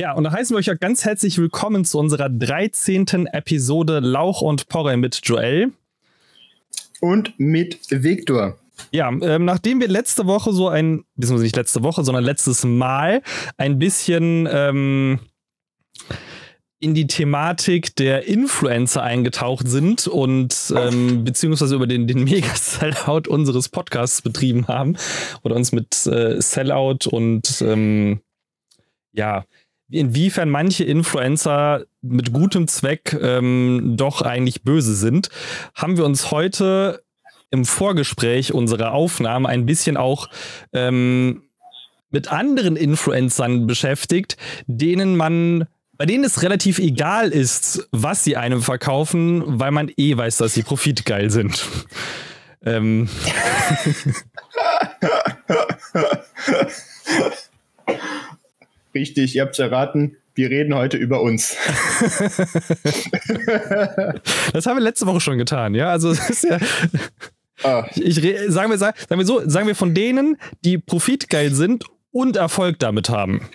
Ja, und da heißen wir euch ja ganz herzlich willkommen zu unserer 13. Episode Lauch und Porre mit Joel. Und mit Viktor. Ja, ähm, nachdem wir letzte Woche so ein, beziehungsweise nicht letzte Woche, sondern letztes Mal ein bisschen ähm, in die Thematik der Influencer eingetaucht sind und ähm, beziehungsweise über den, den Mega-Sellout unseres Podcasts betrieben haben oder uns mit äh, Sellout und ähm, ja, inwiefern manche Influencer mit gutem Zweck ähm, doch eigentlich böse sind, haben wir uns heute im Vorgespräch unserer Aufnahme ein bisschen auch ähm, mit anderen Influencern beschäftigt, denen man, bei denen es relativ egal ist, was sie einem verkaufen, weil man eh weiß, dass sie profitgeil sind. ähm. Richtig, ihr habt es erraten. Wir reden heute über uns. das haben wir letzte Woche schon getan, ja. Also es ist ja. Ah. Ich, sagen, wir, sagen wir so, sagen wir von denen, die profitgeil sind und Erfolg damit haben.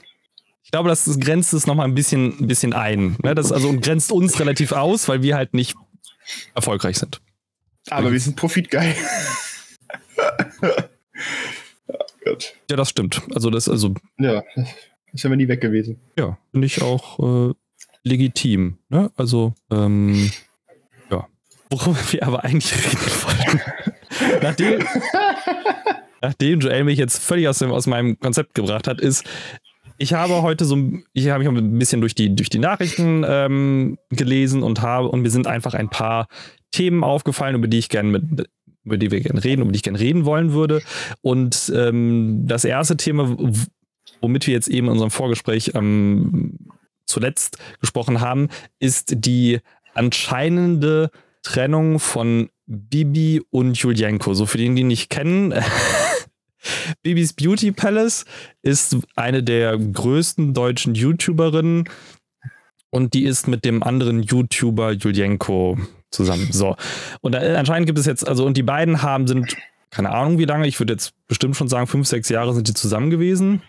Ich glaube, das, grenzt es nochmal ein bisschen, ein bisschen ein. Ne? Das also grenzt uns relativ aus, weil wir halt nicht erfolgreich sind. Aber wir sind profitgeil. oh ja, das stimmt. Also das, also. Ja, das wären wir nie weg gewesen. Ja, finde ich auch äh, legitim. Ne? Also, ähm, ja. Worüber wir aber eigentlich reden wollten. nachdem, nachdem Joel mich jetzt völlig aus, dem, aus meinem Konzept gebracht hat, ist, ich habe heute so, ich habe mich ein bisschen durch die, durch die Nachrichten ähm, gelesen und habe, und mir sind einfach ein paar Themen aufgefallen, über die ich gerne mit, über die wir gerne reden, über die ich gerne reden wollen würde. Und ähm, das erste Thema, womit wir jetzt eben in unserem Vorgespräch ähm, zuletzt gesprochen haben, ist die anscheinende Trennung von Bibi und Julienko. So für den, die nicht kennen. Bibis Beauty Palace ist eine der größten deutschen YouTuberinnen und die ist mit dem anderen YouTuber Julienko zusammen. So. Und anscheinend gibt es jetzt, also, und die beiden haben, sind, keine Ahnung wie lange, ich würde jetzt bestimmt schon sagen, fünf, sechs Jahre sind die zusammen gewesen.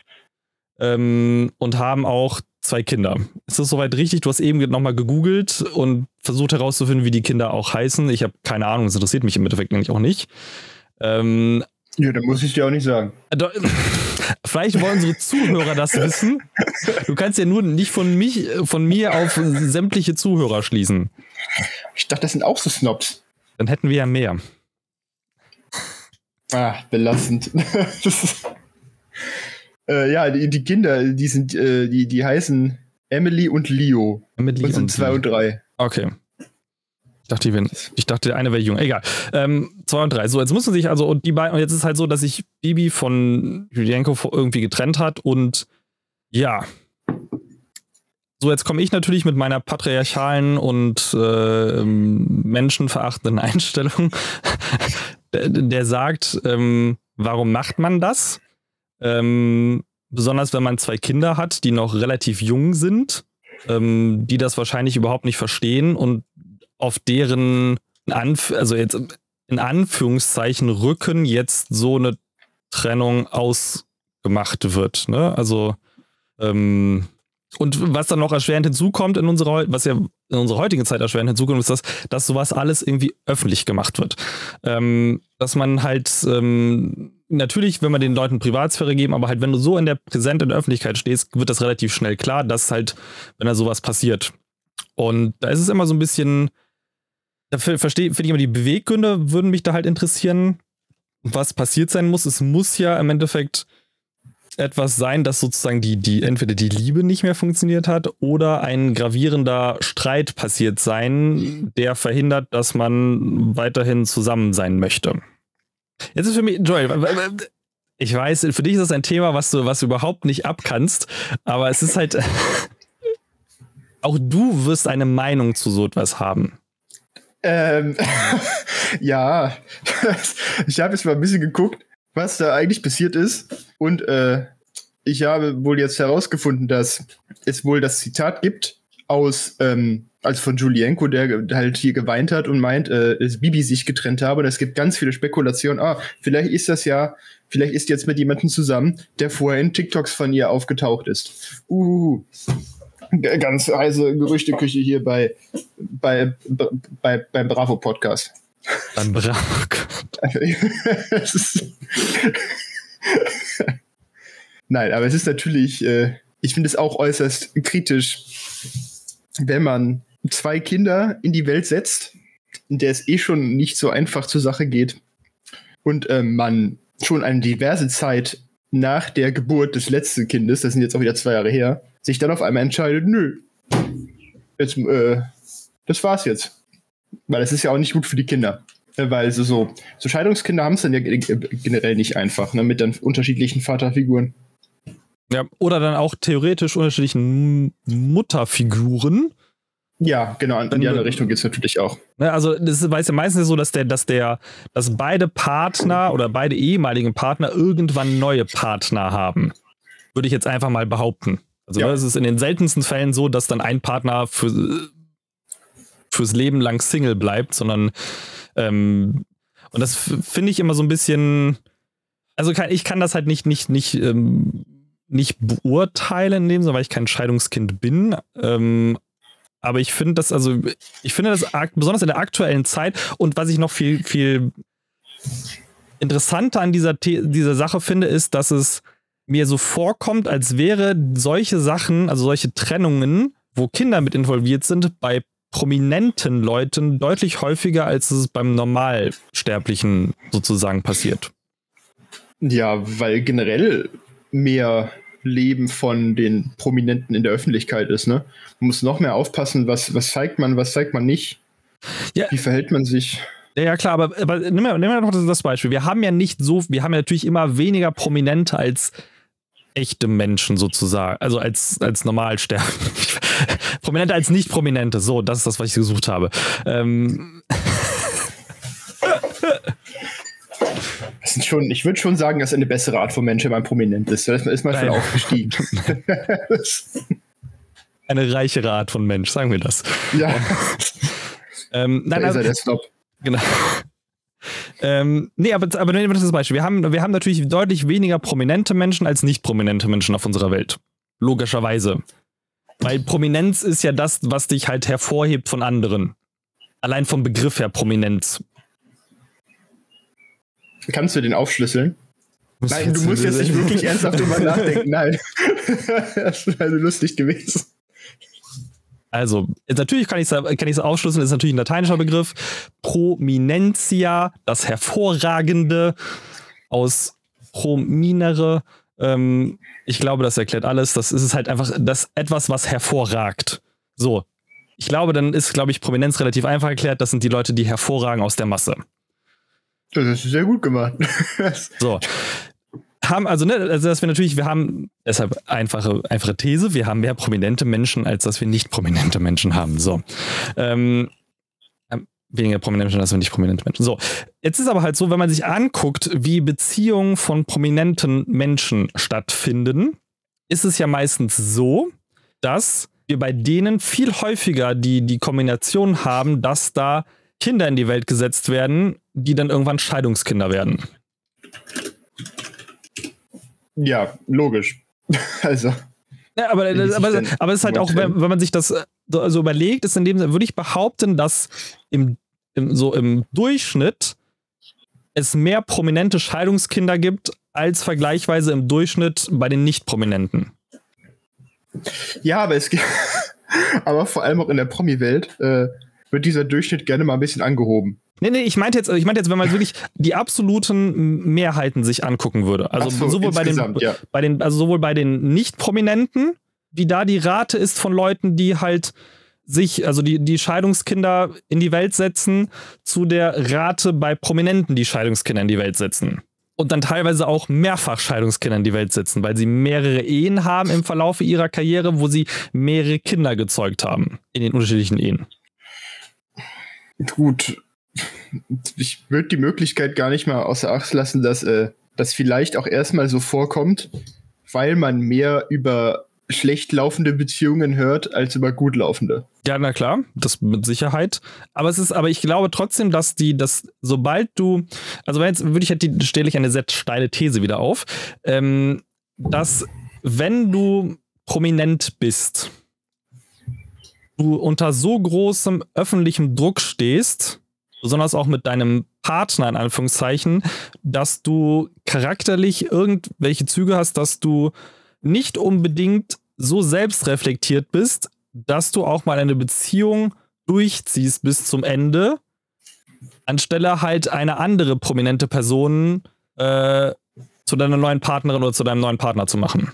Ähm, und haben auch zwei Kinder. Ist das soweit richtig? Du hast eben nochmal gegoogelt und versucht herauszufinden, wie die Kinder auch heißen. Ich habe keine Ahnung, das interessiert mich im Endeffekt nämlich auch nicht. Ähm, ja, dann muss ich dir auch nicht sagen. Äh, vielleicht wollen unsere Zuhörer das wissen. Du kannst ja nur nicht von mich, von mir auf sämtliche Zuhörer schließen. Ich dachte, das sind auch so Snobs. Dann hätten wir ja mehr. Ah, belastend. äh, ja, die, die, Kinder, die sind, äh, die, die heißen Emily und Leo. Emily und sind und zwei und drei. Okay. Ich dachte, die ich dachte, der eine wäre jung. Egal. Ähm, zwei und drei. So, jetzt muss man sich also, und die beiden, und jetzt ist halt so, dass sich Bibi von Julienko irgendwie getrennt hat und ja. So, jetzt komme ich natürlich mit meiner patriarchalen und äh, menschenverachtenden Einstellung. der, der, sagt, ähm, warum macht man das? Ähm, besonders wenn man zwei Kinder hat, die noch relativ jung sind, ähm, die das wahrscheinlich überhaupt nicht verstehen und auf deren, Anf also jetzt in Anführungszeichen Rücken jetzt so eine Trennung ausgemacht wird. Ne? Also ähm, und was dann noch erschwerend hinzukommt in unserer, was ja in unserer heutigen Zeit erschwerend hinzukommt, ist, dass, dass sowas alles irgendwie öffentlich gemacht wird. Ähm, dass man halt ähm, natürlich, wenn man den Leuten Privatsphäre geben, aber halt, wenn du so in der präsent in der Öffentlichkeit stehst, wird das relativ schnell klar, dass halt, wenn da sowas passiert. Und da ist es immer so ein bisschen, da verstehe finde ich immer die Beweggründe würden mich da halt interessieren, was passiert sein muss. Es muss ja im Endeffekt etwas sein, dass sozusagen die, die, entweder die Liebe nicht mehr funktioniert hat oder ein gravierender Streit passiert sein, der verhindert, dass man weiterhin zusammen sein möchte. Jetzt ist für mich, Joel, ich weiß, für dich ist das ein Thema, was du, was du überhaupt nicht abkannst, aber es ist halt, auch du wirst eine Meinung zu so etwas haben. Ähm, ja, ich habe jetzt mal ein bisschen geguckt, was da eigentlich passiert ist. Und äh, ich habe wohl jetzt herausgefunden, dass es wohl das Zitat gibt aus, ähm, Also von Julienko, der halt hier geweint hat und meint, äh, dass Bibi sich getrennt habe. Und es gibt ganz viele Spekulationen. Ah, vielleicht ist das ja, vielleicht ist jetzt mit jemandem zusammen, der vorher in TikToks von ihr aufgetaucht ist. Uh, ganz heiße Gerüchteküche hier bei, bei, bei, beim Bravo Podcast. Beim Bravo. Nein, aber es ist natürlich, äh, ich finde es auch äußerst kritisch, wenn man zwei Kinder in die Welt setzt, in der es eh schon nicht so einfach zur Sache geht und äh, man schon eine diverse Zeit nach der Geburt des letzten Kindes, das sind jetzt auch wieder zwei Jahre her, sich dann auf einmal entscheidet, nö, jetzt, äh, das war's jetzt. Weil es ist ja auch nicht gut für die Kinder. Äh, weil so, so, so Scheidungskinder haben es dann ja generell nicht einfach, ne, mit dann unterschiedlichen Vaterfiguren. Ja, oder dann auch theoretisch unterschiedlichen Mutterfiguren. Ja, genau, in die andere Richtung geht es natürlich auch. Ne, also das weiß ja meistens so, dass der, dass der, dass beide Partner oder beide ehemaligen Partner irgendwann neue Partner haben. Würde ich jetzt einfach mal behaupten. Also ja. es ist in den seltensten Fällen so, dass dann ein Partner für, fürs Leben lang Single bleibt, sondern ähm, und das finde ich immer so ein bisschen. Also kann, ich kann das halt nicht, nicht, nicht, ähm, nicht beurteilen in dem, Sinne, weil ich kein Scheidungskind bin. Ähm, aber ich finde das, also, ich finde das besonders in der aktuellen Zeit und was ich noch viel, viel interessanter an dieser, dieser Sache finde, ist, dass es mir so vorkommt, als wäre solche Sachen, also solche Trennungen, wo Kinder mit involviert sind, bei prominenten Leuten deutlich häufiger, als es beim Normalsterblichen sozusagen passiert. Ja, weil generell mehr Leben von den Prominenten in der Öffentlichkeit ist. Ne? Man muss noch mehr aufpassen, was, was zeigt man, was zeigt man nicht. Ja. Wie verhält man sich? Ja, ja klar, aber, aber nimm mal, nimm mal noch das Beispiel. Wir haben ja nicht so, wir haben ja natürlich immer weniger Prominente als echte Menschen sozusagen, also als, als Normalsterben. Prominente als nicht Prominente, so, das ist das, was ich gesucht habe. Ähm, sind schon, ich würde schon sagen, dass eine bessere Art von Mensch, wenn man prominent ist. Da ist man schon aufgestiegen. eine reichere Art von Mensch, sagen wir das. Ja. ähm, nein, da ist er der Stop. Genau. Ähm, nee, aber, aber nehmen wir das Beispiel. Wir haben, wir haben natürlich deutlich weniger prominente Menschen als nicht prominente Menschen auf unserer Welt. Logischerweise. Weil Prominenz ist ja das, was dich halt hervorhebt von anderen. Allein vom Begriff her Prominenz. Kannst du den aufschlüsseln? Was Nein, du musst jetzt nicht wirklich ernsthaft drüber nachdenken. Nein. das wäre also lustig gewesen. Also, natürlich kann ich es kann aufschlüsseln, das ist natürlich ein lateinischer Begriff. Prominentia, das Hervorragende aus prominere. Ähm, ich glaube, das erklärt alles. Das ist halt einfach das etwas, was hervorragt. So. Ich glaube, dann ist, glaube ich, Prominenz relativ einfach erklärt. Das sind die Leute, die hervorragen aus der Masse. Das ist sehr gut gemacht. so. Haben also, ne, also dass wir natürlich, wir haben deshalb einfache, einfache These, wir haben mehr prominente Menschen, als dass wir nicht prominente Menschen haben. So. Ähm, ähm weniger prominente Menschen als wir nicht prominente Menschen. So. Jetzt ist aber halt so, wenn man sich anguckt, wie Beziehungen von prominenten Menschen stattfinden, ist es ja meistens so, dass wir bei denen viel häufiger die, die Kombination haben, dass da Kinder in die Welt gesetzt werden, die dann irgendwann Scheidungskinder werden. Ja, logisch. also. Ja, aber, aber, aber es ist halt auch, wenn, wenn, man sich das so also überlegt, ist in dem Sinne, würde ich behaupten, dass im, im, so im Durchschnitt es mehr prominente Scheidungskinder gibt, als vergleichsweise im Durchschnitt bei den Nicht-Prominenten. Ja, aber es gibt, aber vor allem auch in der Promi-Welt äh, wird dieser Durchschnitt gerne mal ein bisschen angehoben. Nee, nee, ich meinte jetzt, ich meinte jetzt, wenn man wirklich die absoluten Mehrheiten sich angucken würde. Also so, sowohl bei den, ja. bei den, also sowohl bei den Nicht-Prominenten, wie da die Rate ist von Leuten, die halt sich, also die, die Scheidungskinder in die Welt setzen, zu der Rate bei Prominenten, die Scheidungskinder in die Welt setzen. Und dann teilweise auch mehrfach Scheidungskinder in die Welt setzen, weil sie mehrere Ehen haben im Verlauf ihrer Karriere, wo sie mehrere Kinder gezeugt haben in den unterschiedlichen Ehen. Gut, ich würde die Möglichkeit gar nicht mal außer Acht lassen, dass äh, das vielleicht auch erstmal so vorkommt, weil man mehr über schlecht laufende Beziehungen hört als über gut laufende. Ja, na klar, das mit Sicherheit. Aber es ist, aber ich glaube trotzdem, dass die, dass sobald du, also jetzt würde ich halt stelle ich eine sehr steile These wieder auf, ähm, dass wenn du prominent bist, du unter so großem öffentlichem Druck stehst, besonders auch mit deinem Partner in Anführungszeichen, dass du charakterlich irgendwelche Züge hast, dass du nicht unbedingt so selbstreflektiert bist, dass du auch mal eine Beziehung durchziehst bis zum Ende, anstelle halt eine andere prominente Person äh, zu deiner neuen Partnerin oder zu deinem neuen Partner zu machen.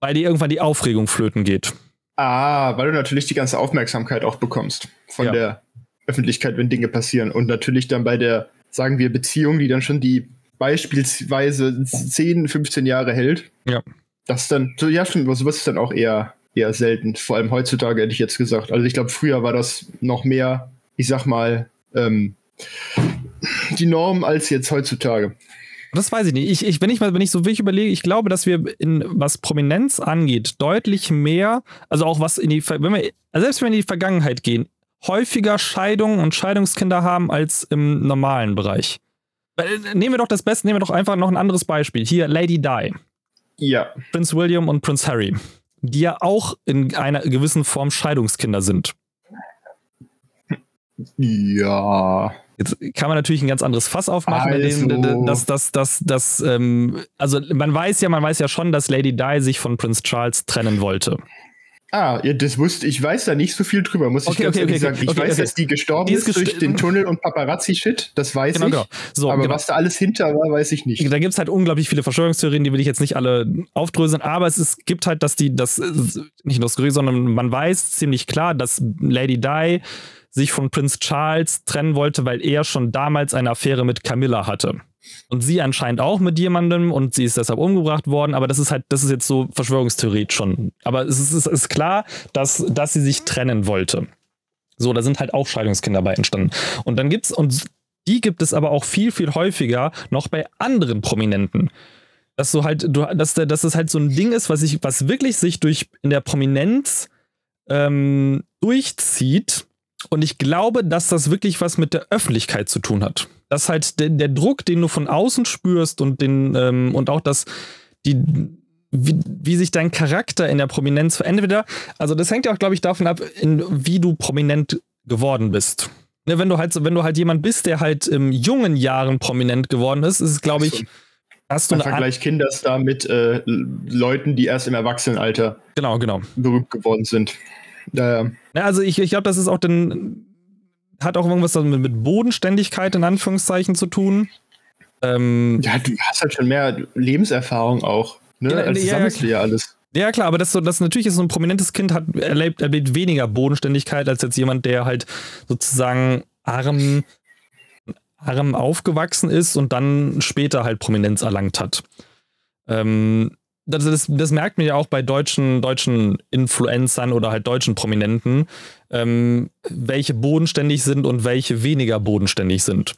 Weil dir irgendwann die Aufregung flöten geht. Ah, weil du natürlich die ganze Aufmerksamkeit auch bekommst von ja. der Öffentlichkeit, wenn Dinge passieren. Und natürlich dann bei der, sagen wir, Beziehung, die dann schon die beispielsweise 10, 15 Jahre hält. Ja. Das dann, so, ja, stimmt, sowas ist dann auch eher, eher selten. Vor allem heutzutage hätte ich jetzt gesagt. Also ich glaube, früher war das noch mehr, ich sag mal, ähm, die Norm als jetzt heutzutage. Das weiß ich nicht. Ich, ich, wenn ich mal, wenn ich so wirklich überlege, ich glaube, dass wir in was Prominenz angeht, deutlich mehr, also auch was in die, wenn wir, also selbst wenn wir in die Vergangenheit gehen, häufiger Scheidungen und Scheidungskinder haben als im normalen Bereich. Äh, nehmen wir doch das Beste, nehmen wir doch einfach noch ein anderes Beispiel. Hier, Lady Di. Ja. Prince William und Prince Harry, die ja auch in einer gewissen Form Scheidungskinder sind. Ja. Jetzt kann man natürlich ein ganz anderes Fass aufmachen, also. dem, dass, dass, dass, dass, ähm, also man weiß ja, man weiß ja schon, dass Lady Di sich von Prince Charles trennen wollte. Ah, ja, das wusste ich. weiß da nicht so viel drüber, muss ich ganz okay, ehrlich okay, sagen. Ich okay, weiß, dass die gestorben die ist, ist durch den Tunnel und Paparazzi-Shit, das weiß genau, ich. Genau. So, aber genau. was da alles hinter war, weiß ich nicht. Da gibt es halt unglaublich viele Verschwörungstheorien, die will ich jetzt nicht alle aufdröseln, aber es ist, gibt halt, dass die, das nicht nur skurril, sondern man weiß ziemlich klar, dass Lady Di sich von Prinz Charles trennen wollte, weil er schon damals eine Affäre mit Camilla hatte. Und sie anscheinend auch mit jemandem und sie ist deshalb umgebracht worden, aber das ist halt, das ist jetzt so Verschwörungstheorie schon. Aber es ist, es ist klar, dass, dass sie sich trennen wollte. So, da sind halt auch Scheidungskinder bei entstanden. Und dann gibt's, und die gibt es aber auch viel, viel häufiger noch bei anderen Prominenten. Dass du halt, du, dass, dass das halt so ein Ding ist, was ich, was wirklich sich durch in der Prominenz ähm, durchzieht. Und ich glaube, dass das wirklich was mit der Öffentlichkeit zu tun hat dass halt der, der Druck, den du von außen spürst und den ähm, und auch das, die, wie, wie, sich dein Charakter in der Prominenz verändert, also das hängt ja auch, glaube ich, davon ab, in, wie du prominent geworden bist. Ne, wenn du halt, wenn du halt jemand bist, der halt in jungen Jahren prominent geworden ist, ist es, glaube ich, hast du einen Vergleich Kinderstar mit äh, Leuten, die erst im Erwachsenenalter genau, genau. berühmt geworden sind. Ja, also ich, ich glaube, das ist auch dann hat auch irgendwas mit, mit Bodenständigkeit in Anführungszeichen zu tun. Ähm, ja, du hast halt schon mehr Lebenserfahrung auch. Ne? Ja, also ja, sammelst du ja alles. Ja, klar, aber das, so, das natürlich ist so ein prominentes Kind, hat erlebt, erlebt weniger Bodenständigkeit als jetzt jemand, der halt sozusagen arm, arm aufgewachsen ist und dann später halt Prominenz erlangt hat. Ähm, das, das, das, merkt man ja auch bei deutschen, deutschen Influencern oder halt deutschen Prominenten, ähm, welche bodenständig sind und welche weniger bodenständig sind.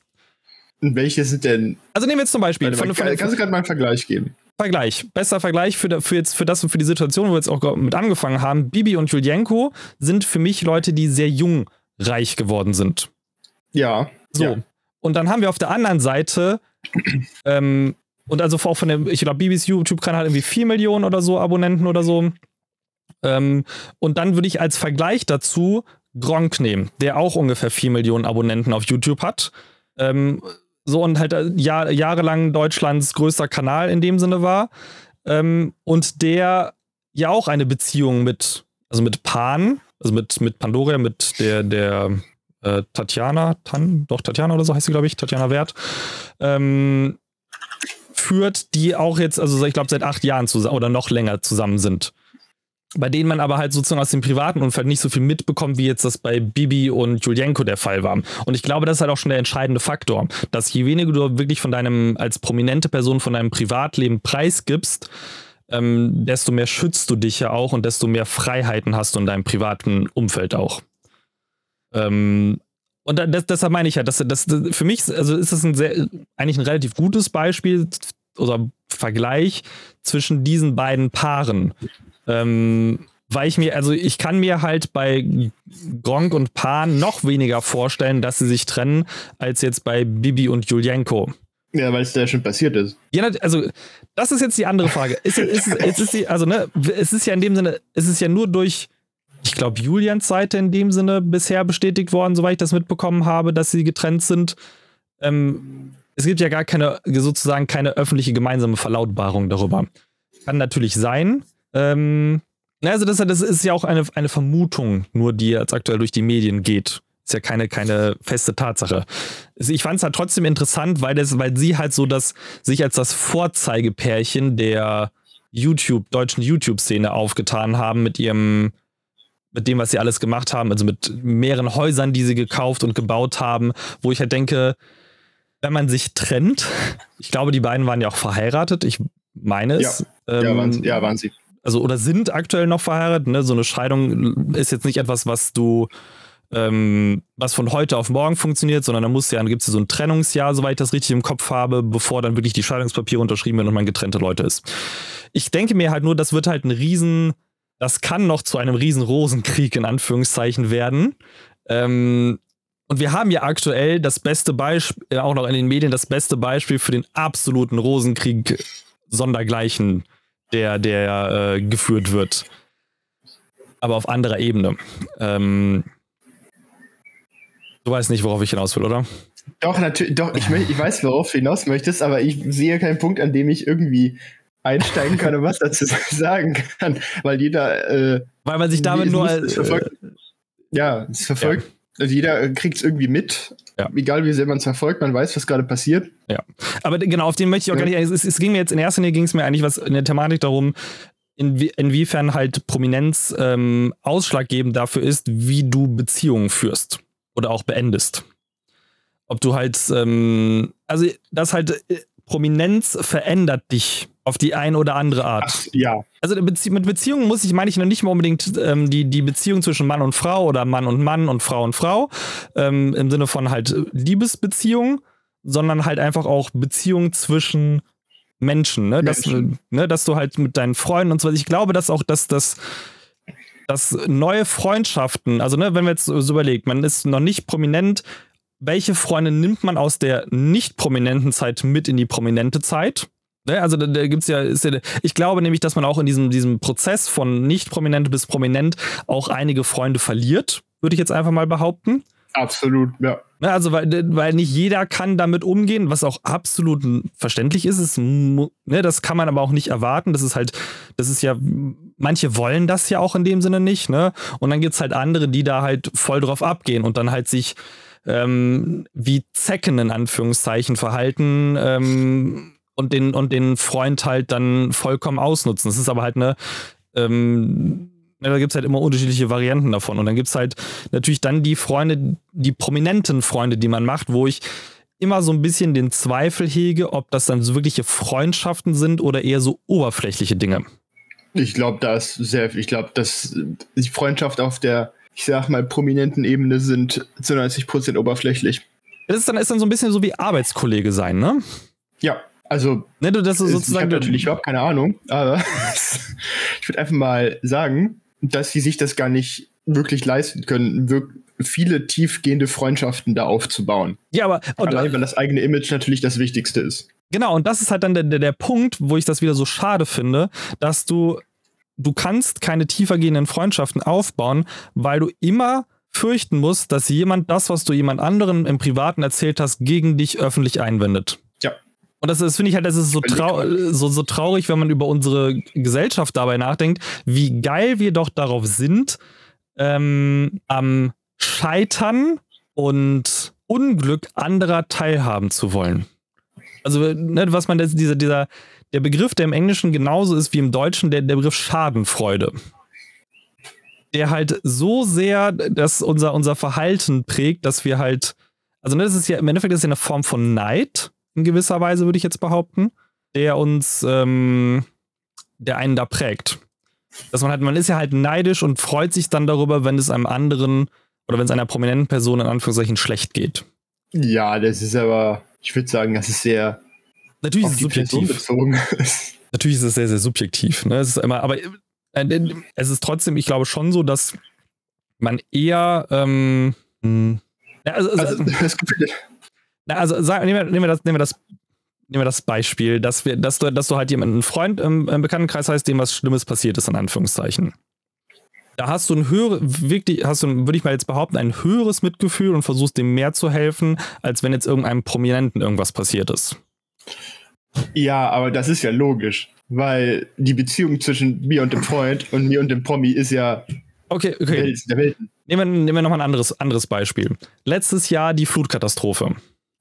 Und welche sind denn? Also nehmen wir jetzt zum Beispiel. Von, von, kannst du gerade mal einen Vergleich geben? Vergleich. Besser Vergleich für, für, jetzt, für das und für die Situation, wo wir jetzt auch mit angefangen haben. Bibi und Julienko sind für mich Leute, die sehr jung reich geworden sind. Ja. So. Ja. Und dann haben wir auf der anderen Seite ähm, und also auch von dem, ich glaube, Bibis YouTube-Kanal hat irgendwie 4 Millionen oder so Abonnenten oder so. Ähm, und dann würde ich als Vergleich dazu Gronk nehmen, der auch ungefähr 4 Millionen Abonnenten auf YouTube hat. Ähm, so und halt äh, Jahr, jahrelang Deutschlands größter Kanal in dem Sinne war. Ähm, und der ja auch eine Beziehung mit, also mit Pan, also mit, mit Pandora, mit der, der äh, Tatjana, Tan, doch Tatjana oder so heißt sie, glaube ich, Tatjana Wert, ähm, führt, die auch jetzt, also ich glaube, seit acht Jahren zusammen oder noch länger zusammen sind. Bei denen man aber halt sozusagen aus dem privaten Umfeld nicht so viel mitbekommt, wie jetzt das bei Bibi und Julienko der Fall war. Und ich glaube, das ist halt auch schon der entscheidende Faktor, dass je weniger du wirklich von deinem, als prominente Person von deinem Privatleben preisgibst, ähm, desto mehr schützt du dich ja auch und desto mehr Freiheiten hast du in deinem privaten Umfeld auch. Ähm, und das, deshalb meine ich ja, dass das, für mich also ist das ein sehr, eigentlich ein relativ gutes Beispiel oder Vergleich zwischen diesen beiden Paaren. Ähm, weil ich mir, also ich kann mir halt bei Gronk und Pan noch weniger vorstellen, dass sie sich trennen, als jetzt bei Bibi und Julienko. Ja, weil es da schon passiert ist. Ja, also das ist jetzt die andere Frage. Ist, ist, ist, ist die, also ne, es ist ja in dem Sinne, es ist ja nur durch, ich glaube, Julians Seite in dem Sinne bisher bestätigt worden, soweit ich das mitbekommen habe, dass sie getrennt sind. Ähm, es gibt ja gar keine, sozusagen keine öffentliche gemeinsame Verlautbarung darüber. Kann natürlich sein. Ähm, also das, das ist ja auch eine, eine Vermutung, nur die jetzt aktuell durch die Medien geht. Ist ja keine, keine feste Tatsache. Also ich fand es halt trotzdem interessant, weil, das, weil sie halt so das, sich als das Vorzeigepärchen der YouTube, deutschen YouTube-Szene aufgetan haben mit ihrem, mit dem, was sie alles gemacht haben, also mit mehreren Häusern, die sie gekauft und gebaut haben, wo ich halt denke, wenn man sich trennt, ich glaube, die beiden waren ja auch verheiratet, ich meine es. Ja, ähm, ja, waren, ja waren sie also oder sind aktuell noch verheiratet. Ne? So eine Scheidung ist jetzt nicht etwas, was du, ähm, was von heute auf morgen funktioniert, sondern da muss ja, gibt es ja so ein Trennungsjahr, soweit ich das richtig im Kopf habe, bevor dann wirklich die Scheidungspapiere unterschrieben werden und man getrennte Leute ist. Ich denke mir halt nur, das wird halt ein riesen, das kann noch zu einem riesen Rosenkrieg in Anführungszeichen werden. Ähm, und wir haben ja aktuell das beste Beispiel, äh, auch noch in den Medien, das beste Beispiel für den absoluten Rosenkrieg sondergleichen der, der äh, geführt wird. Aber auf anderer Ebene. Ähm, du weißt nicht, worauf ich hinaus will, oder? Doch, natürlich, doch, ich, ich weiß, worauf du hinaus möchtest, aber ich sehe keinen Punkt, an dem ich irgendwie einsteigen kann und was dazu sagen kann, weil jeder. Äh, weil man sich damit nur. Äh, ja, es verfolgt. Ja. Also jeder kriegt es irgendwie mit. Ja. Egal wie sehr man es verfolgt, man weiß, was gerade passiert. Ja. Aber genau, auf den möchte ich auch ja. gar nicht. Es, es, ging mir jetzt in erster Linie ging es mir eigentlich was in der Thematik darum, inwie, inwiefern halt Prominenz ähm, ausschlaggebend dafür ist, wie du Beziehungen führst oder auch beendest. Ob du halt, ähm, also das halt äh, Prominenz verändert dich auf die eine oder andere Art. Ach, ja. Also mit Beziehungen muss ich, meine ich noch nicht mal unbedingt ähm, die, die Beziehung zwischen Mann und Frau oder Mann und Mann und Frau und Frau, ähm, im Sinne von halt Liebesbeziehung, sondern halt einfach auch Beziehungen zwischen Menschen, ne? Menschen. Dass, ne? dass du halt mit deinen Freunden und so weiter. Ich glaube, dass auch, dass das dass neue Freundschaften, also ne, wenn man jetzt so überlegt, man ist noch nicht prominent, welche Freunde nimmt man aus der nicht prominenten Zeit mit in die prominente Zeit? Ne, also da, da gibt's ja, ist ja, ich glaube nämlich, dass man auch in diesem, diesem Prozess von nicht prominent bis prominent auch einige Freunde verliert, würde ich jetzt einfach mal behaupten. Absolut, ja. Ne, also weil, weil nicht jeder kann damit umgehen, was auch absolut verständlich ist. ist ne, das kann man aber auch nicht erwarten. Das ist halt, das ist ja, manche wollen das ja auch in dem Sinne nicht, ne? Und dann gibt's halt andere, die da halt voll drauf abgehen und dann halt sich ähm, wie Zecken in Anführungszeichen verhalten ähm, und, den, und den Freund halt dann vollkommen ausnutzen. Das ist aber halt eine, ähm, da gibt es halt immer unterschiedliche Varianten davon. Und dann gibt es halt natürlich dann die Freunde, die prominenten Freunde, die man macht, wo ich immer so ein bisschen den Zweifel hege, ob das dann so wirkliche Freundschaften sind oder eher so oberflächliche Dinge. Ich glaube, da ist sehr, ich glaube, dass die Freundschaft auf der ich sag mal, prominenten Ebene sind zu 90 Prozent oberflächlich. Das ist dann, ist dann so ein bisschen so wie Arbeitskollege sein, ne? Ja, also. Ne, du, das ist sozusagen. Ich habe natürlich überhaupt keine Ahnung, aber ich würde einfach mal sagen, dass sie sich das gar nicht wirklich leisten können, wirklich viele tiefgehende Freundschaften da aufzubauen. Ja, aber. Und, Allein, weil das eigene Image natürlich das Wichtigste ist. Genau, und das ist halt dann der, der, der Punkt, wo ich das wieder so schade finde, dass du du kannst keine tiefergehenden Freundschaften aufbauen, weil du immer fürchten musst, dass jemand das, was du jemand anderen im Privaten erzählt hast, gegen dich öffentlich einwendet. Und das, das finde ich halt, das ist so, trau so, so traurig, wenn man über unsere Gesellschaft dabei nachdenkt, wie geil wir doch darauf sind, ähm, am Scheitern und Unglück anderer teilhaben zu wollen. Also, ne, was man, dieser, dieser, der Begriff, der im Englischen genauso ist wie im Deutschen, der, der Begriff Schadenfreude. Der halt so sehr dass unser, unser Verhalten prägt, dass wir halt, also ne, das ist ja im Endeffekt ist ja eine Form von Neid, in gewisser Weise, würde ich jetzt behaupten, der uns, ähm, der einen da prägt. Dass man halt, man ist ja halt neidisch und freut sich dann darüber, wenn es einem anderen oder wenn es einer prominenten Person in Anführungszeichen schlecht geht. Ja, das ist aber, ich würde sagen, das ist sehr Natürlich ist es subjektiv. Natürlich ist es sehr, sehr subjektiv. Ne? Es ist immer, aber äh, es ist trotzdem, ich glaube schon so, dass man eher ähm, hm, also, also, also, also sag, nehmen, wir, nehmen, wir das, nehmen, wir das, nehmen wir das Beispiel, dass, wir, dass, du, dass du halt jemanden, einen Freund im, im Bekanntenkreis hast, dem was Schlimmes passiert ist, in Anführungszeichen. Da hast du ein höheres, wirklich, hast du, würde ich mal jetzt behaupten, ein höheres Mitgefühl und versuchst dem mehr zu helfen, als wenn jetzt irgendeinem Prominenten irgendwas passiert ist. Ja, aber das ist ja logisch, weil die Beziehung zwischen mir und dem Freund und mir und dem Promi ist ja okay, okay. Welt, der Welten. Nehmen wir, nehmen wir nochmal ein anderes, anderes Beispiel. Letztes Jahr die Flutkatastrophe.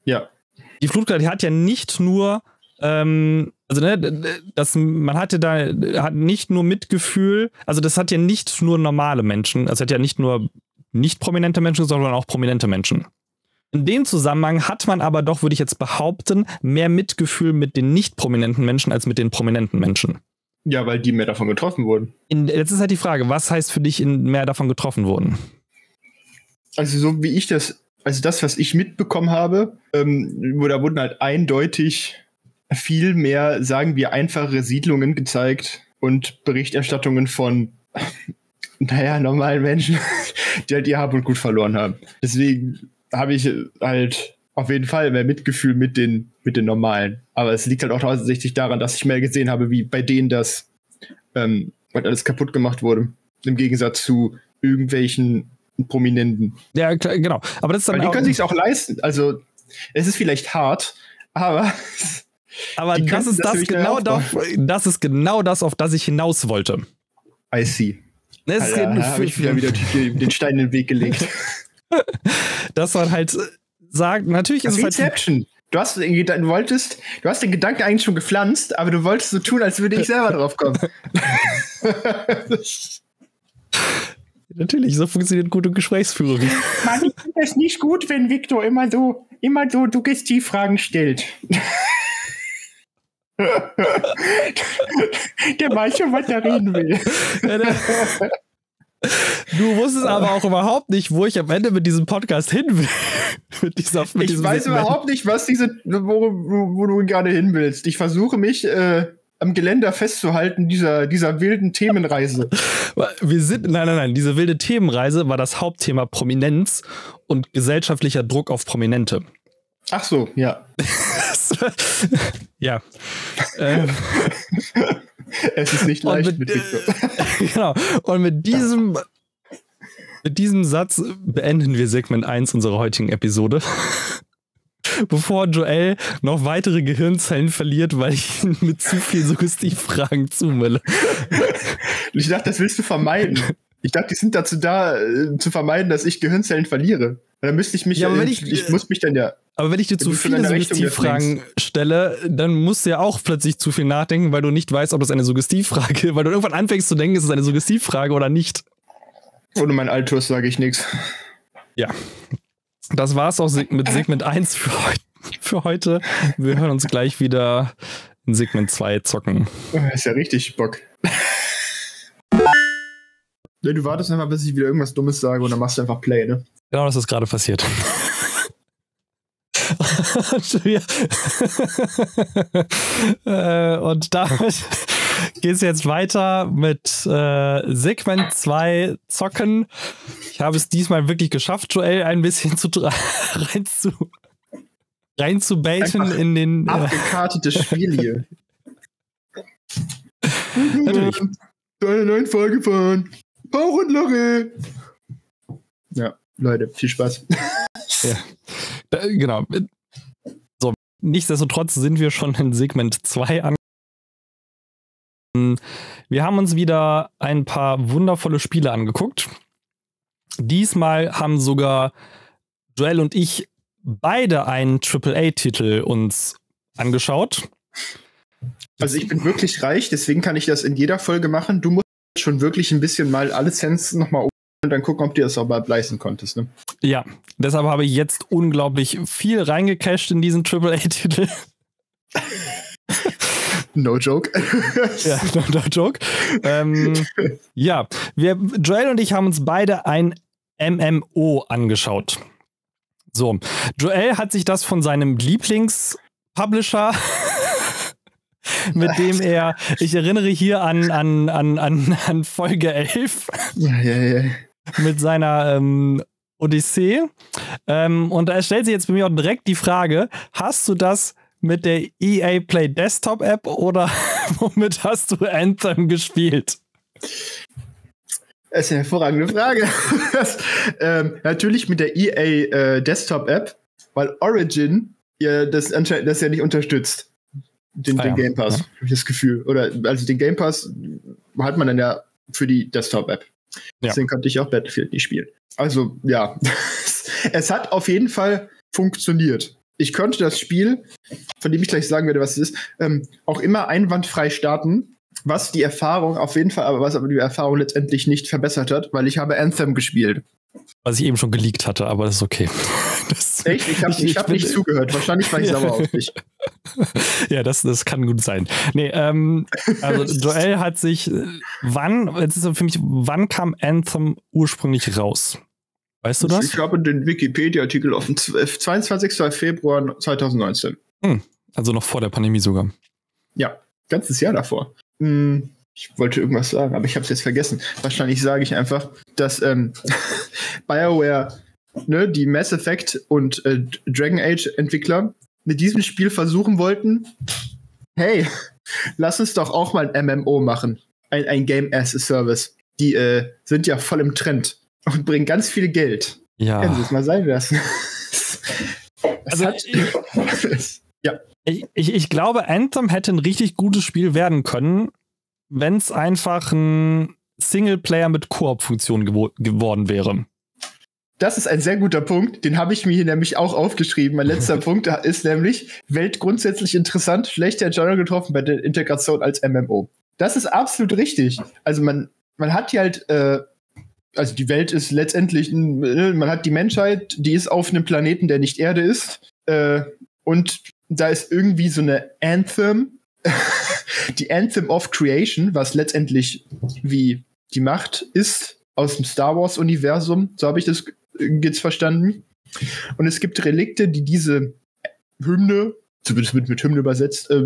Ja. Die Flutkatastrophe hat ja nicht nur, ähm, also ne, das, man hatte da hat nicht nur Mitgefühl, also das hat ja nicht nur normale Menschen, also hat ja nicht nur nicht prominente Menschen, sondern auch prominente Menschen. In dem Zusammenhang hat man aber doch, würde ich jetzt behaupten, mehr Mitgefühl mit den nicht prominenten Menschen als mit den prominenten Menschen. Ja, weil die mehr davon getroffen wurden. In, jetzt ist halt die Frage, was heißt für dich in mehr davon getroffen wurden? Also so wie ich das, also das, was ich mitbekommen habe, ähm, da wurden halt eindeutig viel mehr, sagen wir, einfache Siedlungen gezeigt und Berichterstattungen von, naja, normalen Menschen, die halt ihr Hab und Gut verloren haben. Deswegen habe ich halt auf jeden Fall mehr Mitgefühl mit den, mit den normalen. Aber es liegt halt auch tatsächlich daran, dass ich mehr gesehen habe, wie bei denen das ähm, halt alles kaputt gemacht wurde. Im Gegensatz zu irgendwelchen Prominenten. Ja, klar, genau. Aber das ist dann Weil die können sich auch leisten. Also, es ist vielleicht hart, aber. Aber das ist das genau das, das ist genau das, auf das ich hinaus wollte. I see. Das Alter, habe ich wieder, wieder den Stein in den Weg gelegt. dass man halt sagt, natürlich das ist es halt. Du hast, du wolltest, du hast den Gedanken eigentlich schon gepflanzt, aber du wolltest so tun, als würde ich selber drauf kommen. Natürlich, so funktioniert gute Gesprächsführung. Mann, ich finde es nicht gut, wenn Victor immer so, immer so Suggestivfragen stellt. der weiß schon, was er reden will. Du wusstest aber auch überhaupt nicht, wo ich am Ende mit diesem Podcast hin will. mit dieser, mit ich weiß Segment. überhaupt nicht, was diese, wo, wo, wo du gerade hin willst. Ich versuche mich äh, am Geländer festzuhalten dieser, dieser wilden Themenreise. Wir sind, nein, nein, nein, diese wilde Themenreise war das Hauptthema Prominenz und gesellschaftlicher Druck auf Prominente. Ach so, ja. ja. ähm. Es ist nicht leicht mit, mit Victor. genau. Und mit diesem, mit diesem Satz beenden wir Segment 1 unserer heutigen Episode. Bevor Joel noch weitere Gehirnzellen verliert, weil ich ihn mit zu viel Suggestivfragen zumelle. Ich dachte, das willst du vermeiden. Ich dachte, die sind dazu da, äh, zu vermeiden, dass ich Gehirnzellen verliere. Dann müsste ich mich, ja, aber wenn ich, ich muss mich dann ja aber wenn ich dir zu viele Suggestivfragen stelle, dann musst du ja auch plötzlich zu viel nachdenken, weil du nicht weißt, ob das eine Suggestivfrage, ist, weil du irgendwann anfängst zu denken, ist es eine Suggestivfrage oder nicht. Ohne mein Altus sage ich nichts. Ja. Das war's auch mit Segment 1 für, heu für heute. Wir hören uns gleich wieder in Segment 2 zocken. Ist ja richtig Bock. Du wartest einfach, bis ich wieder irgendwas Dummes sage und dann machst du einfach Play, ne? Genau, das ist gerade passiert. Äh, und damit geht es jetzt weiter mit äh, Segment 2 Zocken. Ich habe es diesmal wirklich geschafft, Joel ein bisschen zu rein zu rein zu baiten in den äh, abgekartetes Spiel hier. Natürlich. Deine neuen Folge von Bauch und Lorre. Ja, Leute, viel Spaß. ja. Genau. Nichtsdestotrotz sind wir schon in Segment 2 angekommen. Wir haben uns wieder ein paar wundervolle Spiele angeguckt. Diesmal haben sogar Joel und ich beide einen AAA-Titel uns angeschaut. Also ich bin wirklich reich, deswegen kann ich das in jeder Folge machen. Du musst schon wirklich ein bisschen mal alle Cents nochmal und dann gucken, ob du das auch mal leisten konntest. Ne? Ja, deshalb habe ich jetzt unglaublich viel reingecasht in diesen AAA-Titel. No joke. ja, no, no joke. Ähm, ja, wir, Joel und ich haben uns beide ein MMO angeschaut. So, Joel hat sich das von seinem Lieblingspublisher mit dem er, ich erinnere hier an, an, an, an, an Folge 11. Ja, ja, ja. Mit seiner ähm, Odyssee. Ähm, und da stellt sich jetzt bei mir auch direkt die Frage: Hast du das mit der EA Play Desktop App oder womit hast du Anthem gespielt? Das ist eine hervorragende Frage. das, ähm, natürlich mit der EA äh, Desktop App, weil Origin ja, das, das ja nicht unterstützt. Den, ah, den ja. Game Pass, ja. habe ich das Gefühl. Oder also den Game Pass hat man dann ja für die Desktop App. Ja. Deswegen konnte ich auch Battlefield nicht spielen. Also ja, es hat auf jeden Fall funktioniert. Ich konnte das Spiel, von dem ich gleich sagen werde, was es ist, ähm, auch immer einwandfrei starten, was die Erfahrung auf jeden Fall, aber was aber die Erfahrung letztendlich nicht verbessert hat, weil ich habe Anthem gespielt. Was ich eben schon geleakt hatte, aber das ist okay. Echt? Ich habe hab nicht zugehört. Wahrscheinlich war ich sauer auf dich. ja, das, das kann gut sein. Nee, ähm, also Joel hat sich, wann, jetzt ist für mich, wann kam Anthem ursprünglich raus? Weißt du das? Ich habe den Wikipedia-Artikel auf dem 22. Februar 2019. Hm, also noch vor der Pandemie sogar. Ja, ganzes Jahr davor. Hm, ich wollte irgendwas sagen, aber ich habe es jetzt vergessen. Wahrscheinlich sage ich einfach, dass ähm, BioWare, ne, die Mass Effect und äh, Dragon Age Entwickler mit diesem Spiel versuchen wollten, hey, lass uns doch auch mal ein MMO machen. Ein, ein Game as a Service. Die äh, sind ja voll im Trend und bringen ganz viel Geld. Ja. Können Sie es mal sein lassen. also, ich, ja. Ich, ich, ich glaube, Anthem hätte ein richtig gutes Spiel werden können, wenn es einfach ein Singleplayer mit Koop-Funktion gewo geworden wäre. Das ist ein sehr guter Punkt. Den habe ich mir hier nämlich auch aufgeschrieben. Mein letzter Punkt ist nämlich Welt grundsätzlich interessant, schlechter Genre getroffen bei der Integration als MMO. Das ist absolut richtig. Also man, man hat hier halt äh, also die Welt ist letztendlich, ne, man hat die Menschheit, die ist auf einem Planeten, der nicht Erde ist. Äh, und da ist irgendwie so eine Anthem, die Anthem of Creation, was letztendlich wie die Macht ist aus dem Star Wars-Universum, so habe ich das jetzt verstanden. Und es gibt Relikte, die diese Hymne, zumindest mit, mit Hymne übersetzt, äh,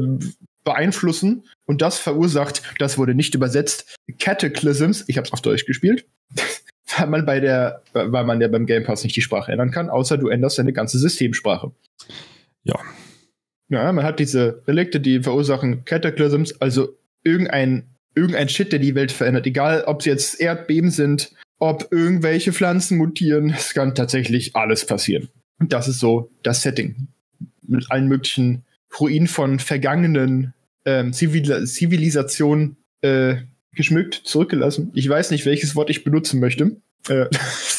beeinflussen. Und das verursacht, das wurde nicht übersetzt, Cataclysms, ich habe es auf Deutsch gespielt, weil man bei der, weil man ja beim Game Pass nicht die Sprache ändern kann, außer du änderst deine ganze Systemsprache. Ja. Ja, man hat diese Relikte, die verursachen Cataclysms, also irgendein, irgendein Shit, der die Welt verändert. Egal, ob es jetzt Erdbeben sind, ob irgendwelche Pflanzen mutieren, es kann tatsächlich alles passieren. Und das ist so das Setting. Mit allen möglichen Ruinen von vergangenen ähm, Zivil Zivilisationen äh, geschmückt, zurückgelassen. Ich weiß nicht, welches Wort ich benutzen möchte. Äh,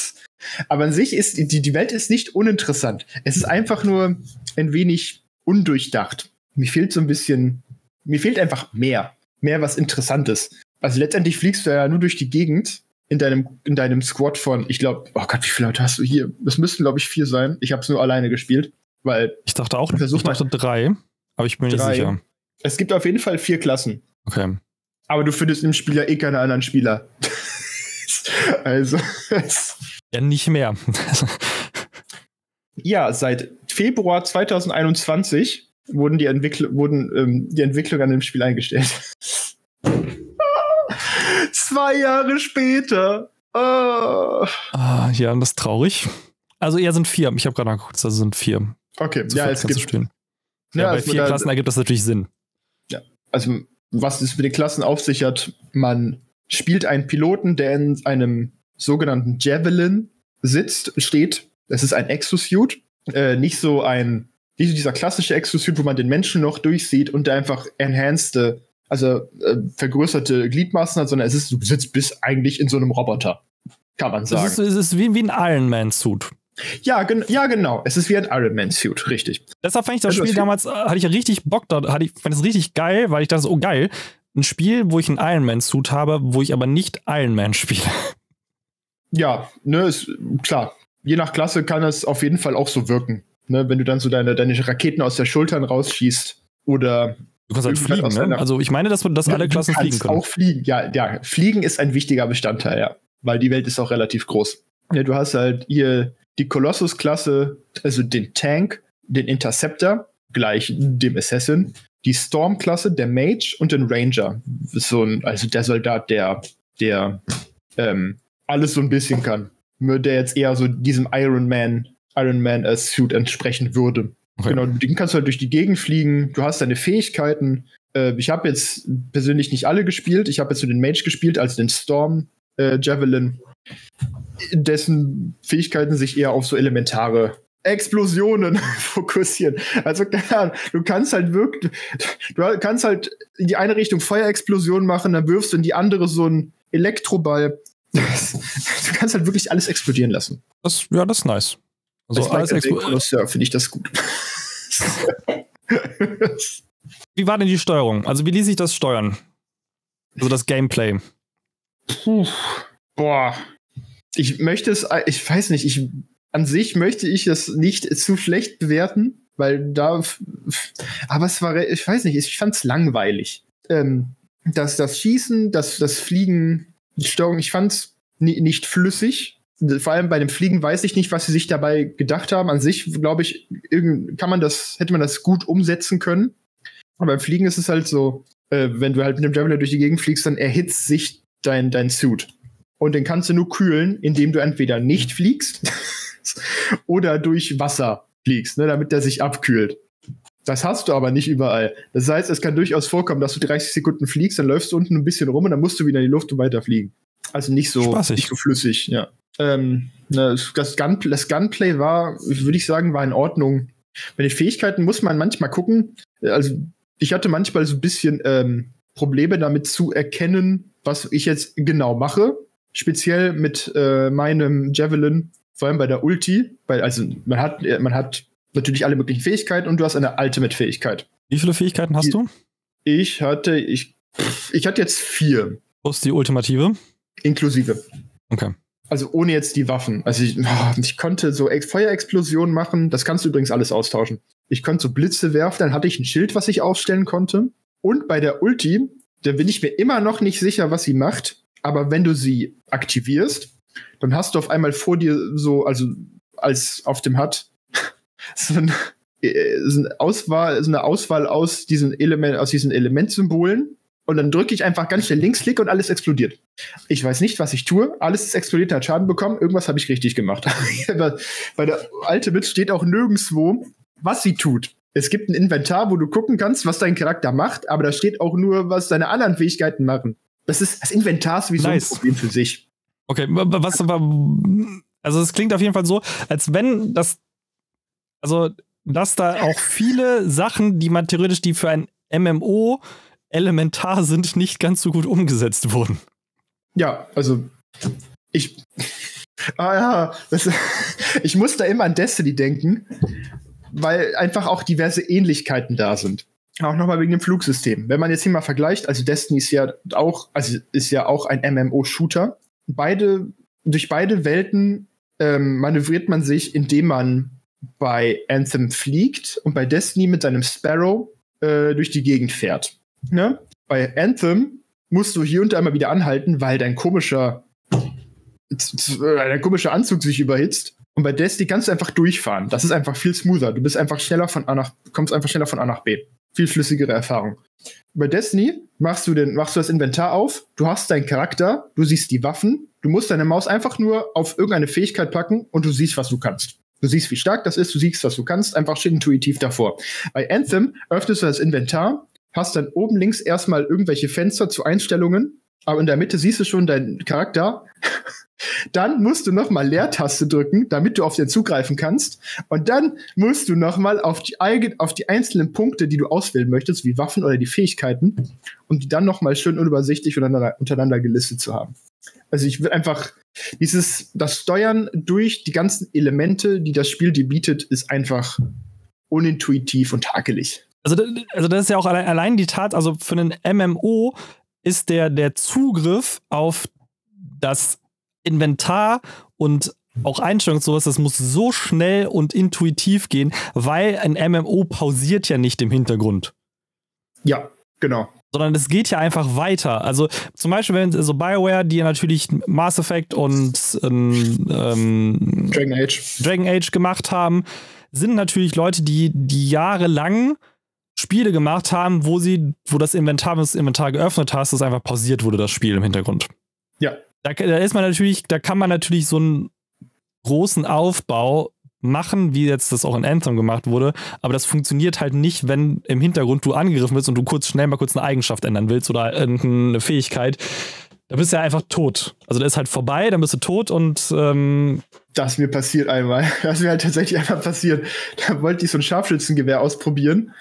aber an sich ist die, die Welt ist nicht uninteressant. Es ist einfach nur ein wenig undurchdacht. Mir fehlt so ein bisschen, mir fehlt einfach mehr. Mehr was Interessantes. Also letztendlich fliegst du ja nur durch die Gegend in deinem, in deinem Squad von, ich glaube, oh Gott, wie viele Leute hast du hier? Es müssten, glaube ich, vier sein. Ich habe es nur alleine gespielt. Weil ich dachte auch, versuch ich dachte drei, aber ich bin mir nicht sicher. Es gibt auf jeden Fall vier Klassen. Okay. Aber du findest im Spiel ja eh keine anderen Spieler. also. ja, nicht mehr. ja, seit Februar 2021 wurden die, Entwickl wurden, ähm, die Entwicklung an dem Spiel eingestellt. Zwei Jahre später. Oh. Ah, ja, das ist traurig. Also, ja, sind vier. Ich habe gerade nachgeguckt, also sind vier. Okay, ja, es gibt. Stehen. Ja, ja bei vier Klassen ergibt das natürlich Sinn. Ja, also was es mit den Klassen auf sich hat, man spielt einen Piloten, der in einem sogenannten Javelin sitzt, steht. Das ist ein Exosuit, äh, nicht so ein, nicht so dieser klassische Exosuit, wo man den Menschen noch durchsieht und der einfach enhanced, also äh, vergrößerte Gliedmaßen hat, sondern es ist, du sitzt bis eigentlich in so einem Roboter, kann man sagen. Es ist, es ist wie, wie ein Iron Man Suit. Ja, gen ja, genau. Es ist wie ein Iron Man Suit, richtig. Deshalb fand ich das also Spiel damals, äh, hatte ich richtig Bock da, hatte ich, fand es richtig geil, weil ich dachte, oh geil, ein Spiel, wo ich einen Iron Man Suit habe, wo ich aber nicht Iron Man spiele. Ja, ne, ist klar. Je nach Klasse kann es auf jeden Fall auch so wirken. Ne, wenn du dann so deine, deine Raketen aus der Schultern rausschießt oder Du kannst halt fliegen, ne? Also ich meine, dass, dass ja, alle Klassen fliegen können. auch fliegen, ja, ja. Fliegen ist ein wichtiger Bestandteil, ja. Weil die Welt ist auch relativ groß. Ja, du hast halt hier die Colossus-Klasse, also den Tank, den Interceptor, gleich dem Assassin, die Storm-Klasse, der Mage und den Ranger. So ein, also der Soldat, der, der ähm, alles so ein bisschen kann. Der jetzt eher so diesem Iron Man, Iron Man äh, Suit entsprechen würde. Okay. Genau, den kannst du halt durch die Gegend fliegen, du hast deine Fähigkeiten. Äh, ich habe jetzt persönlich nicht alle gespielt. Ich habe jetzt nur den Mage gespielt, also den Storm äh, Javelin, dessen Fähigkeiten sich eher auf so elementare Explosionen fokussieren. Also du kannst halt wirklich, du kannst halt in die eine Richtung Feuerexplosion machen, dann wirfst du in die andere so einen Elektroball. du kannst halt wirklich alles explodieren lassen. Das, ja, das ist nice. Also Als alles explodieren. Ja, finde ich das gut. wie war denn die Steuerung? Also wie ließ sich das steuern? Also das Gameplay. Puh. Boah. Ich möchte es, ich weiß nicht, ich an sich möchte ich es nicht zu schlecht bewerten, weil da, aber es war, ich weiß nicht, ich fand es langweilig. Ähm, dass das Schießen, das, das Fliegen, die Steuerung, ich fand es nicht flüssig. Vor allem bei dem Fliegen weiß ich nicht, was sie sich dabei gedacht haben. An sich, glaube ich, kann man das, hätte man das gut umsetzen können. Aber beim Fliegen ist es halt so, äh, wenn du halt mit dem Javelin durch die Gegend fliegst, dann erhitzt sich dein, dein Suit. Und den kannst du nur kühlen, indem du entweder nicht fliegst oder durch Wasser fliegst, ne, damit der sich abkühlt. Das hast du aber nicht überall. Das heißt, es kann durchaus vorkommen, dass du 30 Sekunden fliegst, dann läufst du unten ein bisschen rum und dann musst du wieder in die Luft und weiterfliegen. Also nicht so, nicht so flüssig, ja. Ähm, ne, das, Gun, das Gunplay war, würde ich sagen, war in Ordnung. Bei den Fähigkeiten muss man manchmal gucken. Also ich hatte manchmal so ein bisschen ähm, Probleme damit zu erkennen, was ich jetzt genau mache. Speziell mit äh, meinem Javelin vor allem bei der Ulti, weil also man hat, man hat natürlich alle möglichen Fähigkeiten und du hast eine Ultimate-Fähigkeit. Wie viele Fähigkeiten hast du? Ich hatte, ich, ich hatte jetzt vier. Wo ist die ultimative? Inklusive. Okay. Also ohne jetzt die Waffen. Also ich, ich konnte so Feuerexplosionen machen, das kannst du übrigens alles austauschen. Ich konnte so Blitze werfen, dann hatte ich ein Schild, was ich aufstellen konnte. Und bei der Ulti, da bin ich mir immer noch nicht sicher, was sie macht. Aber wenn du sie aktivierst, dann hast du auf einmal vor dir so, also als auf dem HUD, so, ein, äh, so, eine Auswahl, so eine Auswahl aus diesen Element, aus diesen Elementsymbolen. Und dann drücke ich einfach ganz schnell Linksklick und alles explodiert. Ich weiß nicht, was ich tue. Alles ist explodiert, hat Schaden bekommen. Irgendwas habe ich richtig gemacht. Bei der Ultimate steht auch nirgendwo, was sie tut. Es gibt ein Inventar, wo du gucken kannst, was dein Charakter macht, aber da steht auch nur, was deine anderen Fähigkeiten machen. Das ist das Inventar ist wie nice. so ein Problem für sich. Okay, was aber. Also, es klingt auf jeden Fall so, als wenn das. Also, dass da auch viele Sachen, die man theoretisch, die für ein MMO elementar sind, nicht ganz so gut umgesetzt wurden. Ja, also. Ich. Ah ja, das, ich muss da immer an Destiny denken, weil einfach auch diverse Ähnlichkeiten da sind. Auch nochmal wegen dem Flugsystem. Wenn man jetzt hier mal vergleicht, also Destiny ist ja auch, also ist ja auch ein MMO-Shooter beide, durch beide Welten ähm, manövriert man sich, indem man bei Anthem fliegt und bei Destiny mit seinem Sparrow äh, durch die Gegend fährt. Ne? Bei Anthem musst du hier und da mal wieder anhalten, weil dein komischer, dein komischer Anzug sich überhitzt. Und bei Destiny kannst du einfach durchfahren. Das ist einfach viel smoother. Du bist einfach schneller von A nach, kommst einfach schneller von A nach B. Viel flüssigere Erfahrung. Bei Destiny machst du, den, machst du das Inventar auf, du hast deinen Charakter, du siehst die Waffen, du musst deine Maus einfach nur auf irgendeine Fähigkeit packen und du siehst, was du kannst. Du siehst, wie stark das ist, du siehst, was du kannst, einfach steht intuitiv davor. Bei Anthem öffnest du das Inventar, hast dann oben links erstmal irgendwelche Fenster zu Einstellungen, aber in der Mitte siehst du schon deinen Charakter dann musst du nochmal Leertaste drücken, damit du auf den zugreifen kannst. Und dann musst du nochmal auf die, auf die einzelnen Punkte, die du auswählen möchtest, wie Waffen oder die Fähigkeiten, um die dann nochmal schön unübersichtlich untereinander, untereinander gelistet zu haben. Also ich will einfach dieses, das Steuern durch die ganzen Elemente, die das Spiel dir bietet, ist einfach unintuitiv und hakelig. Also, also das ist ja auch allein, allein die Tat, also für einen MMO ist der, der Zugriff auf das Inventar und auch Einstellungen sowas, das muss so schnell und intuitiv gehen, weil ein MMO pausiert ja nicht im Hintergrund. Ja, genau. Sondern es geht ja einfach weiter. Also zum Beispiel, wenn so BioWare, die ja natürlich Mass Effect und ähm, ähm, Dragon Age. Dragon Age gemacht haben, sind natürlich Leute, die, die jahrelang Spiele gemacht haben, wo sie, wo das Inventar, wenn du das Inventar geöffnet hast, das einfach pausiert wurde, das Spiel im Hintergrund. Ja. Da, da ist man natürlich, da kann man natürlich so einen großen Aufbau machen, wie jetzt das auch in Anthem gemacht wurde, aber das funktioniert halt nicht, wenn im Hintergrund du angegriffen bist und du kurz schnell mal kurz eine Eigenschaft ändern willst oder irgendeine Fähigkeit. Da bist du ja einfach tot. Also der ist halt vorbei, dann bist du tot und ähm das mir passiert einmal. Das mir halt tatsächlich einmal passiert. Da wollte ich so ein Scharfschützengewehr ausprobieren.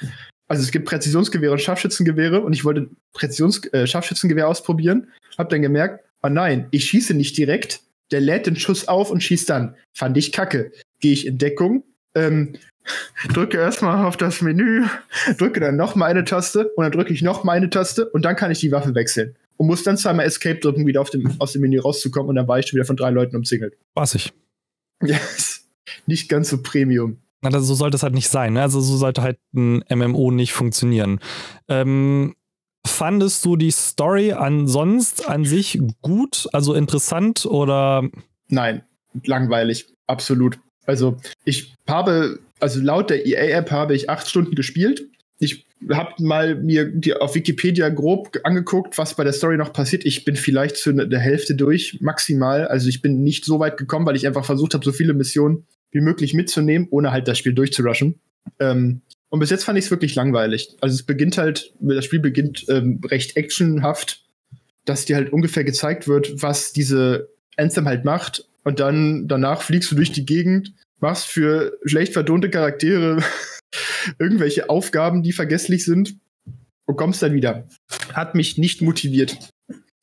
Also es gibt Präzisionsgewehre und Scharfschützengewehre und ich wollte Präzisions äh, Scharfschützengewehr ausprobieren. Hab dann gemerkt, oh nein, ich schieße nicht direkt. Der lädt den Schuss auf und schießt dann. Fand ich kacke. Gehe ich in Deckung, ähm, drücke erstmal auf das Menü, drücke dann noch mal eine Taste und dann drücke ich noch mal eine Taste und dann kann ich die Waffe wechseln. Und muss dann zweimal Escape drücken, wieder auf dem, aus dem Menü rauszukommen und dann war ich schon wieder von drei Leuten umzingelt. Was ich. Yes. Nicht ganz so Premium. Na, so sollte es halt nicht sein. Ne? Also so sollte halt ein MMO nicht funktionieren. Ähm, fandest du die Story ansonsten an sich gut, also interessant oder? Nein, langweilig, absolut. Also ich habe, also laut der EA-App habe ich acht Stunden gespielt. Ich habe mal mir die auf Wikipedia grob angeguckt, was bei der Story noch passiert. Ich bin vielleicht zu der Hälfte durch, maximal. Also ich bin nicht so weit gekommen, weil ich einfach versucht habe, so viele Missionen wie möglich mitzunehmen, ohne halt das Spiel durchzurushen. Ähm, und bis jetzt fand ich es wirklich langweilig. Also es beginnt halt, das Spiel beginnt ähm, recht actionhaft, dass dir halt ungefähr gezeigt wird, was diese Anthem halt macht. Und dann danach fliegst du durch die Gegend, machst für schlecht vertonte Charaktere irgendwelche Aufgaben, die vergesslich sind und kommst dann wieder. Hat mich nicht motiviert.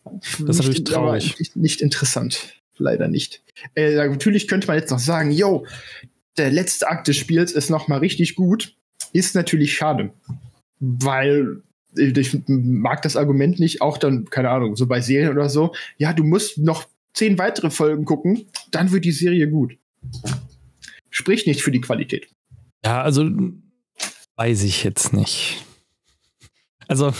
Das ist natürlich traurig. Nicht, nicht interessant leider nicht. Äh, natürlich könnte man jetzt noch sagen, yo, der letzte Akt des Spiels ist noch mal richtig gut. Ist natürlich schade, weil ich mag das Argument nicht, auch dann, keine Ahnung, so bei Serien oder so, ja, du musst noch zehn weitere Folgen gucken, dann wird die Serie gut. Spricht nicht für die Qualität. Ja, also weiß ich jetzt nicht. Also,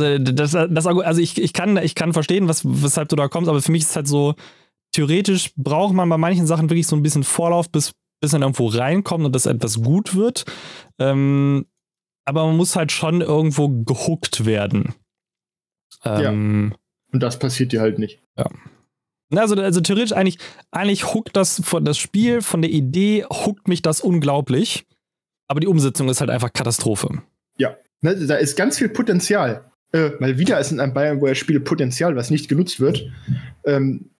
also, das, das, also ich, ich, kann, ich kann verstehen, was, weshalb du da kommst, aber für mich ist es halt so, theoretisch braucht man bei manchen Sachen wirklich so ein bisschen Vorlauf, bis, bis man irgendwo reinkommt und das etwas gut wird. Ähm, aber man muss halt schon irgendwo gehuckt werden. Ähm, ja. Und das passiert dir halt nicht. Ja. Also, also theoretisch eigentlich, eigentlich huckt das von das Spiel, von der Idee, huckt mich das unglaublich. Aber die Umsetzung ist halt einfach Katastrophe. Ja. Ne, da ist ganz viel Potenzial äh, mal wieder ist in einem Bioware-Spiel Potenzial, was nicht genutzt wird. Ähm,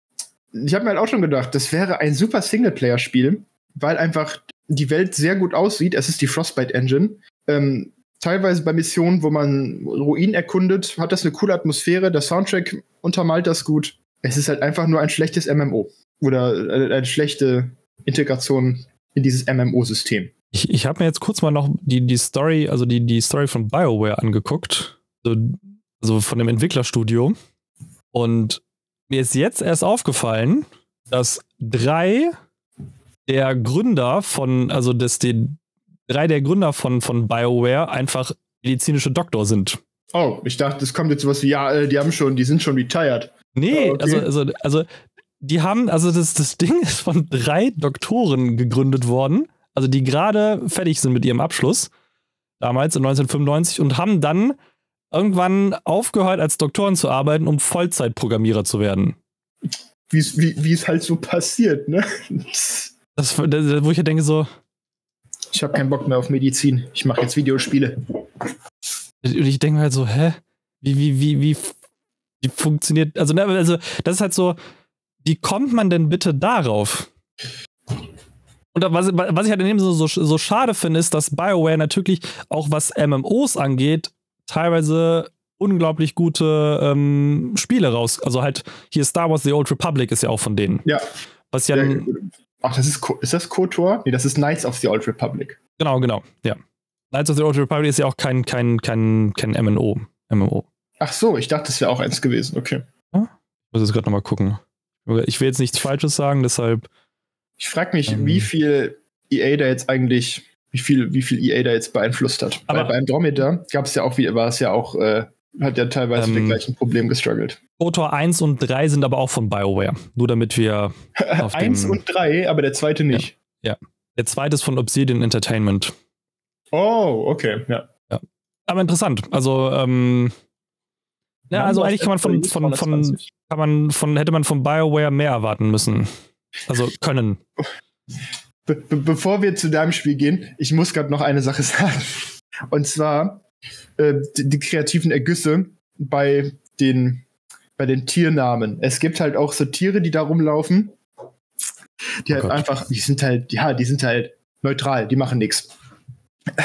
ich habe mir halt auch schon gedacht, das wäre ein super Singleplayer-Spiel, weil einfach die Welt sehr gut aussieht. Es ist die Frostbite-Engine. Ähm, teilweise bei Missionen, wo man Ruinen erkundet, hat das eine coole Atmosphäre. Der Soundtrack untermalt das gut. Es ist halt einfach nur ein schlechtes MMO. Oder eine schlechte Integration in dieses MMO-System. Ich, ich habe mir jetzt kurz mal noch die, die Story, also die, die Story von BioWare angeguckt also von dem Entwicklerstudio. Und mir ist jetzt erst aufgefallen, dass drei der Gründer von, also dass die drei der Gründer von, von BioWare einfach medizinische Doktor sind. Oh, ich dachte, es kommt jetzt sowas wie, ja, äh, die haben schon, die sind schon retired. Nee, oh, okay. also, also, also, die haben, also das, das Ding ist von drei Doktoren gegründet worden, also die gerade fertig sind mit ihrem Abschluss, damals in 1995, und haben dann irgendwann aufgehört, als Doktoren zu arbeiten, um Vollzeitprogrammierer zu werden. Wie es halt so passiert, ne? Das, das, wo ich ja denke so. Ich habe keinen Bock mehr auf Medizin. Ich mache jetzt Videospiele. Und ich denke halt so, hä? Wie, wie, wie, wie, wie funktioniert. Also, ne, also, das ist halt so, wie kommt man denn bitte darauf? Und was, was ich halt in dem so, so, so schade finde, ist, dass BioWare natürlich auch was MMOs angeht, teilweise unglaublich gute ähm, Spiele raus. Also halt hier Star Wars The Old Republic ist ja auch von denen. Ja. Was ja. Ach, das ist, ist das KOTOR? Nee, das ist Knights of the Old Republic. Genau, genau, ja. Knights of the Old Republic ist ja auch kein, kein, kein, kein MMO. MMO. Ach so, ich dachte, das wäre auch eins gewesen, okay. Ja? Ich muss jetzt gerade nochmal gucken. Ich will jetzt nichts Falsches sagen, deshalb. Ich frage mich, ähm, wie viel EA da jetzt eigentlich wie viel, wie viel EA da jetzt beeinflusst hat. Aber Weil bei Andromeda gab es ja auch, wie war es ja auch, äh, hat ja teilweise ähm, mit dem gleichen Problem gestruggelt. Kotor 1 und 3 sind aber auch von BioWare. Nur damit wir. 1 und 3, aber der zweite nicht. Ja, ja. Der zweite ist von Obsidian Entertainment. Oh, okay, ja. Aber interessant. Also, ähm, ja, also eigentlich kann man von, von, von, kann man von, hätte man von BioWare mehr erwarten müssen. Also können. Be be bevor wir zu deinem Spiel gehen, ich muss gerade noch eine Sache sagen. Und zwar äh, die, die, kreativen Ergüsse bei den, bei den Tiernamen. Es gibt halt auch so Tiere, die da rumlaufen. Die oh halt einfach, die sind halt, ja, die sind halt neutral, die machen nichts.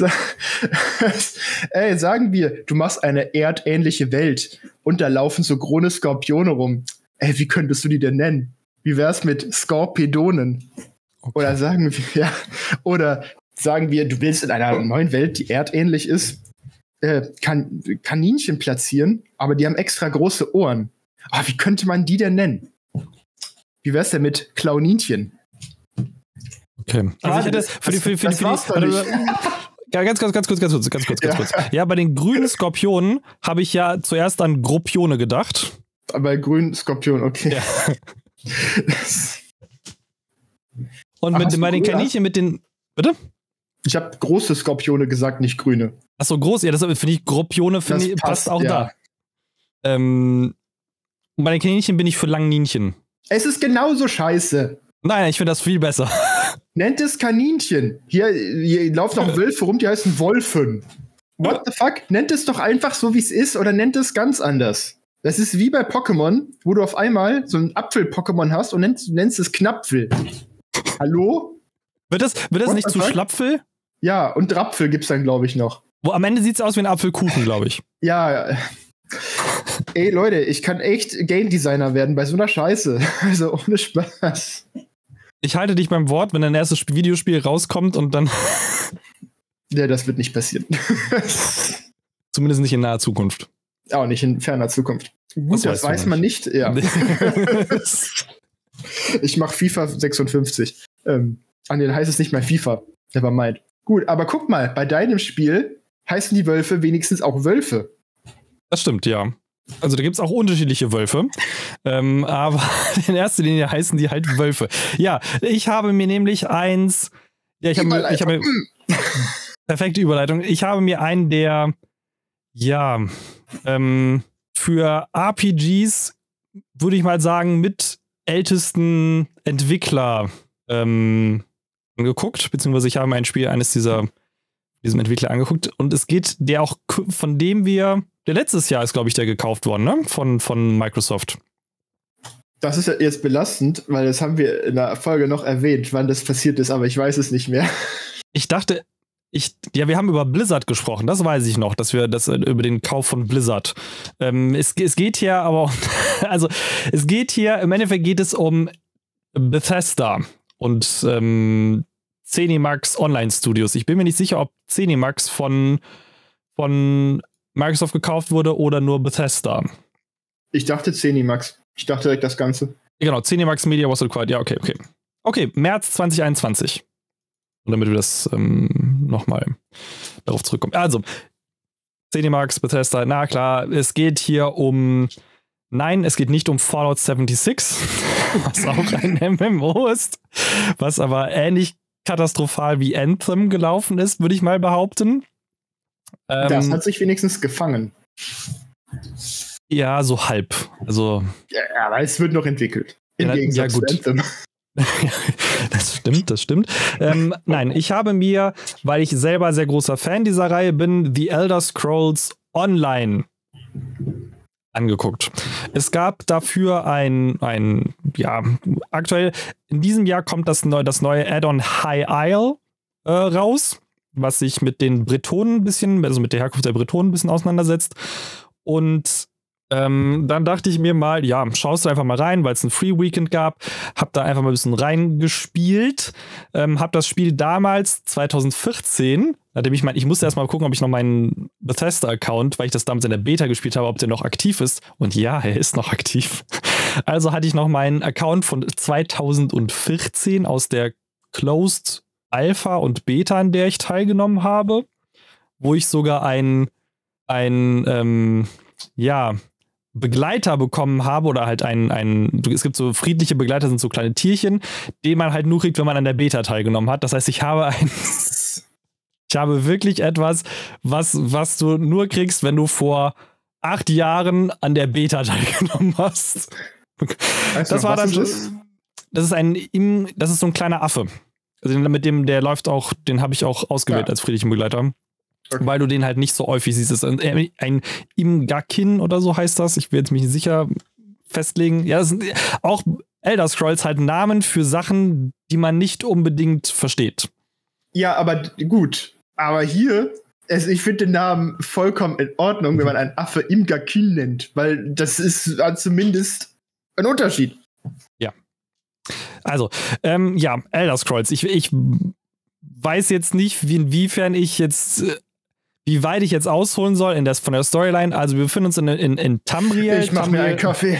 Ey, sagen wir, du machst eine erdähnliche Welt und da laufen so grüne Skorpione rum. Ey, wie könntest du die denn nennen? Wie wär's mit Skorpidonen? Okay. Oder sagen wir, ja, oder sagen wir, du willst in einer neuen Welt, die erdähnlich ist, äh, kan Kaninchen platzieren, aber die haben extra große Ohren. Ah, wie könnte man die denn nennen? Wie wär's denn mit Klauninchen? Okay. Also ich hätte für die, für die, für die, für die, ja, ganz, ganz, ganz kurz, ganz kurz, ganz kurz, ganz kurz. Ja, bei den grünen Skorpionen habe ich ja zuerst an Gruppione gedacht. Bei grünen Skorpion, okay. Ja. Und mit, bei den Kaninchen mit den. Bitte? Ich habe große Skorpione gesagt, nicht grüne. Achso, groß, ja, das finde ich, Gruppione finde ich, passt, passt auch ja. da. Ähm, und bei den Kaninchen bin ich für Langninchen. Es ist genauso scheiße. Nein, ich finde das viel besser. Nennt es Kaninchen. Hier, hier laufen noch Wölfe rum, die heißen Wolfen. What the fuck? Nennt es doch einfach so, wie es ist, oder nennt es ganz anders. Das ist wie bei Pokémon, wo du auf einmal so ein Apfel-Pokémon hast und nennst, nennst es Knapfel. Hallo? Wird das, wird das nicht zu Schlapfel? Ja, und Drapfel gibt's dann, glaube ich, noch. Wo am Ende sieht's aus wie ein Apfelkuchen, glaube ich. ja. Ey, Leute, ich kann echt Game Designer werden bei so einer Scheiße. Also ohne Spaß. Ich halte dich beim Wort, wenn dein erstes Videospiel rauskommt und dann. ja, das wird nicht passieren. Zumindest nicht in naher Zukunft. Auch nicht in ferner Zukunft. Gut, das, das weiß man nicht. Ja. ich mache FIFA 56. Ähm, an den heißt es nicht mehr FIFA. Never mind. Gut, aber guck mal, bei deinem Spiel heißen die Wölfe wenigstens auch Wölfe. Das stimmt, ja. Also da gibt es auch unterschiedliche Wölfe. Ähm, aber in erster Linie heißen die halt Wölfe. Ja, ich habe mir nämlich eins. Ja, ich habe mir. Ich hab mir perfekte Überleitung. Ich habe mir einen der. Ja. Ähm, für RPGs würde ich mal sagen, mit ältesten Entwickler ähm, angeguckt, beziehungsweise ich habe mir ein Spiel eines dieser diesem Entwickler angeguckt und es geht der auch von dem wir der letztes Jahr ist, glaube ich, der gekauft worden, ne? Von, von Microsoft. Das ist jetzt belastend, weil das haben wir in der Folge noch erwähnt, wann das passiert ist, aber ich weiß es nicht mehr. Ich dachte, ich, ja, wir haben über Blizzard gesprochen, das weiß ich noch, dass wir das äh, über den Kauf von Blizzard. Ähm, es, es geht hier aber, also es geht hier, im Endeffekt geht es um Bethesda und ähm, Zenimax Online Studios. Ich bin mir nicht sicher, ob Zenimax von, von Microsoft gekauft wurde oder nur Bethesda. Ich dachte Zenimax. Ich dachte direkt das Ganze. Genau, Zenimax Media was acquired. Ja, okay, okay. Okay, März 2021. Und damit wir das ähm, nochmal darauf zurückkommen. Also, Zenimax, Bethesda, na klar, es geht hier um. Nein, es geht nicht um Fallout 76, was auch ein MMO ist, was aber ähnlich katastrophal wie Anthem gelaufen ist, würde ich mal behaupten. Ähm, das hat sich wenigstens gefangen. Ja, so halb. Also. Ja, aber es wird noch entwickelt. Im ja, Gegensatz ja, gut. zu Anthem. Das stimmt, das stimmt. Ähm, nein, ich habe mir, weil ich selber sehr großer Fan dieser Reihe bin, The Elder Scrolls Online angeguckt. Es gab dafür ein, ein, ja, aktuell in diesem Jahr kommt das, neu, das neue Add-on High Isle äh, raus was sich mit den Bretonen ein bisschen, also mit der Herkunft der Bretonen ein bisschen auseinandersetzt. Und ähm, dann dachte ich mir mal, ja, schaust du einfach mal rein, weil es ein Free Weekend gab. Hab da einfach mal ein bisschen reingespielt. Ähm, hab das Spiel damals, 2014, nachdem ich mein, ich musste erstmal gucken, ob ich noch meinen Bethesda-Account, weil ich das damals in der Beta gespielt habe, ob der noch aktiv ist. Und ja, er ist noch aktiv. Also hatte ich noch meinen Account von 2014 aus der Closed Alpha und Beta, in der ich teilgenommen habe, wo ich sogar ein, ein ähm, ja, Begleiter bekommen habe oder halt ein, ein, es gibt so friedliche Begleiter, sind so kleine Tierchen, die man halt nur kriegt, wenn man an der Beta teilgenommen hat. Das heißt, ich habe ein, Ich habe wirklich etwas, was, was du nur kriegst, wenn du vor acht Jahren an der Beta teilgenommen hast. Weißt das noch, war dann. Ist das ist ein, das ist so ein kleiner Affe. Also mit dem, der läuft auch, den habe ich auch ausgewählt ja. als friedlichen Begleiter. Okay. Weil du den halt nicht so häufig siehst. Das ist ein, ein Imgakin oder so heißt das. Ich will jetzt mich nicht sicher festlegen. Ja, das sind auch Elder Scrolls halt Namen für Sachen, die man nicht unbedingt versteht. Ja, aber gut. Aber hier, also ich finde den Namen vollkommen in Ordnung, wenn man einen Affe Imgakin nennt, weil das ist zumindest ein Unterschied. Ja. Also, ähm, ja, Elder Scrolls. Ich, ich weiß jetzt nicht, wie, inwiefern ich jetzt, äh, wie weit ich jetzt ausholen soll in das, von der Storyline. Also, wir befinden uns in, in, in Tamriel. Ich mache mir einen Kaffee.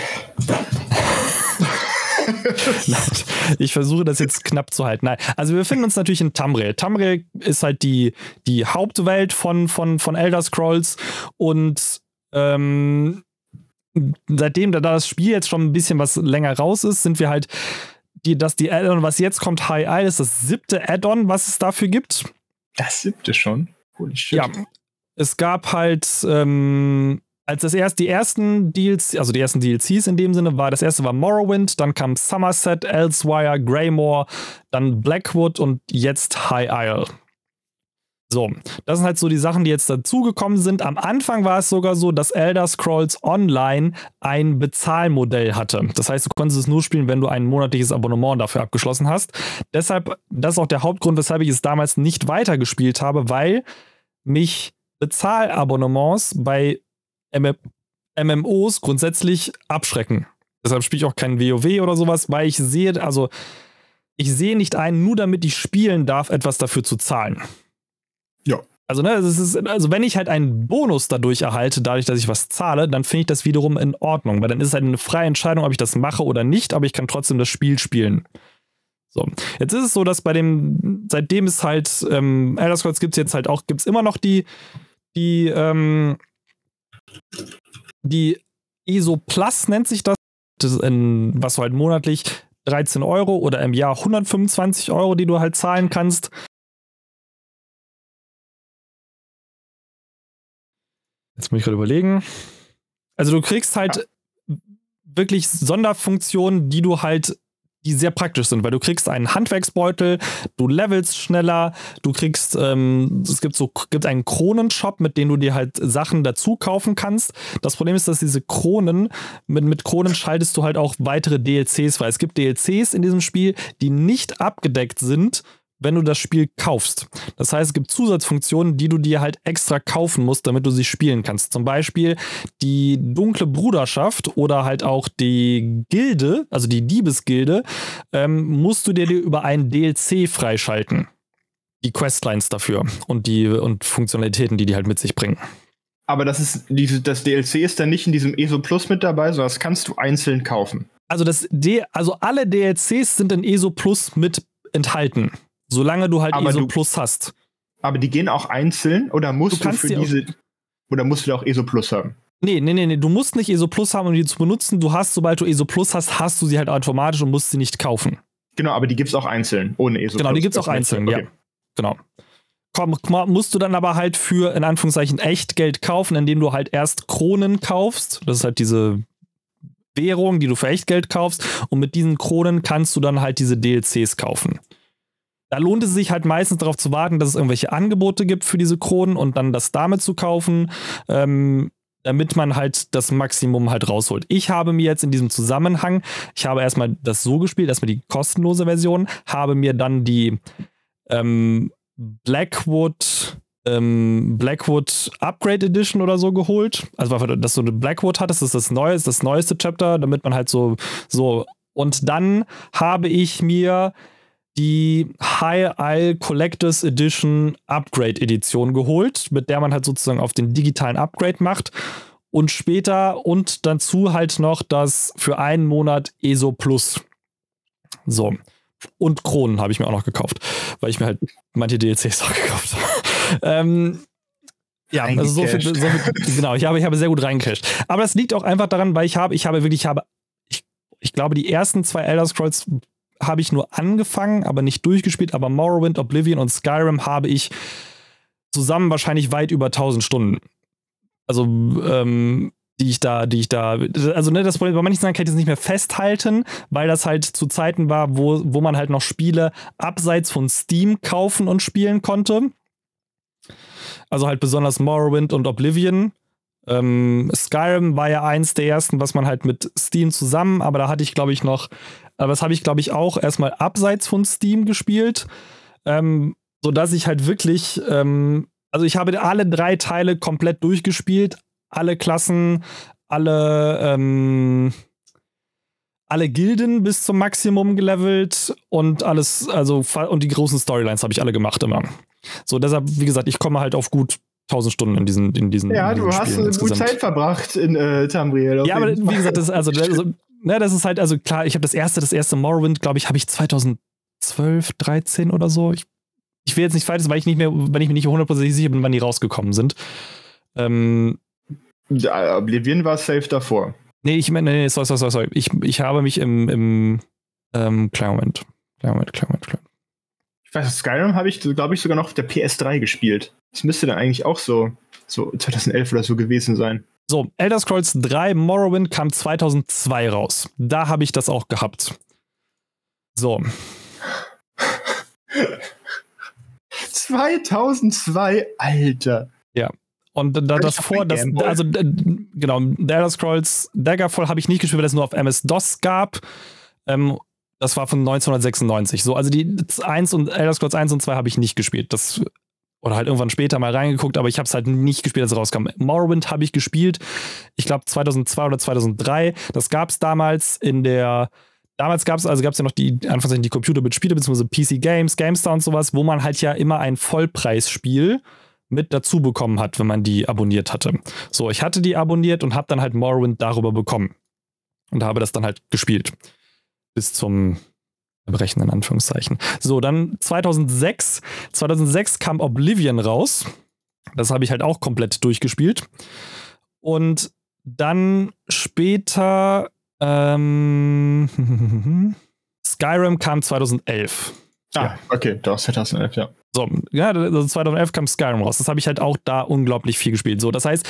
ich versuche das jetzt knapp zu halten. Nein, also wir befinden uns natürlich in Tamriel. Tamriel ist halt die, die Hauptwelt von, von, von Elder Scrolls und ähm, seitdem da das Spiel jetzt schon ein bisschen was länger raus ist, sind wir halt die, dass die Add-on, was jetzt kommt, High Isle, ist das siebte Add-on, was es dafür gibt. Das siebte schon? Holy shit. Ja. Es gab halt, ähm, als das erst die ersten Deals, also die ersten DLCs in dem Sinne war, das erste war Morrowind, dann kam Somerset, Elsewire, Greymore, dann Blackwood und jetzt High Isle. So, das sind halt so die Sachen, die jetzt dazugekommen sind. Am Anfang war es sogar so, dass Elder Scrolls Online ein Bezahlmodell hatte. Das heißt, du konntest es nur spielen, wenn du ein monatliches Abonnement dafür abgeschlossen hast. Deshalb, das ist auch der Hauptgrund, weshalb ich es damals nicht weitergespielt habe, weil mich Bezahlabonnements bei MMOs grundsätzlich abschrecken. Deshalb spiele ich auch kein WoW oder sowas, weil ich sehe, also ich sehe nicht ein, nur damit ich spielen darf, etwas dafür zu zahlen. Ja. Also, ne, ist, also wenn ich halt einen Bonus dadurch erhalte, dadurch, dass ich was zahle, dann finde ich das wiederum in Ordnung, weil dann ist es halt eine freie Entscheidung, ob ich das mache oder nicht, aber ich kann trotzdem das Spiel spielen. So, jetzt ist es so, dass bei dem, seitdem es halt ähm, Elder Scrolls gibt es jetzt halt auch, gibt es immer noch die, die, ähm, die ESO Plus nennt sich das, das in, was du halt monatlich 13 Euro oder im Jahr 125 Euro, die du halt zahlen kannst. Jetzt muss ich gerade überlegen. Also du kriegst halt ja. wirklich Sonderfunktionen, die du halt, die sehr praktisch sind, weil du kriegst einen Handwerksbeutel, du levelst schneller, du kriegst, ähm, es gibt so, gibt einen Kronenshop, mit dem du dir halt Sachen dazu kaufen kannst. Das Problem ist, dass diese Kronen, mit, mit Kronen schaltest du halt auch weitere DLCs weil Es gibt DLCs in diesem Spiel, die nicht abgedeckt sind wenn du das Spiel kaufst. Das heißt, es gibt Zusatzfunktionen, die du dir halt extra kaufen musst, damit du sie spielen kannst. Zum Beispiel die dunkle Bruderschaft oder halt auch die Gilde, also die Diebesgilde, ähm, musst du dir über einen DLC freischalten. Die Questlines dafür und die und Funktionalitäten, die die halt mit sich bringen. Aber das ist diese, das DLC ist dann nicht in diesem ESO Plus mit dabei, sondern das kannst du einzeln kaufen. Also das D, also alle DLCs sind in ESO Plus mit enthalten. Solange du halt aber ESO du, Plus hast. Aber die gehen auch einzeln oder musst du, du für diese oder musst du auch ESO Plus haben? Nee, nee, nee, nee, du musst nicht ESO Plus haben, um die zu benutzen. Du hast, sobald du ESO Plus hast, hast du sie halt automatisch und musst sie nicht kaufen. Genau, aber die gibt es auch einzeln, ohne ESO Genau, Plus. die gibt es auch einzeln, okay. ja. Genau. Komm, musst du dann aber halt für, in Anführungszeichen, Echtgeld kaufen, indem du halt erst Kronen kaufst. Das ist halt diese Währung, die du für Echtgeld kaufst. Und mit diesen Kronen kannst du dann halt diese DLCs kaufen. Da lohnt es sich halt meistens darauf zu warten, dass es irgendwelche Angebote gibt für diese Kronen und dann das damit zu kaufen, ähm, damit man halt das Maximum halt rausholt. Ich habe mir jetzt in diesem Zusammenhang, ich habe erstmal das so gespielt, erstmal die kostenlose Version, habe mir dann die ähm, Blackwood ähm, Blackwood Upgrade Edition oder so geholt. Also, dass du eine Blackwood hattest, das ist das neue, das neueste Chapter, damit man halt so, so. Und dann habe ich mir die High Isle Collectors Edition Upgrade Edition geholt, mit der man halt sozusagen auf den digitalen Upgrade macht. Und später und dazu halt noch das für einen Monat ESO Plus. So. Und Kronen habe ich mir auch noch gekauft, weil ich mir halt manche DLCs auch gekauft habe. ähm, ja, also so viel, so viel, genau, ich habe, ich habe sehr gut reingecasht. Aber das liegt auch einfach daran, weil ich habe, ich habe wirklich, ich habe, ich, ich glaube, die ersten zwei Elder Scrolls habe ich nur angefangen, aber nicht durchgespielt. Aber Morrowind, Oblivion und Skyrim habe ich zusammen wahrscheinlich weit über 1000 Stunden. Also, ähm, die ich da, die ich da, also ne, das Problem bei manchen Sachen kann ich das nicht mehr festhalten, weil das halt zu Zeiten war, wo, wo man halt noch Spiele abseits von Steam kaufen und spielen konnte. Also halt besonders Morrowind und Oblivion. Ähm, Skyrim war ja eins der ersten, was man halt mit Steam zusammen, aber da hatte ich, glaube ich, noch, aber das habe ich, glaube ich, auch erstmal abseits von Steam gespielt. Ähm, sodass ich halt wirklich, ähm, also ich habe alle drei Teile komplett durchgespielt, alle Klassen, alle, ähm, alle Gilden bis zum Maximum gelevelt und alles, also und die großen Storylines habe ich alle gemacht immer. So, deshalb, wie gesagt, ich komme halt auf gut 1000 Stunden in diesen, in diesen. Ja, in diesen du Spielen hast gut Zeit verbracht in äh, Tamriel. Ja, aber wie gesagt, das also, also ne, das ist halt, also klar, ich habe das erste, das erste Morrowind, glaube ich, habe ich 2012, 13 oder so. Ich, ich will jetzt nicht falsch, weil ich nicht mehr, wenn ich mir nicht hundertprozentig sicher bin, wann die rausgekommen sind. Ähm, ja, Oblivion war safe davor. Nee, ich meine, nee, sorry, sorry, sorry. Ich, ich habe mich im, im ähm, kleinen Moment. Kleinen Moment, kleinen Moment, kleinen Ich weiß, Skyrim habe ich, glaube ich, sogar noch auf der PS3 gespielt. Das müsste dann eigentlich auch so, so 2011 oder so gewesen sein. So, Elder Scrolls 3 Morrowind kam 2002 raus. Da habe ich das auch gehabt. So. 2002, Alter. Ja. Und da das vor, das, also genau, Elder Scrolls Daggerfall habe ich nicht gespielt, weil es nur auf MS-DOS gab. Ähm, das war von 1996. So, also die 1 und Elder Scrolls 1 und 2 habe ich nicht gespielt. Das oder halt irgendwann später mal reingeguckt, aber ich habe es halt nicht gespielt, als es rauskam. Morrowind habe ich gespielt, ich glaube 2002 oder 2003. Das gab es damals in der damals gab es, also gab es ja noch die, Anführungszeichen, die Computer mit Spiele, beziehungsweise PC Games, GameStar und sowas, wo man halt ja immer ein Vollpreisspiel mit dazu bekommen hat, wenn man die abonniert hatte. So, ich hatte die abonniert und habe dann halt Morrowind darüber bekommen. Und habe das dann halt gespielt. Bis zum Brechen in Anführungszeichen. So, dann 2006. 2006 kam Oblivion raus. Das habe ich halt auch komplett durchgespielt. Und dann später ähm, Skyrim kam 2011. Ah, ja. okay, das 2011, ja. So, ja, also 2011 kam Skyrim raus. Das habe ich halt auch da unglaublich viel gespielt. So, das heißt,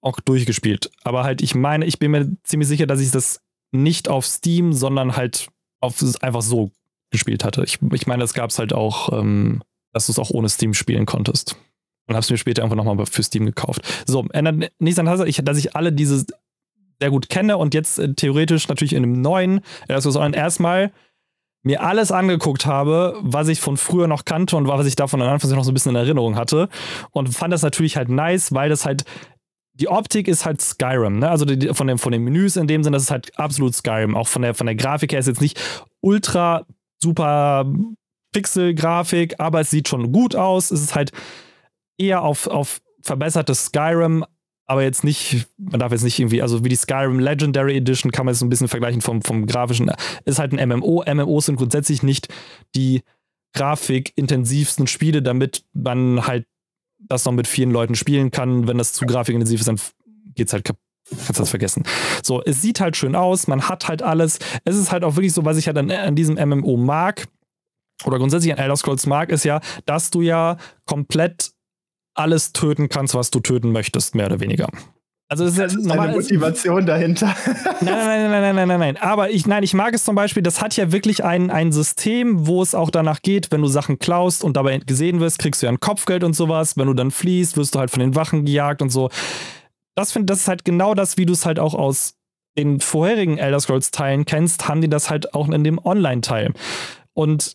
auch durchgespielt. Aber halt, ich meine, ich bin mir ziemlich sicher, dass ich das nicht auf Steam, sondern halt auf einfach so gespielt hatte. Ich, ich meine, das gab es halt auch, ähm, dass du es auch ohne Steam spielen konntest. Und habe es mir später einfach nochmal für Steam gekauft. So, ändert nichts an Tatsache, dass ich alle diese sehr gut kenne und jetzt äh, theoretisch natürlich in einem neuen, sondern erstmal mir alles angeguckt habe, was ich von früher noch kannte und was ich davon an Anfang noch so ein bisschen in Erinnerung hatte und fand das natürlich halt nice, weil das halt die Optik ist halt Skyrim, ne? Also die, von, den, von den Menüs in dem Sinne, das ist halt absolut Skyrim. Auch von der, von der Grafik her ist jetzt nicht ultra super Pixel-Grafik, aber es sieht schon gut aus. Es ist halt eher auf, auf verbessertes Skyrim, aber jetzt nicht, man darf jetzt nicht irgendwie, also wie die Skyrim Legendary Edition kann man jetzt ein bisschen vergleichen vom, vom grafischen, ist halt ein MMO. MMOs sind grundsätzlich nicht die grafikintensivsten Spiele, damit man halt das noch mit vielen Leuten spielen kann. Wenn das zu grafikintensiv ist, dann geht's halt kaputt. Kannst das vergessen. So, es sieht halt schön aus, man hat halt alles. Es ist halt auch wirklich so, was ich halt an, an diesem MMO mag, oder grundsätzlich an Elder Scrolls mag, ist ja, dass du ja komplett alles töten kannst, was du töten möchtest, mehr oder weniger. Also das ist, das ist eine Motivation dahinter. Nein, nein, nein, nein, nein, nein, nein. Aber ich, nein, ich mag es zum Beispiel, das hat ja wirklich ein, ein System, wo es auch danach geht, wenn du Sachen klaust und dabei gesehen wirst, kriegst du ja ein Kopfgeld und sowas. Wenn du dann fliehst, wirst du halt von den Wachen gejagt und so. Das finde das ist halt genau das, wie du es halt auch aus den vorherigen Elder Scrolls Teilen kennst, haben die das halt auch in dem Online-Teil. Und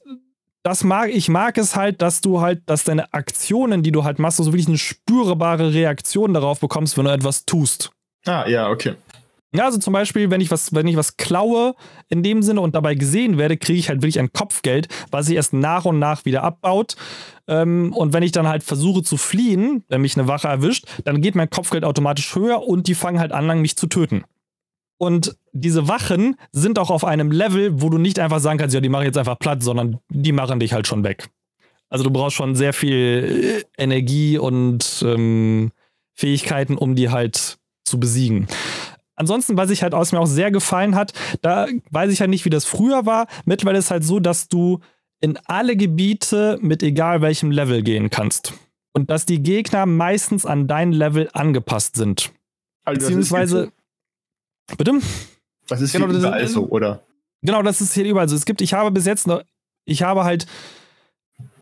das mag, ich mag es halt, dass du halt, dass deine Aktionen, die du halt machst, so wirklich eine spürbare Reaktion darauf bekommst, wenn du etwas tust. Ah, ja, okay. Ja, also zum Beispiel, wenn ich was, wenn ich was klaue in dem Sinne und dabei gesehen werde, kriege ich halt wirklich ein Kopfgeld, was sich erst nach und nach wieder abbaut. Ähm, und wenn ich dann halt versuche zu fliehen, wenn mich eine Wache erwischt, dann geht mein Kopfgeld automatisch höher und die fangen halt an, mich zu töten. Und diese Wachen sind auch auf einem Level, wo du nicht einfach sagen kannst, ja, die mache ich jetzt einfach platt, sondern die machen dich halt schon weg. Also du brauchst schon sehr viel äh, Energie und ähm, Fähigkeiten, um die halt zu besiegen. Ansonsten, was ich halt aus mir auch sehr gefallen hat, da weiß ich halt nicht, wie das früher war. Mittlerweile ist es halt so, dass du in alle Gebiete mit egal welchem Level gehen kannst. und dass die Gegner meistens an dein Level angepasst sind. Also Beziehungsweise. Bitte? Das ist genau, hier überall so, oder? Genau, das ist hier überall so. Es gibt, ich habe bis jetzt noch, ich habe halt,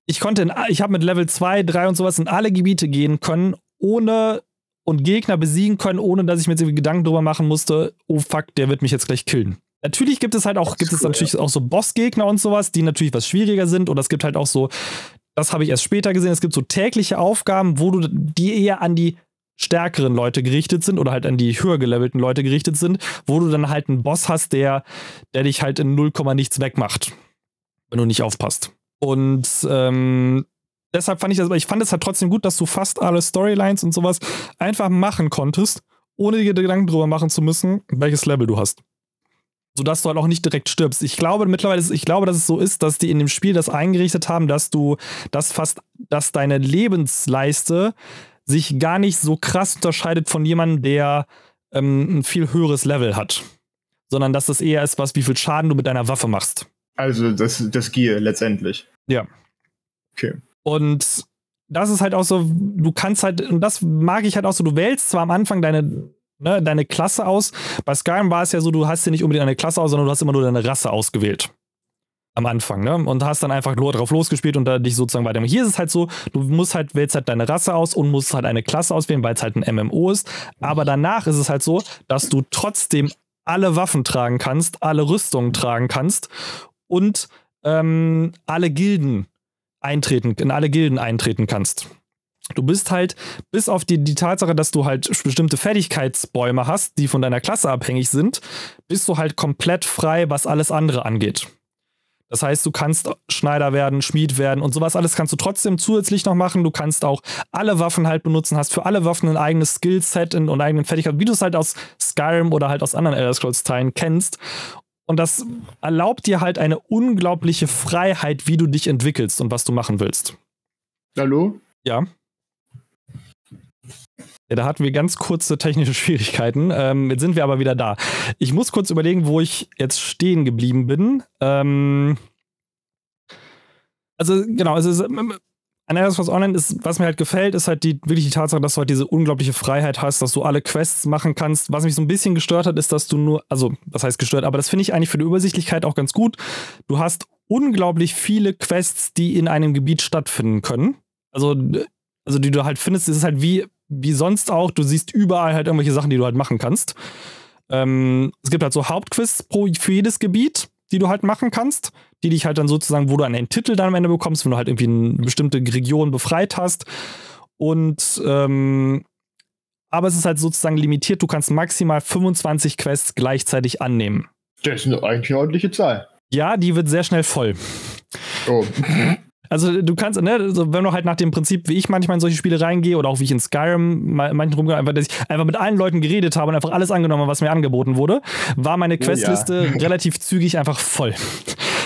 ich konnte, in, ich habe mit Level 2, 3 und sowas in alle Gebiete gehen können, ohne und Gegner besiegen können, ohne dass ich mir jetzt Gedanken drüber machen musste, oh fuck, der wird mich jetzt gleich killen. Natürlich gibt es halt auch, gibt cool, es natürlich ja. auch so Bossgegner und sowas, die natürlich was schwieriger sind. Oder es gibt halt auch so, das habe ich erst später gesehen, es gibt so tägliche Aufgaben, wo du die eher an die stärkeren Leute gerichtet sind oder halt an die höher gelevelten Leute gerichtet sind, wo du dann halt einen Boss hast, der, der dich halt in 0, nichts wegmacht, wenn du nicht aufpasst. Und ähm, deshalb fand ich das, aber ich fand es halt trotzdem gut, dass du fast alle Storylines und sowas einfach machen konntest, ohne dir Gedanken drüber machen zu müssen, welches Level du hast. Sodass du halt auch nicht direkt stirbst. Ich glaube mittlerweile, ich glaube, dass es so ist, dass die in dem Spiel das eingerichtet haben, dass du, dass fast, dass deine Lebensleiste sich gar nicht so krass unterscheidet von jemandem, der ähm, ein viel höheres Level hat. Sondern dass das eher ist, was, wie viel Schaden du mit deiner Waffe machst. Also das, das Gear letztendlich. Ja. Okay. Und das ist halt auch so, du kannst halt, und das mag ich halt auch so, du wählst zwar am Anfang deine, ne, deine Klasse aus. Bei Skyrim war es ja so, du hast ja nicht unbedingt eine Klasse aus, sondern du hast immer nur deine Rasse ausgewählt am Anfang, ne? Und hast dann einfach nur drauf losgespielt und da dich sozusagen weiter. Hier ist es halt so, du musst halt, wählst halt deine Rasse aus und musst halt eine Klasse auswählen, weil es halt ein MMO ist. Aber danach ist es halt so, dass du trotzdem alle Waffen tragen kannst, alle Rüstungen tragen kannst und ähm, alle Gilden eintreten, in alle Gilden eintreten kannst. Du bist halt, bis auf die, die Tatsache, dass du halt bestimmte Fertigkeitsbäume hast, die von deiner Klasse abhängig sind, bist du halt komplett frei, was alles andere angeht. Das heißt, du kannst Schneider werden, Schmied werden und sowas alles kannst du trotzdem zusätzlich noch machen. Du kannst auch alle Waffen halt benutzen, hast für alle Waffen ein eigenes Skillset und eigenen Fertigkeiten, wie du es halt aus Skyrim oder halt aus anderen Elder Scrolls Teilen kennst. Und das erlaubt dir halt eine unglaubliche Freiheit, wie du dich entwickelst und was du machen willst. Hallo? Ja. Ja, da hatten wir ganz kurze technische Schwierigkeiten. Ähm, jetzt sind wir aber wieder da. Ich muss kurz überlegen, wo ich jetzt stehen geblieben bin. Ähm, also, genau, es ist. Ähm, an Scrolls Online ist, was mir halt gefällt, ist halt die, wirklich die Tatsache, dass du halt diese unglaubliche Freiheit hast, dass du alle Quests machen kannst. Was mich so ein bisschen gestört hat, ist, dass du nur, also, was heißt gestört, aber das finde ich eigentlich für die Übersichtlichkeit auch ganz gut. Du hast unglaublich viele Quests, die in einem Gebiet stattfinden können. Also, also die du halt findest, es ist halt wie wie sonst auch, du siehst überall halt irgendwelche Sachen, die du halt machen kannst. Ähm, es gibt halt so Hauptquiz pro, für jedes Gebiet, die du halt machen kannst, die dich halt dann sozusagen, wo du einen Titel dann am Ende bekommst, wenn du halt irgendwie eine bestimmte Region befreit hast. Und ähm, aber es ist halt sozusagen limitiert, du kannst maximal 25 Quests gleichzeitig annehmen. Das ist eine eigentlich ordentliche Zahl. Ja, die wird sehr schnell voll. Oh. Also du kannst, ne, also wenn du halt nach dem Prinzip, wie ich manchmal in solche Spiele reingehe oder auch wie ich in Skyrim manchen rumgehe, einfach, dass ich einfach mit allen Leuten geredet habe und einfach alles angenommen, was mir angeboten wurde, war meine Questliste oh ja. relativ zügig einfach voll.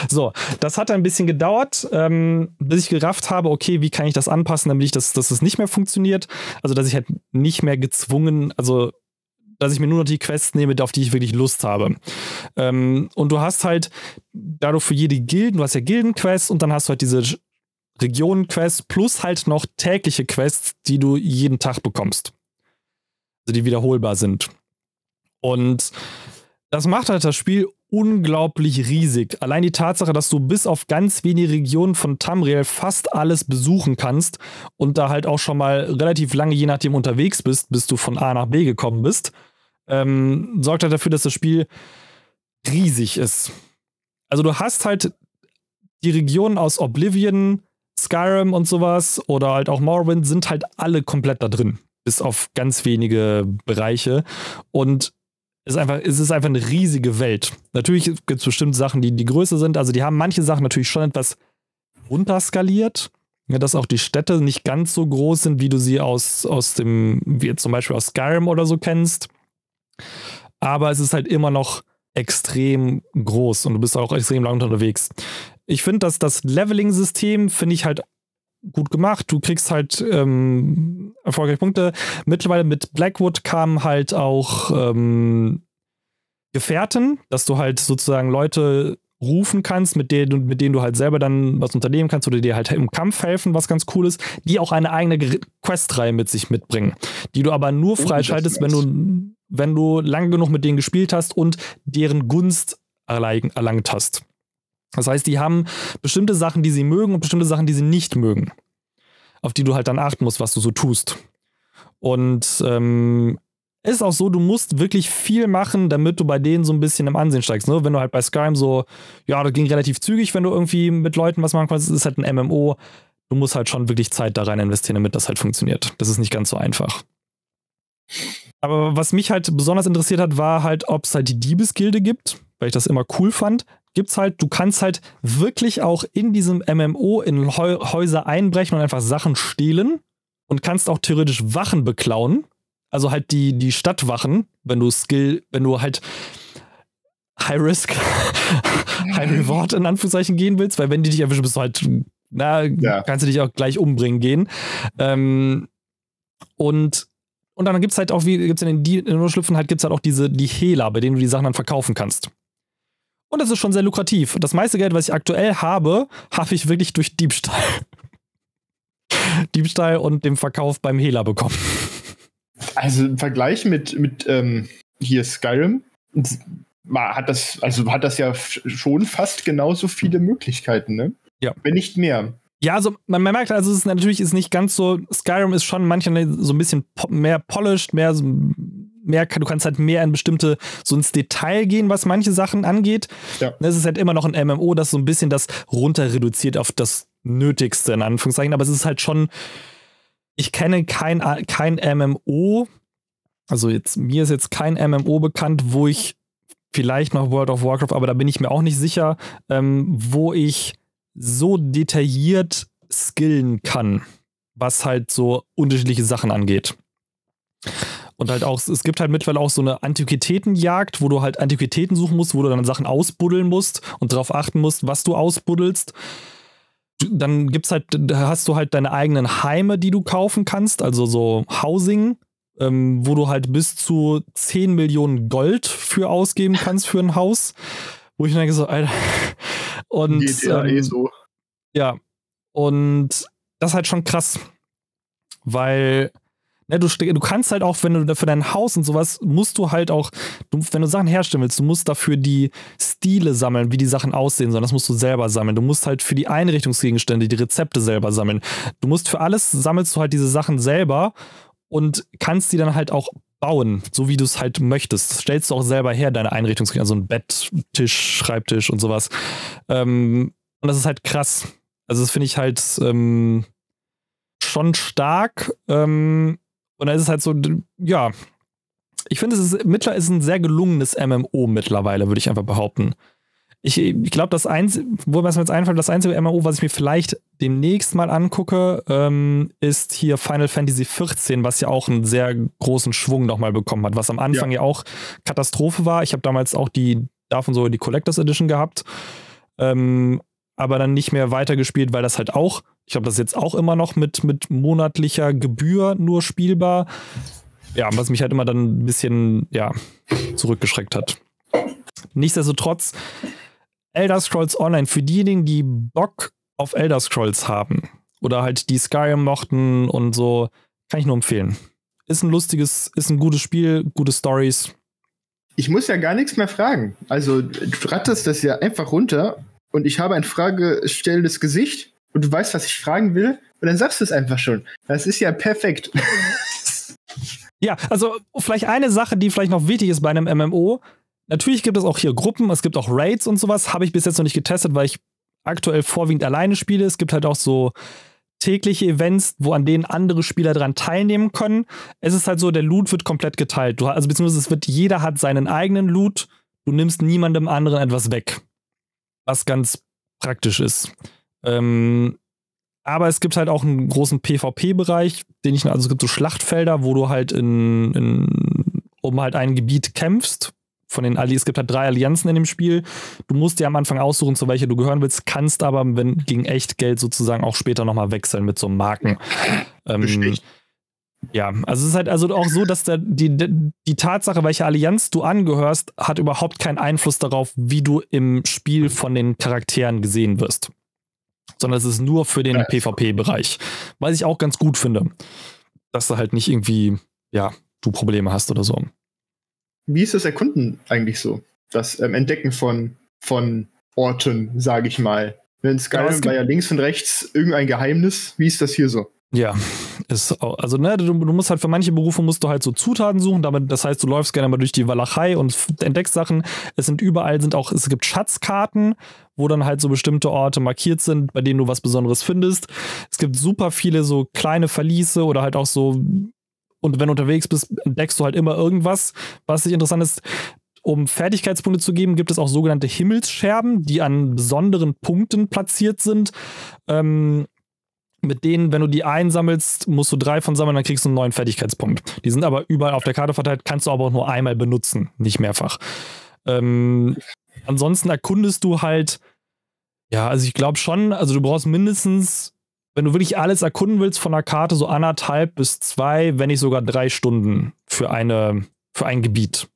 So, das hat ein bisschen gedauert, ähm, bis ich gerafft habe, okay, wie kann ich das anpassen, damit ich das, dass es nicht mehr funktioniert. Also, dass ich halt nicht mehr gezwungen, also dass ich mir nur noch die Quests nehme, auf die ich wirklich Lust habe. Ähm, und du hast halt dadurch für jede Gilden, du hast ja Gildenquests und dann hast du halt diese Regionenquests plus halt noch tägliche Quests, die du jeden Tag bekommst. Also die wiederholbar sind. Und das macht halt das Spiel unglaublich riesig. Allein die Tatsache, dass du bis auf ganz wenige Regionen von Tamriel fast alles besuchen kannst und da halt auch schon mal relativ lange, je nachdem, unterwegs bist, bis du von A nach B gekommen bist, ähm, sorgt halt dafür, dass das Spiel riesig ist. Also du hast halt die Regionen aus Oblivion, Skyrim und sowas oder halt auch Morrowind sind halt alle komplett da drin, bis auf ganz wenige Bereiche. Und es ist einfach, es ist einfach eine riesige Welt. Natürlich gibt es bestimmt Sachen, die, die größer sind. Also die haben manche Sachen natürlich schon etwas runterskaliert. Ja, dass auch die Städte nicht ganz so groß sind, wie du sie aus, aus dem, wie zum Beispiel aus Skyrim oder so kennst. Aber es ist halt immer noch extrem groß und du bist auch extrem lang unterwegs ich finde, dass das Leveling-System finde ich halt gut gemacht. Du kriegst halt ähm, erfolgreiche Punkte. Mittlerweile mit Blackwood kamen halt auch ähm, Gefährten, dass du halt sozusagen Leute rufen kannst, mit denen, mit denen du halt selber dann was unternehmen kannst oder dir halt im Kampf helfen, was ganz cool ist, die auch eine eigene Questreihe mit sich mitbringen, die du aber nur oh, freischaltest, wenn du, wenn du lang genug mit denen gespielt hast und deren Gunst erlangt hast. Das heißt, die haben bestimmte Sachen, die sie mögen und bestimmte Sachen, die sie nicht mögen, auf die du halt dann achten musst, was du so tust. Und ähm, ist auch so, du musst wirklich viel machen, damit du bei denen so ein bisschen im Ansehen steigst. Ne? Wenn du halt bei Skyrim so, ja, das ging relativ zügig, wenn du irgendwie mit Leuten was machen kannst, es ist halt ein MMO. Du musst halt schon wirklich Zeit da rein investieren, damit das halt funktioniert. Das ist nicht ganz so einfach. Aber was mich halt besonders interessiert hat, war halt, ob es halt die Diebesgilde gibt, weil ich das immer cool fand. Gibt's halt, du kannst halt wirklich auch in diesem MMO in Häuser einbrechen und einfach Sachen stehlen und kannst auch theoretisch Wachen beklauen also halt die, die Stadtwachen, wenn du Skill, wenn du halt High Risk, High Reward in Anführungszeichen gehen willst, weil wenn die dich erwischen, bist du halt, na, ja. kannst du dich auch gleich umbringen gehen. Ähm, und und dann gibt es halt auch, wie gibt es in den Nur-Schlüpfen halt, gibt es halt auch diese, die Hehler, bei denen du die Sachen dann verkaufen kannst. Und das ist schon sehr lukrativ. Das meiste Geld, was ich aktuell habe, habe ich wirklich durch Diebstahl. Diebstahl und dem Verkauf beim Hehler bekommen. Also im Vergleich mit, mit ähm, hier Skyrim hat das, also hat das ja schon fast genauso viele Möglichkeiten, ne? Ja. Wenn nicht mehr. Ja, also man, man merkt, also es ist natürlich ist nicht ganz so, Skyrim ist schon manchmal so ein bisschen po mehr polished, mehr, mehr, du kannst halt mehr in bestimmte, so ins Detail gehen, was manche Sachen angeht. Ja. Es ist halt immer noch ein MMO, das so ein bisschen das runter reduziert auf das Nötigste, in Anführungszeichen, aber es ist halt schon, ich kenne kein, kein MMO, also jetzt, mir ist jetzt kein MMO bekannt, wo ich vielleicht noch World of Warcraft, aber da bin ich mir auch nicht sicher, ähm, wo ich so detailliert skillen kann, was halt so unterschiedliche Sachen angeht. Und halt auch, es gibt halt mittlerweile auch so eine Antiquitätenjagd, wo du halt Antiquitäten suchen musst, wo du dann Sachen ausbuddeln musst und darauf achten musst, was du ausbuddelst dann gibt's halt, da hast du halt deine eigenen Heime, die du kaufen kannst, also so Housing, ähm, wo du halt bis zu 10 Millionen Gold für ausgeben kannst für ein Haus. Wo ich denke so, Alter. Und Geht ja, ähm, eh so. ja. Und das ist halt schon krass. Weil Ne, du, du kannst halt auch, wenn du für dein Haus und sowas, musst du halt auch, du, wenn du Sachen herstellen willst, du musst dafür die Stile sammeln, wie die Sachen aussehen sollen. Das musst du selber sammeln. Du musst halt für die Einrichtungsgegenstände die Rezepte selber sammeln. Du musst für alles, sammelst du halt diese Sachen selber und kannst die dann halt auch bauen, so wie du es halt möchtest. Das stellst du auch selber her, deine Einrichtungsgegenstände, also ein Bett, Tisch, Schreibtisch und sowas. Ähm, und das ist halt krass. Also das finde ich halt ähm, schon stark. Ähm, und dann ist es halt so, ja, ich finde, es ist, mittlerweile ist ein sehr gelungenes MMO mittlerweile, würde ich einfach behaupten. Ich, ich glaube, das einzige, wo mir jetzt einfällt, das einzige MMO, was ich mir vielleicht demnächst mal angucke, ähm, ist hier Final Fantasy XIV, was ja auch einen sehr großen Schwung nochmal bekommen hat, was am Anfang ja, ja auch Katastrophe war. Ich habe damals auch die davon so die Collectors Edition gehabt, ähm, aber dann nicht mehr weitergespielt, weil das halt auch ich glaube, das jetzt auch immer noch mit, mit monatlicher Gebühr nur spielbar. Ja, was mich halt immer dann ein bisschen, ja, zurückgeschreckt hat. Nichtsdestotrotz, Elder Scrolls Online, für diejenigen, die Bock auf Elder Scrolls haben oder halt die Skyrim mochten und so, kann ich nur empfehlen. Ist ein lustiges, ist ein gutes Spiel, gute Stories. Ich muss ja gar nichts mehr fragen. Also, du ratterst das ja einfach runter und ich habe ein fragestellendes Gesicht und du weißt, was ich fragen will, und dann sagst du es einfach schon. Das ist ja perfekt. ja, also vielleicht eine Sache, die vielleicht noch wichtig ist bei einem MMO. Natürlich gibt es auch hier Gruppen, es gibt auch Raids und sowas. Habe ich bis jetzt noch nicht getestet, weil ich aktuell vorwiegend alleine spiele. Es gibt halt auch so tägliche Events, wo an denen andere Spieler dran teilnehmen können. Es ist halt so, der Loot wird komplett geteilt. Du, also beziehungsweise es wird, jeder hat seinen eigenen Loot. Du nimmst niemandem anderen etwas weg. Was ganz praktisch ist. Ähm, aber es gibt halt auch einen großen PvP-Bereich, den ich, also es gibt so Schlachtfelder, wo du halt in, in um halt ein Gebiet kämpfst. Von den Allianzen, es gibt halt drei Allianzen in dem Spiel. Du musst dir am Anfang aussuchen, zu welcher du gehören willst, kannst aber wenn, gegen echt Geld sozusagen auch später nochmal wechseln mit so Marken. Ähm, Ja, also es ist halt also auch so, dass der, die, die Tatsache, welche Allianz du angehörst, hat überhaupt keinen Einfluss darauf, wie du im Spiel von den Charakteren gesehen wirst. Sondern es ist nur für den ja. PvP-Bereich. Was ich auch ganz gut finde. Dass du halt nicht irgendwie, ja, du Probleme hast oder so. Wie ist das Erkunden eigentlich so? Das ähm, Entdecken von, von Orten, sage ich mal. In Skyrim ja, war ja links und rechts irgendein Geheimnis. Wie ist das hier so? Ja, ist auch, also ne, du, du, musst halt für manche Berufe musst du halt so Zutaten suchen, damit, das heißt, du läufst gerne mal durch die Walachei und entdeckst Sachen. Es sind überall sind auch, es gibt Schatzkarten, wo dann halt so bestimmte Orte markiert sind, bei denen du was Besonderes findest. Es gibt super viele so kleine Verliese oder halt auch so, und wenn du unterwegs bist, entdeckst du halt immer irgendwas, was sich interessant ist. Um Fertigkeitspunkte zu geben, gibt es auch sogenannte Himmelsscherben, die an besonderen Punkten platziert sind. Ähm, mit denen, wenn du die einsammelst, musst du drei von sammeln, dann kriegst du einen neuen Fertigkeitspunkt. Die sind aber überall auf der Karte verteilt, kannst du aber auch nur einmal benutzen, nicht mehrfach. Ähm, ansonsten erkundest du halt, ja, also ich glaube schon, also du brauchst mindestens, wenn du wirklich alles erkunden willst von der Karte, so anderthalb bis zwei, wenn nicht sogar drei Stunden für eine, für ein Gebiet.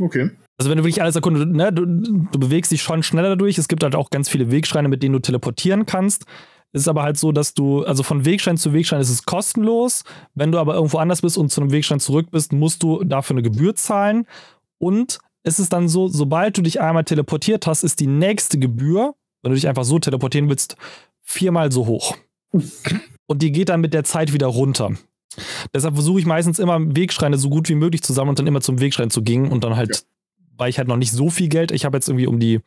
Okay. Also wenn du wirklich alles erkundest, ne, du, du bewegst dich schon schneller dadurch. Es gibt halt auch ganz viele Wegschreine, mit denen du teleportieren kannst. Es ist aber halt so, dass du, also von Wegschein zu Wegschein ist es kostenlos. Wenn du aber irgendwo anders bist und zu einem Wegschein zurück bist, musst du dafür eine Gebühr zahlen. Und es ist dann so, sobald du dich einmal teleportiert hast, ist die nächste Gebühr, wenn du dich einfach so teleportieren willst, viermal so hoch. Und die geht dann mit der Zeit wieder runter. Deshalb versuche ich meistens immer Wegschreine so gut wie möglich zusammen und dann immer zum Wegschrein zu gehen und dann halt, ja. weil ich halt noch nicht so viel Geld, ich habe jetzt irgendwie um die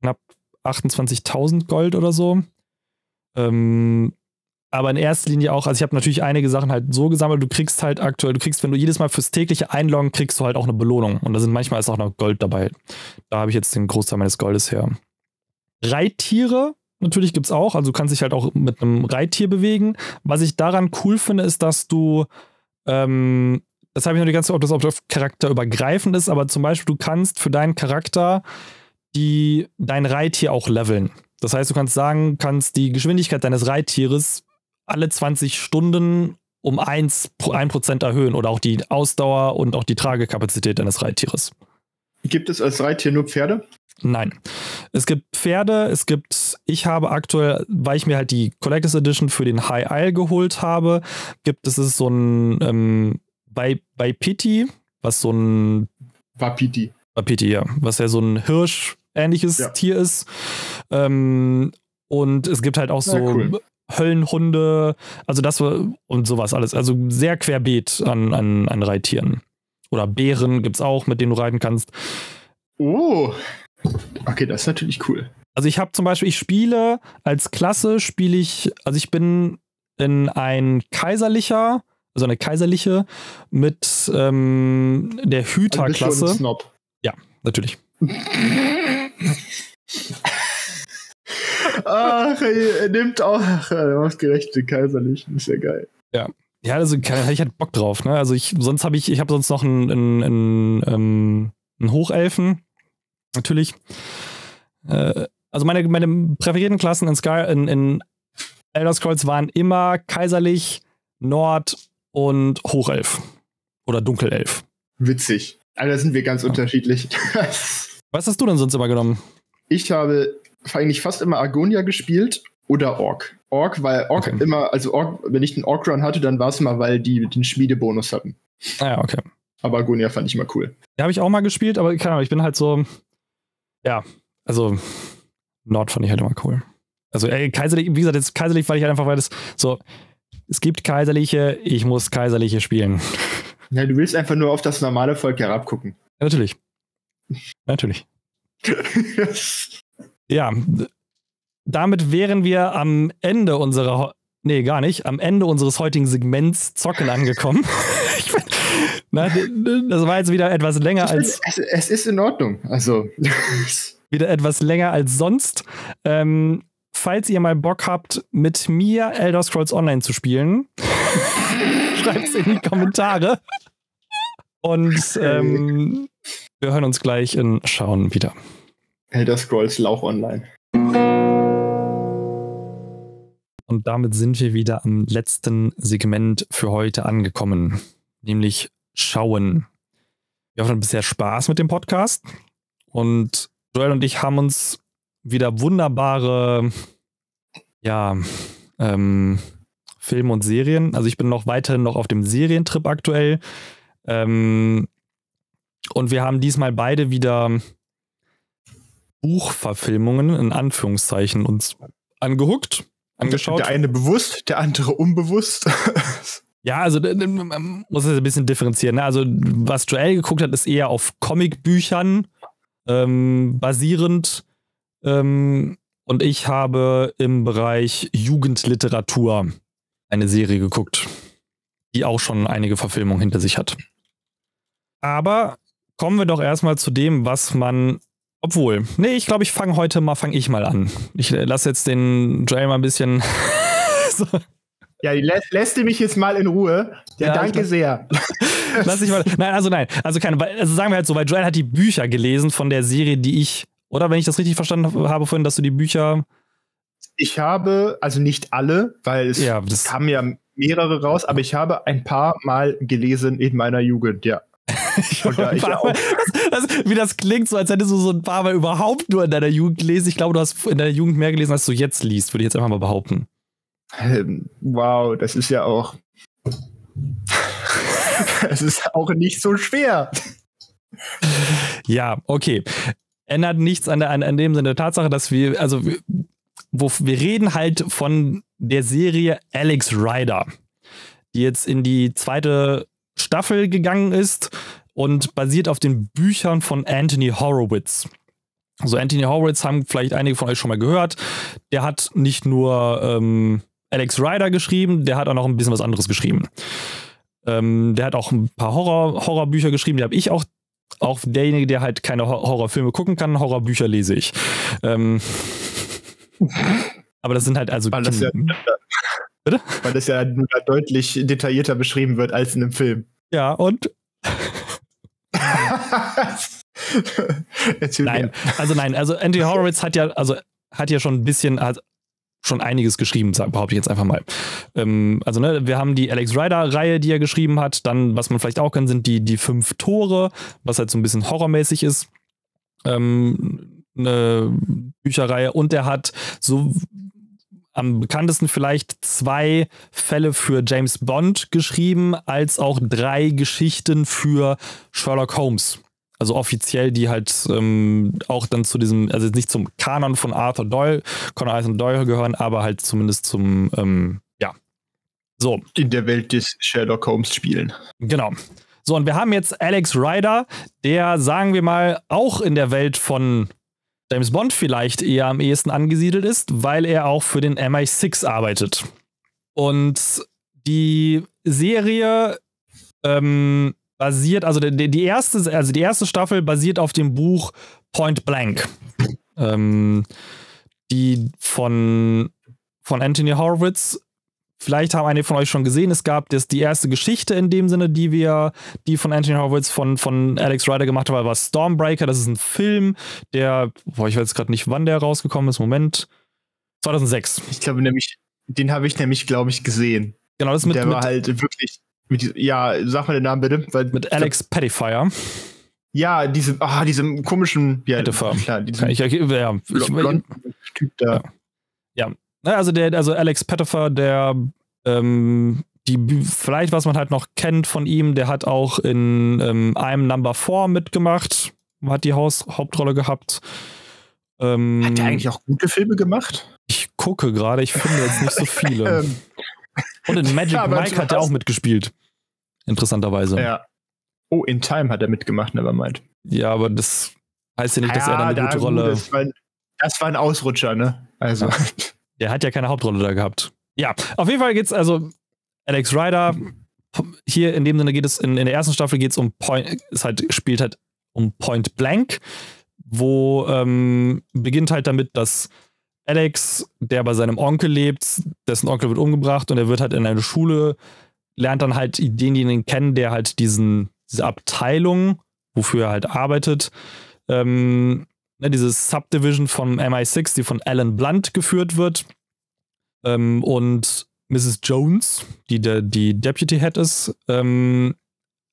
knapp 28.000 Gold oder so. Ähm, aber in erster Linie auch, also ich habe natürlich einige Sachen halt so gesammelt, du kriegst halt aktuell, du kriegst, wenn du jedes Mal fürs tägliche Einloggen kriegst du halt auch eine Belohnung. Und da sind manchmal ist auch noch Gold dabei. Da habe ich jetzt den Großteil meines Goldes her. Reittiere natürlich gibt es auch, also du kannst dich halt auch mit einem Reittier bewegen. Was ich daran cool finde, ist, dass du, ähm, das habe ich noch die ganze Zeit, ob das auf Charakter übergreifend ist, aber zum Beispiel, du kannst für deinen Charakter die, dein Reittier auch leveln. Das heißt, du kannst sagen, kannst die Geschwindigkeit deines Reittieres alle 20 Stunden um 1, 1% erhöhen oder auch die Ausdauer und auch die Tragekapazität deines Reittieres. Gibt es als Reittier nur Pferde? Nein. Es gibt Pferde, es gibt, ich habe aktuell, weil ich mir halt die Collectors Edition für den High Isle geholt habe, gibt es so ein ähm, bei, bei Pity, was so ein Wapiti. Wapiti, ja. Was ja so ein Hirsch ähnliches ja. Tier ist. Ähm, und es gibt halt auch so cool. Höllenhunde, also das und sowas alles. Also sehr querbeet an, an, an Reittieren. Oder Bären gibt es auch, mit denen du reiten kannst. Oh. Okay, das ist natürlich cool. Also ich habe zum Beispiel, ich spiele als Klasse, spiele ich, also ich bin in ein kaiserlicher, also eine kaiserliche mit ähm, der Hüterklasse. Also. Ja, natürlich. Ach, er nimmt auch. Ach, er macht gerechte Kaiserlichen. Ist ja geil. Ja. Ja, also ich hatte Bock drauf, ne? Also ich, sonst habe ich, ich habe sonst noch einen, einen, einen, ähm, einen Hochelfen. Natürlich. Äh, also meine, meine präferierten Klassen in Sky, in, in Elder Scrolls waren immer kaiserlich, Nord und Hochelf. Oder Dunkelelf. Witzig. Also sind wir ganz ja. unterschiedlich. Was hast du denn sonst immer genommen? Ich habe eigentlich fast immer Argonia gespielt oder Ork. Ork, weil Ork okay. immer, also Ork, wenn ich den Ork Run hatte, dann war es immer, weil die den Schmiedebonus hatten. Ah ja, okay. Aber Argonia fand ich immer cool. Ja, habe ich auch mal gespielt, aber keine Ahnung, ich bin halt so, ja, also Nord fand ich halt immer cool. Also ey, kaiserlich, wie gesagt, jetzt kaiserlich, weil ich halt einfach, weil das so, es gibt kaiserliche, ich muss kaiserliche spielen. Ja, du willst einfach nur auf das normale Volk herabgucken. Ja, natürlich. Natürlich. ja, damit wären wir am Ende unserer, nee, gar nicht, am Ende unseres heutigen Segments Zocken angekommen. bin, na, das war jetzt wieder etwas länger als. Es, es, ist in Ordnung. Also. wieder etwas länger als sonst. Ähm, falls ihr mal Bock habt, mit mir Elder Scrolls Online zu spielen, schreibt es in die Kommentare. Und ähm, wir hören uns gleich in Schauen wieder. Elder Scrolls Lauch Online. Und damit sind wir wieder am letzten Segment für heute angekommen, nämlich Schauen. Wir hatten bisher Spaß mit dem Podcast und Joel und ich haben uns wieder wunderbare, ja, ähm, Filme und Serien. Also ich bin noch weiterhin noch auf dem Serientrip aktuell. Ähm, und wir haben diesmal beide wieder Buchverfilmungen in Anführungszeichen uns angeguckt, angeschaut. Der eine bewusst, der andere unbewusst. ja, also man muss es ein bisschen differenzieren. Ne? Also was Joel geguckt hat, ist eher auf Comicbüchern ähm, basierend. Ähm, und ich habe im Bereich Jugendliteratur eine Serie geguckt, die auch schon einige Verfilmungen hinter sich hat. Aber kommen wir doch erstmal zu dem, was man. Obwohl, nee, ich glaube, ich fange heute mal, fange ich mal an. Ich äh, lasse jetzt den Joel mal ein bisschen. so. Ja, lässt, lässt du mich jetzt mal in Ruhe? Ja, ja danke sehr. Lass ich mal. Nein, also nein. Also keine, also sagen wir halt so, weil Joel hat die Bücher gelesen von der Serie, die ich, oder wenn ich das richtig verstanden habe vorhin, dass du die Bücher. Ich habe, also nicht alle, weil es ja, kamen ja mehrere raus, aber ich habe ein paar Mal gelesen in meiner Jugend, ja. Auch. Das, das, wie das klingt, so als hättest du so ein paar Mal überhaupt nur in deiner Jugend gelesen. Ich glaube, du hast in deiner Jugend mehr gelesen, als du jetzt liest, würde ich jetzt einfach mal behaupten. Ähm, wow, das ist ja auch. Es ist auch nicht so schwer. Ja, okay. Ändert nichts an, der, an, an dem Sinne der Tatsache, dass wir, also wo wir reden halt von der Serie Alex Rider, die jetzt in die zweite Staffel gegangen ist und basiert auf den Büchern von Anthony Horowitz. Also Anthony Horowitz haben vielleicht einige von euch schon mal gehört. Der hat nicht nur ähm, Alex Rider geschrieben, der hat auch noch ein bisschen was anderes geschrieben. Ähm, der hat auch ein paar Horror, Horrorbücher geschrieben, die habe ich auch. Auch derjenige, der halt keine Horrorfilme gucken kann, Horrorbücher lese ich. Ähm, aber das sind halt also. Weil das, ja, Bitte? Weil das ja deutlich detaillierter beschrieben wird als in einem Film. Ja, und? nein, also nein, also Andy Horowitz hat ja, also hat ja schon ein bisschen, hat schon einiges geschrieben, behaupte ich jetzt einfach mal. Ähm, also, ne, wir haben die Alex Rider-Reihe, die er geschrieben hat. Dann, was man vielleicht auch kann, sind die, die fünf Tore, was halt so ein bisschen horrormäßig ist. Ähm, eine Bücherreihe. Und er hat so am bekanntesten vielleicht zwei Fälle für James Bond geschrieben, als auch drei Geschichten für Sherlock Holmes. Also offiziell, die halt ähm, auch dann zu diesem, also nicht zum Kanon von Arthur Doyle, Conan Arthur Doyle gehören, aber halt zumindest zum, ähm, ja. So. In der Welt des Sherlock Holmes spielen. Genau. So, und wir haben jetzt Alex Ryder, der, sagen wir mal, auch in der Welt von James Bond vielleicht eher am ehesten angesiedelt ist, weil er auch für den MI6 arbeitet. Und die Serie ähm, basiert, also die, die, erste, also die erste Staffel basiert auf dem Buch Point Blank. Ähm, die von, von Anthony Horowitz Vielleicht haben einige von euch schon gesehen, es gab das, die erste Geschichte in dem Sinne, die wir, die von Anthony Horowitz von, von Alex Rider gemacht haben, war Stormbreaker. Das ist ein Film, der, boah, ich weiß gerade nicht, wann der rausgekommen ist. Moment. 2006. Ich glaube nämlich, den habe ich nämlich, glaube ich, gesehen. Genau, das mit. Der mit, war halt wirklich, mit, ja, sag mal den Namen bitte. Weil, mit Alex Pettifier. Ja, diese, ah, diesem komischen, ja, Pettifer. klar, diesem ich, ja, ich, Typ da. Ja. Ne, also der, also Alex Pettifer, der ähm, die vielleicht, was man halt noch kennt von ihm, der hat auch in ähm, I'm Number 4 mitgemacht, hat die Haus Hauptrolle gehabt. Ähm, hat der eigentlich auch gute Filme gemacht? Ich gucke gerade, ich finde jetzt nicht so viele. Ähm. Und in Magic ja, Mike hat er auch mitgespielt. Interessanterweise. Ja. Oh, in Time hat er mitgemacht, nevermind. Ja, aber das heißt ja nicht, dass ja, er da eine da gute Rolle. Das war, das war, ein Ausrutscher, ne? Also. Ja. Der hat ja keine Hauptrolle da gehabt. Ja, auf jeden Fall geht es also Alex Ryder. Hier in dem Sinne geht es in, in der ersten Staffel geht es um Point, es halt spielt halt um Point Blank, wo ähm, beginnt halt damit, dass Alex, der bei seinem Onkel lebt, dessen Onkel wird umgebracht und er wird halt in eine Schule, lernt dann halt denjenigen kennen, der halt diesen, diese Abteilung, wofür er halt arbeitet, ähm, ne, diese Subdivision vom MI6, die von Alan Blunt geführt wird. Ähm, und Mrs. Jones, die der, die Deputy Head ist, ähm,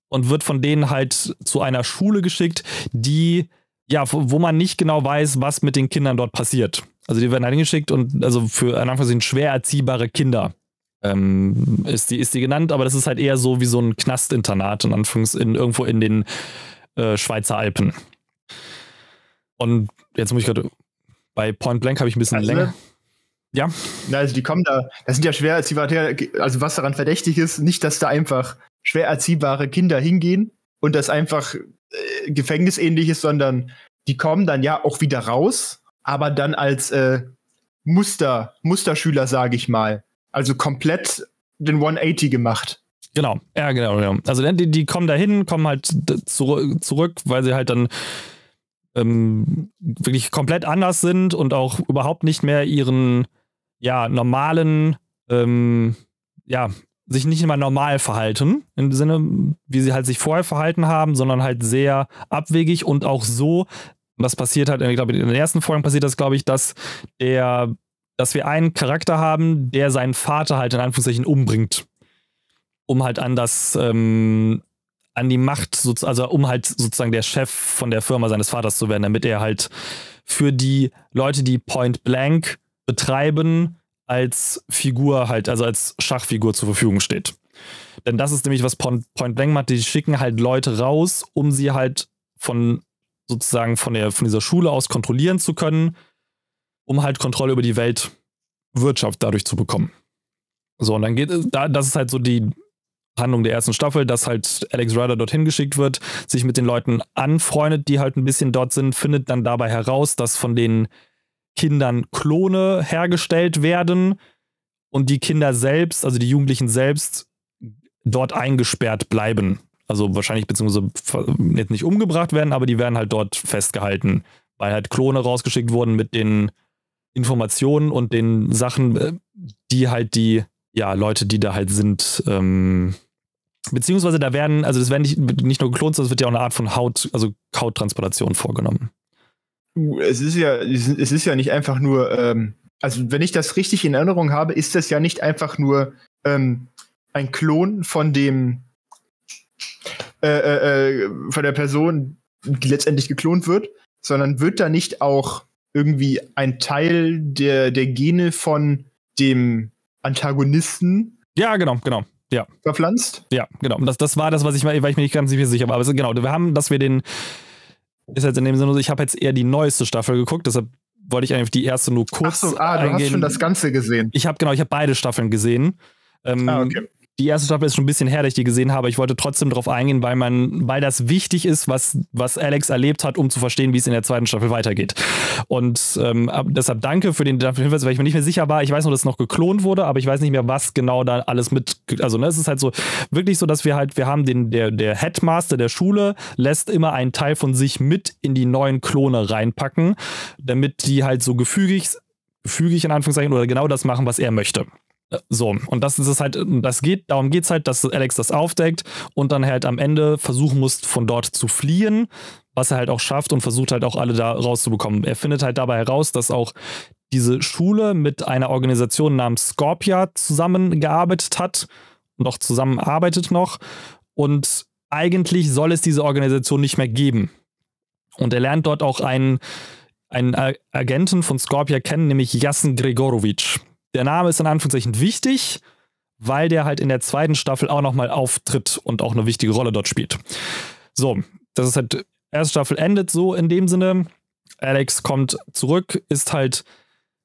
und wird von denen halt zu einer Schule geschickt, die, ja, wo man nicht genau weiß, was mit den Kindern dort passiert. Also die werden halt hingeschickt und also für in Anführungszeichen schwer erziehbare Kinder ähm, ist, die, ist die genannt, aber das ist halt eher so wie so ein Knastinternat in Anführungs in, irgendwo in den äh, Schweizer Alpen. Und jetzt muss ich gerade bei Point Blank habe ich ein bisschen also, länger. Ja. Also die kommen da, das sind ja schwer erziehbare, also was daran verdächtig ist, nicht, dass da einfach schwer erziehbare Kinder hingehen und das einfach äh, gefängnisähnlich ist, sondern die kommen dann ja auch wieder raus, aber dann als äh, Muster, Musterschüler, sage ich mal. Also komplett den 180 gemacht. Genau, ja, genau, genau. Also die, die kommen dahin, kommen halt zurück, zurück, weil sie halt dann ähm, wirklich komplett anders sind und auch überhaupt nicht mehr ihren ja, normalen, ähm, ja, sich nicht immer normal verhalten, im Sinne, wie sie halt sich vorher verhalten haben, sondern halt sehr abwegig und auch so, was passiert halt, ich glaube, in den ersten Folgen passiert das, glaube ich, dass der, dass wir einen Charakter haben, der seinen Vater halt in Anführungszeichen umbringt. Um halt an das, ähm, an die Macht, also um halt sozusagen der Chef von der Firma seines Vaters zu werden, damit er halt für die Leute, die Point Blank betreiben, als Figur halt, also als Schachfigur zur Verfügung steht. Denn das ist nämlich, was Point, Blank macht, die schicken halt Leute raus, um sie halt von sozusagen von, der, von dieser Schule aus kontrollieren zu können, um halt Kontrolle über die Weltwirtschaft dadurch zu bekommen. So, und dann geht es, das ist halt so die Handlung der ersten Staffel, dass halt Alex Ryder dorthin geschickt wird, sich mit den Leuten anfreundet, die halt ein bisschen dort sind, findet dann dabei heraus, dass von den Kindern Klone hergestellt werden und die Kinder selbst, also die Jugendlichen selbst, dort eingesperrt bleiben. Also wahrscheinlich beziehungsweise jetzt nicht umgebracht werden, aber die werden halt dort festgehalten, weil halt Klone rausgeschickt wurden mit den Informationen und den Sachen, äh, die halt die ja, Leute, die da halt sind, ähm, beziehungsweise da werden, also das werden nicht, nicht nur geklont, sondern es wird ja auch eine Art von Haut, also Hauttransplantation vorgenommen. Es ist ja, es ist ja nicht einfach nur, ähm, also wenn ich das richtig in Erinnerung habe, ist das ja nicht einfach nur ähm, ein Klon von dem, äh, äh, äh, von der Person, die letztendlich geklont wird, sondern wird da nicht auch irgendwie ein Teil der, der Gene von dem Antagonisten. Ja, genau, genau. Ja. Verpflanzt? Ja, genau. Das, das war das, was ich, weil ich mir nicht ganz sicher war. Aber genau, wir haben, dass wir den, ist jetzt in dem Sinne, ich habe jetzt eher die neueste Staffel geguckt, deshalb wollte ich eigentlich die erste nur kurz. Ach so, ah, du eingehen. hast schon das Ganze gesehen. Ich habe genau, ich habe beide Staffeln gesehen. Ähm, ah, okay die erste Staffel ist schon ein bisschen her, dass ich die gesehen habe. Ich wollte trotzdem darauf eingehen, weil man, weil das wichtig ist, was, was Alex erlebt hat, um zu verstehen, wie es in der zweiten Staffel weitergeht. Und ähm, deshalb danke für den Hinweis, weil ich mir nicht mehr sicher war. Ich weiß nur, dass es noch geklont wurde, aber ich weiß nicht mehr, was genau da alles mit. Also, ne, es ist halt so wirklich so, dass wir halt, wir haben den, der, der Headmaster der Schule lässt immer einen Teil von sich mit in die neuen Klone reinpacken, damit die halt so gefügig, gefügig in Anführungszeichen oder genau das machen, was er möchte. So, und das ist es halt, das geht, darum geht es halt, dass Alex das aufdeckt und dann halt am Ende versuchen muss, von dort zu fliehen, was er halt auch schafft und versucht halt auch alle da rauszubekommen. Er findet halt dabei heraus, dass auch diese Schule mit einer Organisation namens Scorpia zusammengearbeitet hat und auch zusammenarbeitet noch. Und eigentlich soll es diese Organisation nicht mehr geben. Und er lernt dort auch einen, einen Agenten von Scorpia kennen, nämlich Jasen Gregorovic der Name ist in Anführungszeichen wichtig, weil der halt in der zweiten Staffel auch nochmal auftritt und auch eine wichtige Rolle dort spielt. So, das ist halt, erste Staffel endet so in dem Sinne. Alex kommt zurück, ist halt,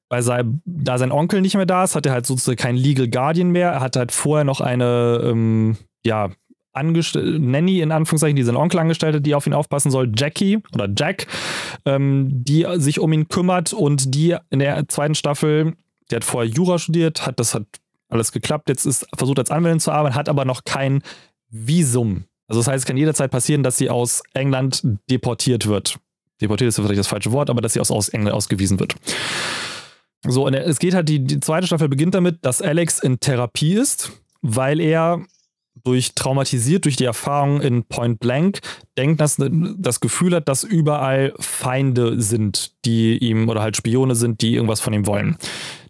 weil sein, da sein Onkel nicht mehr da ist, hat er halt sozusagen kein Legal Guardian mehr. Er hat halt vorher noch eine, ähm, ja, Angestell Nanny in Anführungszeichen, die sein Onkel angestellt hat, die auf ihn aufpassen soll, Jackie oder Jack, ähm, die sich um ihn kümmert und die in der zweiten Staffel der hat vorher Jura studiert, hat das hat alles geklappt, jetzt ist versucht als Anwältin zu arbeiten, hat aber noch kein Visum. Also das heißt, es kann jederzeit passieren, dass sie aus England deportiert wird. Deportiert ist vielleicht das falsche Wort, aber dass sie aus, aus England ausgewiesen wird. So, und es geht halt, die, die zweite Staffel beginnt damit, dass Alex in Therapie ist, weil er durch traumatisiert durch die Erfahrung in Point Blank denkt, dass das Gefühl hat, dass überall Feinde sind, die ihm oder halt Spione sind, die irgendwas von ihm wollen.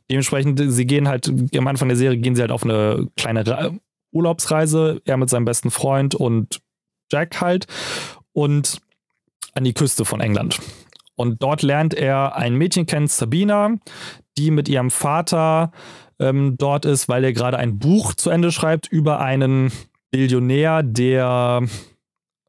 Dementsprechend, sie gehen halt, am Anfang der Serie gehen sie halt auf eine kleine Re Urlaubsreise, er mit seinem besten Freund und Jack halt und an die Küste von England. Und dort lernt er ein Mädchen kennen, Sabina, die mit ihrem Vater ähm, dort ist, weil er gerade ein Buch zu Ende schreibt über einen Billionär, der,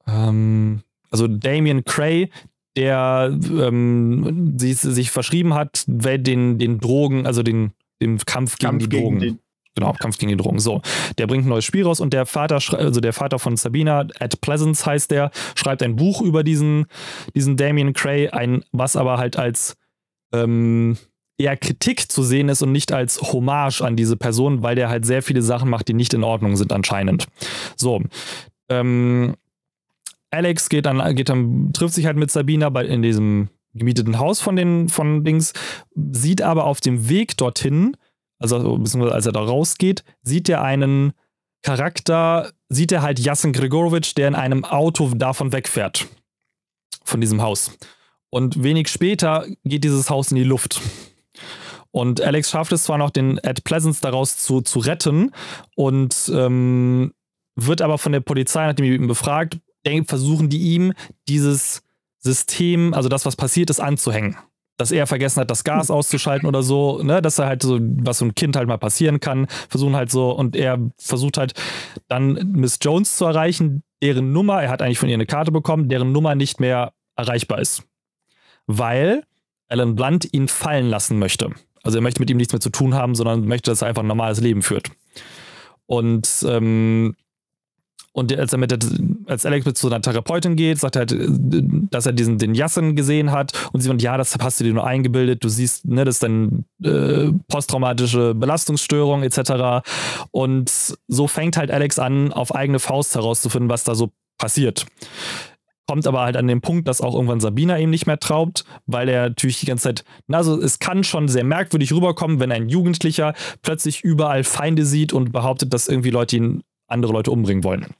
ähm, also Damien Cray, der ähm, sich, sich verschrieben hat, den, den Drogen, also den, den Kampf gegen Kampf die Drogen. Gegen genau, Kampf gegen die Drogen. So, der bringt ein neues Spiel raus und der Vater, also der Vater von Sabina, Ed Pleasance heißt der, schreibt ein Buch über diesen, diesen Damien Cray, ein, was aber halt als ähm, eher Kritik zu sehen ist und nicht als Hommage an diese Person, weil der halt sehr viele Sachen macht, die nicht in Ordnung sind anscheinend. So, ähm, Alex geht dann, geht dann, trifft sich halt mit Sabina bei, in diesem gemieteten Haus von den von Dings, sieht aber auf dem Weg dorthin, also beziehungsweise als er da rausgeht, sieht er einen Charakter, sieht er halt Jasen Gregorovic, der in einem Auto davon wegfährt. Von diesem Haus. Und wenig später geht dieses Haus in die Luft. Und Alex schafft es zwar noch, den Ed Pleasance daraus zu, zu retten und ähm, wird aber von der Polizei, nachdem ihn befragt, versuchen die ihm dieses System, also das, was passiert ist, anzuhängen. Dass er vergessen hat, das Gas auszuschalten oder so, ne, dass er halt so, was so ein Kind halt mal passieren kann, versuchen halt so, und er versucht halt dann Miss Jones zu erreichen, deren Nummer, er hat eigentlich von ihr eine Karte bekommen, deren Nummer nicht mehr erreichbar ist. Weil Alan Blunt ihn fallen lassen möchte. Also er möchte mit ihm nichts mehr zu tun haben, sondern möchte, dass er einfach ein normales Leben führt. Und ähm, und als er mit der, als Alex mit zu einer Therapeutin geht, sagt er halt, dass er diesen, den Jassen gesehen hat und sie sagt, ja, das hast du dir nur eingebildet, du siehst, ne, das ist dann äh, posttraumatische Belastungsstörung etc. Und so fängt halt Alex an, auf eigene Faust herauszufinden, was da so passiert. Kommt aber halt an den Punkt, dass auch irgendwann Sabina ihm nicht mehr traut, weil er natürlich die ganze Zeit, also es kann schon sehr merkwürdig rüberkommen, wenn ein Jugendlicher plötzlich überall Feinde sieht und behauptet, dass irgendwie Leute ihn andere Leute umbringen wollen.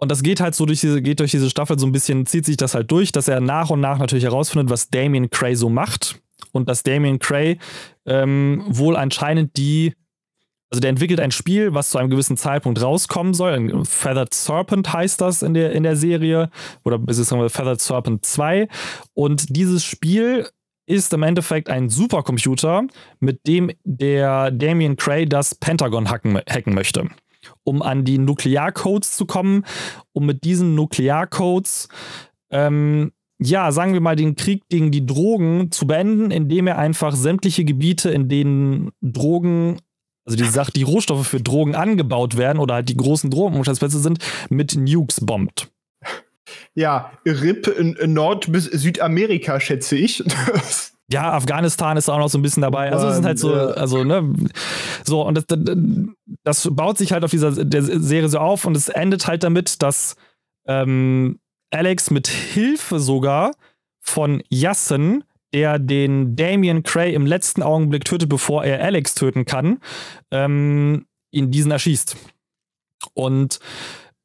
Und das geht halt so durch diese, geht durch diese Staffel so ein bisschen, zieht sich das halt durch, dass er nach und nach natürlich herausfindet, was Damien Cray so macht. Und dass Damien Cray ähm, wohl anscheinend die, also der entwickelt ein Spiel, was zu einem gewissen Zeitpunkt rauskommen soll. Feathered Serpent heißt das in der, in der Serie. Oder beziehungsweise Feathered Serpent 2. Und dieses Spiel ist im Endeffekt ein Supercomputer, mit dem der Damien Cray das Pentagon hacken, hacken möchte um an die Nuklearcodes zu kommen, um mit diesen Nuklearcodes, ähm, ja, sagen wir mal, den Krieg gegen die Drogen zu beenden, indem er einfach sämtliche Gebiete, in denen Drogen also die Sache, die Rohstoffe für Drogen angebaut werden oder halt die großen Drogenumschlagsplätze sind, mit Nukes bombt. Ja, RIP in Nord- bis Südamerika, schätze ich. Ja, Afghanistan ist auch noch so ein bisschen dabei. Also es sind halt so, also, ne, so, und das, das baut sich halt auf dieser Serie so auf und es endet halt damit, dass ähm, Alex mit Hilfe sogar von Yassen, der den Damien Cray im letzten Augenblick tötet, bevor er Alex töten kann, ähm, ihn diesen erschießt. Und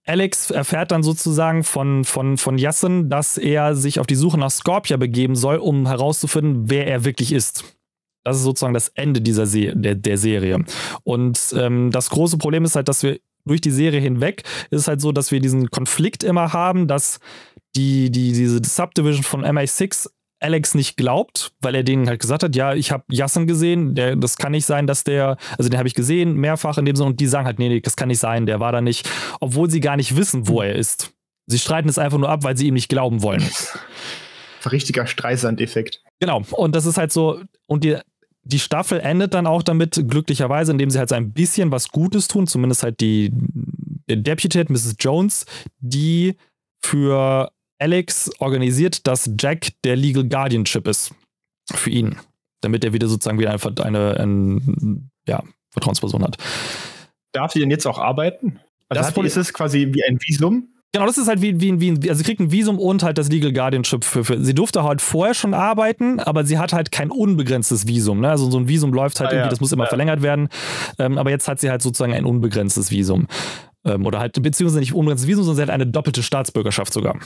Alex erfährt dann sozusagen von, von, von Yassen, dass er sich auf die Suche nach Scorpia begeben soll, um herauszufinden, wer er wirklich ist. Das ist sozusagen das Ende dieser Se der, der Serie. Und ähm, das große Problem ist halt, dass wir durch die Serie hinweg ist es halt so, dass wir diesen Konflikt immer haben, dass die, die, diese Subdivision von MI6 Alex nicht glaubt, weil er denen halt gesagt hat, ja, ich habe Jassen gesehen, der, das kann nicht sein, dass der, also den habe ich gesehen, mehrfach in dem Sinne, und die sagen halt, nee, nee, das kann nicht sein, der war da nicht, obwohl sie gar nicht wissen, wo er ist. Sie streiten es einfach nur ab, weil sie ihm nicht glauben wollen. Richtiger Streisand-Effekt. Genau, und das ist halt so, und die, die Staffel endet dann auch damit, glücklicherweise, indem sie halt so ein bisschen was Gutes tun, zumindest halt die, die Deputy, Mrs. Jones, die für Alex organisiert, dass Jack der Legal Guardianship ist für ihn, damit er wieder sozusagen wieder eine, eine, eine ja, Vertrauensperson hat. Darf sie denn jetzt auch arbeiten? Also das ist es quasi wie ein Visum? Genau, das ist halt wie, wie, wie also sie kriegt ein Visum und halt das Legal Guardianship für, für, sie durfte halt vorher schon arbeiten, aber sie hat halt kein unbegrenztes Visum, ne? Also so ein Visum läuft halt ah, irgendwie, ja. das muss immer ja. verlängert werden, ähm, aber jetzt hat sie halt sozusagen ein unbegrenztes Visum. Ähm, oder halt, beziehungsweise nicht unbegrenztes Visum, sondern sie hat eine doppelte Staatsbürgerschaft sogar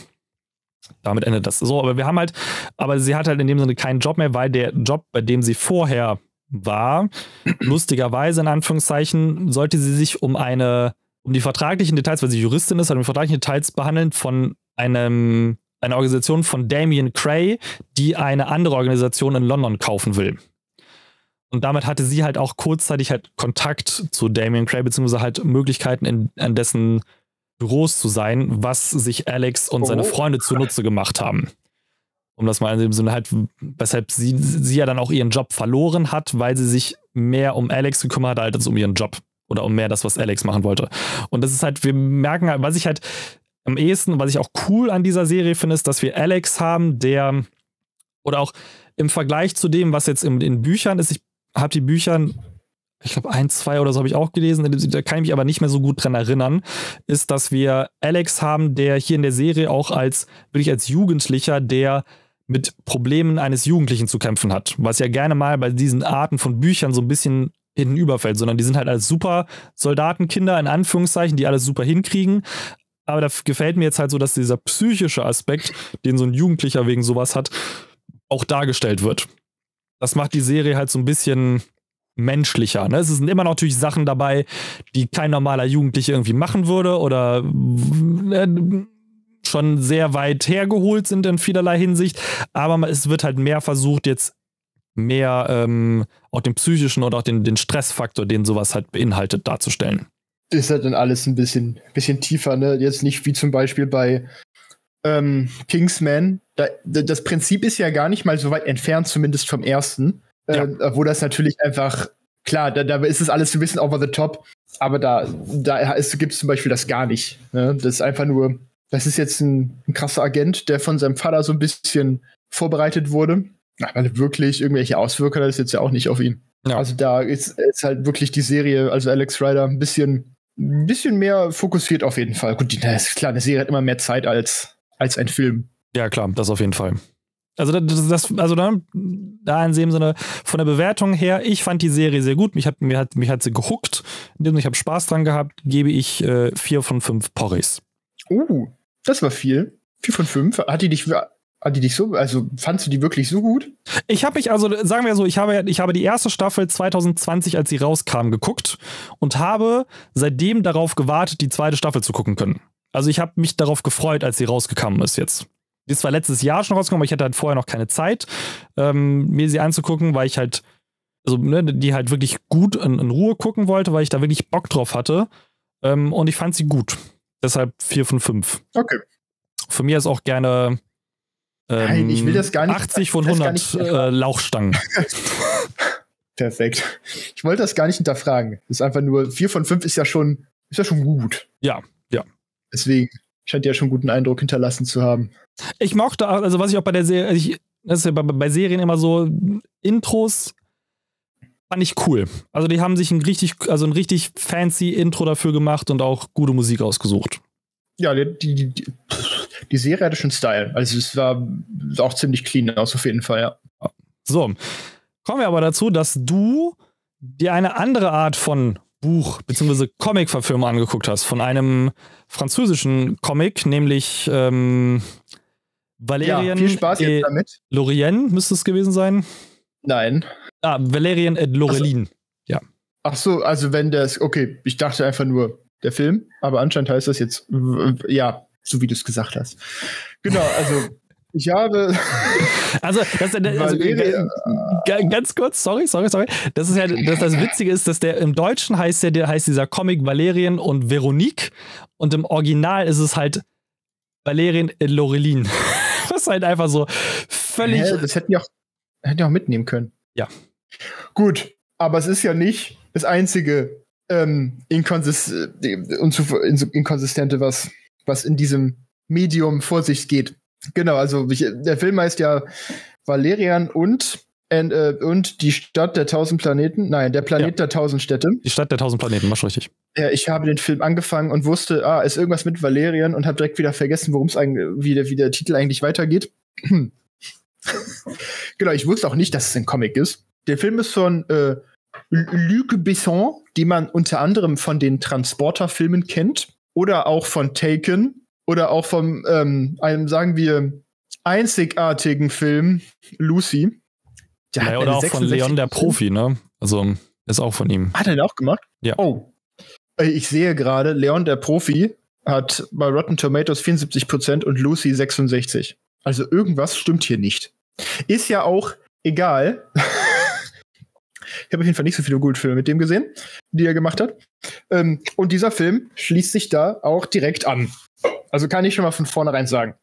damit endet das so. Aber wir haben halt, aber sie hat halt in dem Sinne keinen Job mehr, weil der Job, bei dem sie vorher war, lustigerweise in Anführungszeichen, sollte sie sich um eine, um die vertraglichen Details, weil sie Juristin ist, halt um die vertraglichen Details behandeln von einem, einer Organisation von Damien Cray, die eine andere Organisation in London kaufen will. Und damit hatte sie halt auch kurzzeitig halt Kontakt zu Damien Cray, beziehungsweise halt Möglichkeiten in, in dessen Büros zu sein, was sich Alex und oh. seine Freunde zunutze gemacht haben. Um das mal in dem Sinne halt, weshalb sie, sie ja dann auch ihren Job verloren hat, weil sie sich mehr um Alex gekümmert hat als um ihren Job. Oder um mehr das, was Alex machen wollte. Und das ist halt, wir merken halt, was ich halt am ehesten, was ich auch cool an dieser Serie finde, ist, dass wir Alex haben, der, oder auch im Vergleich zu dem, was jetzt in, in Büchern ist, ich habe die Bücher ich glaube, ein, zwei oder so habe ich auch gelesen, da kann ich mich aber nicht mehr so gut dran erinnern, ist, dass wir Alex haben, der hier in der Serie auch als, wirklich als Jugendlicher, der mit Problemen eines Jugendlichen zu kämpfen hat. Was ja gerne mal bei diesen Arten von Büchern so ein bisschen hinten überfällt, sondern die sind halt als super Soldatenkinder, in Anführungszeichen, die alles super hinkriegen. Aber da gefällt mir jetzt halt so, dass dieser psychische Aspekt, den so ein Jugendlicher wegen sowas hat, auch dargestellt wird. Das macht die Serie halt so ein bisschen menschlicher. Ne? Es sind immer noch natürlich Sachen dabei, die kein normaler Jugendlicher irgendwie machen würde oder äh, schon sehr weit hergeholt sind in vielerlei Hinsicht. Aber es wird halt mehr versucht, jetzt mehr ähm, auch den psychischen oder auch den, den Stressfaktor, den sowas halt beinhaltet, darzustellen. Ist halt dann alles ein bisschen, bisschen tiefer, ne? Jetzt nicht wie zum Beispiel bei ähm, Kingsman. Da, das Prinzip ist ja gar nicht mal so weit entfernt, zumindest vom ersten. Ja. Äh, wo das natürlich einfach, klar, da, da ist es alles ein bisschen over the top, aber da, da gibt es zum Beispiel das gar nicht. Ne? Das ist einfach nur, das ist jetzt ein, ein, krasser Agent, der von seinem Vater so ein bisschen vorbereitet wurde. Aber wirklich irgendwelche Auswirkungen hat das jetzt ja auch nicht auf ihn. Ja. Also da ist, ist halt wirklich die Serie, also Alex Ryder, ein bisschen, ein bisschen mehr fokussiert auf jeden Fall. Gut, das ist klar, eine Serie hat immer mehr Zeit als, als ein Film. Ja, klar, das auf jeden Fall. Also das, das also da, da in dem Sinne von der Bewertung her, ich fand die Serie sehr gut. Mich hat, mir hat, mich hat sie gehuckt. Ich habe Spaß dran gehabt. Gebe ich äh, vier von fünf Porris. Uh, das war viel. Vier von fünf. Hat die dich, hat die dich so, also fandst du die wirklich so gut? Ich habe mich, also sagen wir so, ich habe, ich habe die erste Staffel 2020, als sie rauskam, geguckt und habe seitdem darauf gewartet, die zweite Staffel zu gucken können. Also ich habe mich darauf gefreut, als sie rausgekommen ist jetzt. Die ist zwar letztes Jahr schon rausgekommen, aber ich hatte halt vorher noch keine Zeit, ähm, mir sie anzugucken, weil ich halt, also ne, die halt wirklich gut in, in, Ruhe gucken wollte, weil ich da wirklich Bock drauf hatte. Ähm, und ich fand sie gut. Deshalb 4 von 5. Okay. Von mir ist auch gerne ähm, Nein, ich will das gar nicht. 80 von 100 äh, Lauchstangen. Perfekt. Ich wollte das gar nicht hinterfragen. Das ist einfach nur 4 von 5 ist ja schon, ist ja schon gut. Ja, ja. Deswegen scheint ja schon einen guten Eindruck hinterlassen zu haben. Ich mochte, also was ich auch bei der Serie, also ich, das ist ja bei, bei Serien immer so, Intros fand ich cool. Also die haben sich ein richtig, also ein richtig fancy Intro dafür gemacht und auch gute Musik ausgesucht. Ja, die, die, die, die Serie hatte schon Style. Also es war auch ziemlich clean aus, auf jeden Fall, ja. So. Kommen wir aber dazu, dass du dir eine andere Art von Buch bzw. Comic-Verfilmung angeguckt hast, von einem französischen Comic, nämlich ähm, Valerian. Ja, viel Spaß jetzt damit. Lorien müsste es gewesen sein. Nein. Ah, Valerian et Lorelin. So. Ja. Ach so, also wenn das, okay, ich dachte einfach nur der Film, aber anscheinend heißt das jetzt, ja, so wie du es gesagt hast. Genau, also ich habe. Also, das, also ganz kurz, sorry, sorry, sorry. Das ist ja, das, das Witzige ist, dass der im Deutschen heißt der, der heißt dieser Comic Valerian und Veronique und im Original ist es halt Valerian et Lorelin. Ist halt einfach so völlig. Hä, das hätten wir auch, hätten wir auch mitnehmen können. Ja. Gut, aber es ist ja nicht das einzige ähm, Inkonsist Inkonsistente, was, was in diesem Medium vor sich geht. Genau, also ich, der Film heißt ja Valerian und and, äh, und die Stadt der tausend Planeten. Nein, der Planet ja. der tausend Städte. Die Stadt der tausend Planeten, machst richtig. Ja, ich habe den Film angefangen und wusste, ah, ist irgendwas mit Valerian und habe direkt wieder vergessen, worum es eigentlich, wie der, wie der Titel eigentlich weitergeht. genau, ich wusste auch nicht, dass es ein Comic ist. Der Film ist von äh, Luc Besson, die man unter anderem von den Transporter-Filmen kennt oder auch von Taken oder auch vom ähm, einem, sagen wir, einzigartigen Film Lucy. Der naja, oder auch von Leon der Profi, ne? Also ist auch von ihm. Hat er den auch gemacht? Ja. Oh. Ich sehe gerade, Leon der Profi hat bei Rotten Tomatoes 74% und Lucy 66%. Also irgendwas stimmt hier nicht. Ist ja auch egal. ich habe auf jeden Fall nicht so viele gute Filme mit dem gesehen, die er gemacht hat. Ähm, und dieser Film schließt sich da auch direkt an. Also kann ich schon mal von vornherein sagen.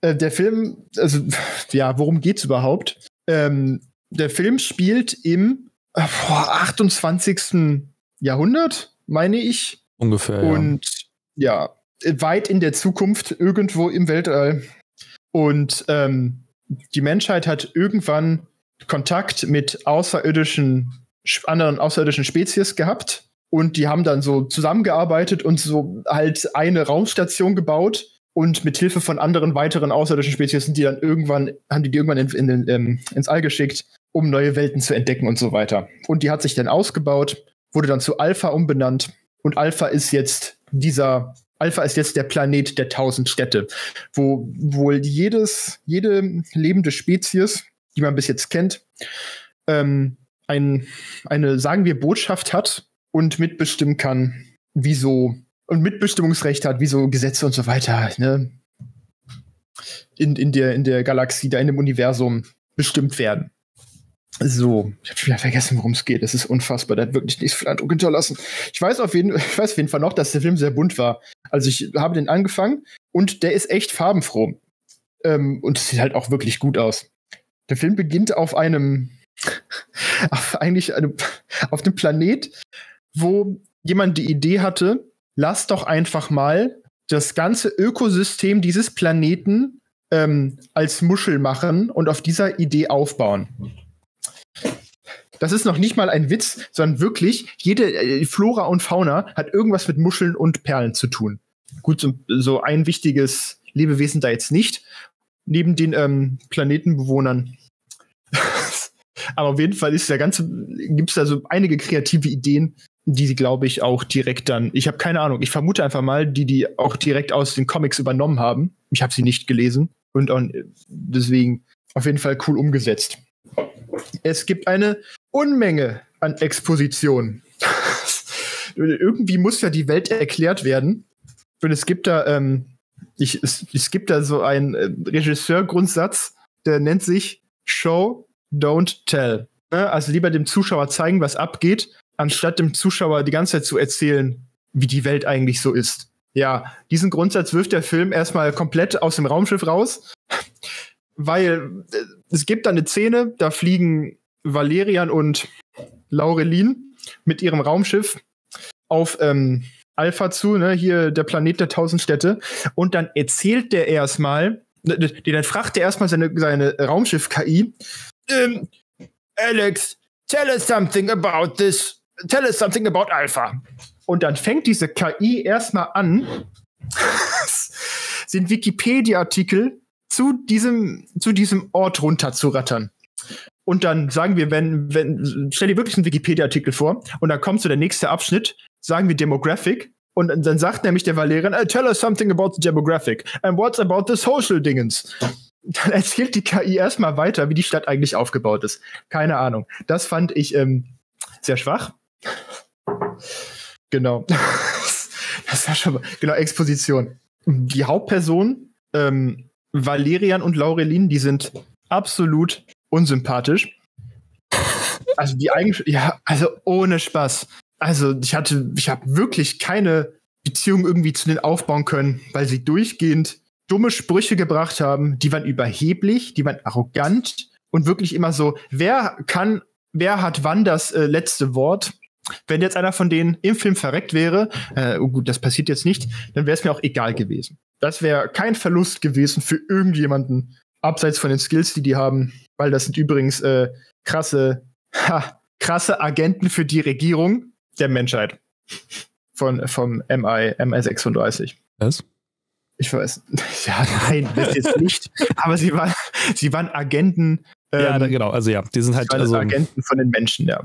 Äh, der Film, also ja, worum geht's überhaupt? Ähm, der Film spielt im äh, 28. Jahrhundert, meine ich. Ungefähr. Und ja, ja weit in der Zukunft, irgendwo im Weltall. Und ähm, die Menschheit hat irgendwann Kontakt mit außerirdischen, anderen außerirdischen Spezies gehabt. Und die haben dann so zusammengearbeitet und so halt eine Raumstation gebaut. Und mit Hilfe von anderen weiteren außerirdischen Spezies sind die dann irgendwann, haben die die irgendwann in, in, in, ähm, ins All geschickt, um neue Welten zu entdecken und so weiter. Und die hat sich dann ausgebaut, wurde dann zu Alpha umbenannt. Und Alpha ist jetzt dieser Alpha ist jetzt der Planet der tausend Städte, wo wohl jedes, jede lebende Spezies, die man bis jetzt kennt, ähm, ein, eine, sagen wir, Botschaft hat und mitbestimmen kann, wieso und Mitbestimmungsrecht hat, wieso Gesetze und so weiter, ne? In, in, der, in der Galaxie, da in dem Universum bestimmt werden. So, ich habe wieder vergessen, worum es geht. Es ist unfassbar. Der hat wirklich nicht viel Eindruck hinterlassen. Ich weiß auf jeden, ich weiß auf jeden Fall noch, dass der Film sehr bunt war. Also ich habe den angefangen und der ist echt farbenfroh. Ähm, und es sieht halt auch wirklich gut aus. Der Film beginnt auf einem, auf eigentlich einem, auf einem Planet, wo jemand die Idee hatte, lass doch einfach mal das ganze Ökosystem dieses Planeten ähm, als Muschel machen und auf dieser Idee aufbauen. Das ist noch nicht mal ein Witz, sondern wirklich, jede äh, Flora und Fauna hat irgendwas mit Muscheln und Perlen zu tun. Gut, so, so ein wichtiges Lebewesen da jetzt nicht, neben den ähm, Planetenbewohnern. Aber auf jeden Fall gibt es da so einige kreative Ideen, die glaube ich, auch direkt dann, ich habe keine Ahnung, ich vermute einfach mal, die die auch direkt aus den Comics übernommen haben. Ich habe sie nicht gelesen und auch, deswegen auf jeden Fall cool umgesetzt. Es gibt eine Unmenge an Expositionen. Irgendwie muss ja die Welt erklärt werden. Und es gibt da, ähm, ich, es, es gibt da so einen äh, Regisseurgrundsatz, der nennt sich Show, Don't Tell. Ne? Also lieber dem Zuschauer zeigen, was abgeht, anstatt dem Zuschauer die ganze Zeit zu erzählen, wie die Welt eigentlich so ist. Ja, diesen Grundsatz wirft der Film erstmal komplett aus dem Raumschiff raus, weil äh, es gibt da eine Szene, da fliegen Valerian und Laurelin mit ihrem Raumschiff auf ähm, Alpha zu, ne, hier der Planet der tausend Städte. Und dann erzählt der erstmal, dann fragt er erstmal seine, seine Raumschiff-KI, ähm, Alex, tell us something about this, tell us something about Alpha. Und dann fängt diese KI erstmal an, den Wikipedia-Artikel zu diesem, zu diesem Ort runterzurattern. Und dann sagen wir, wenn, wenn, stell dir wirklich einen Wikipedia-Artikel vor und dann kommt so der nächste Abschnitt, sagen wir Demographic. Und dann sagt nämlich der Valerian, tell us something about the demographic. And what's about the social dingens? Dann erzählt die KI erstmal weiter, wie die Stadt eigentlich aufgebaut ist. Keine Ahnung. Das fand ich ähm, sehr schwach. Genau. Das war schon mal, genau, Exposition. Die Hauptperson, ähm, Valerian und Laurelin, die sind absolut unsympathisch. Also die eigentlich, ja, also ohne Spaß. Also ich hatte, ich habe wirklich keine Beziehung irgendwie zu denen aufbauen können, weil sie durchgehend dumme Sprüche gebracht haben. Die waren überheblich, die waren arrogant und wirklich immer so, wer kann, wer hat wann das äh, letzte Wort? Wenn jetzt einer von denen im Film verreckt wäre, äh, oh gut, das passiert jetzt nicht, dann wäre es mir auch egal gewesen. Das wäre kein Verlust gewesen für irgendjemanden, abseits von den Skills, die die haben weil das sind übrigens äh, krasse, ha, krasse Agenten für die Regierung der Menschheit. Von, vom MI, MI36. Was? Ich weiß. Ja, nein, das jetzt nicht. Aber sie waren, sie waren Agenten. Ähm, ja, genau. Also ja, die sind halt also Agenten von den Menschen, ja.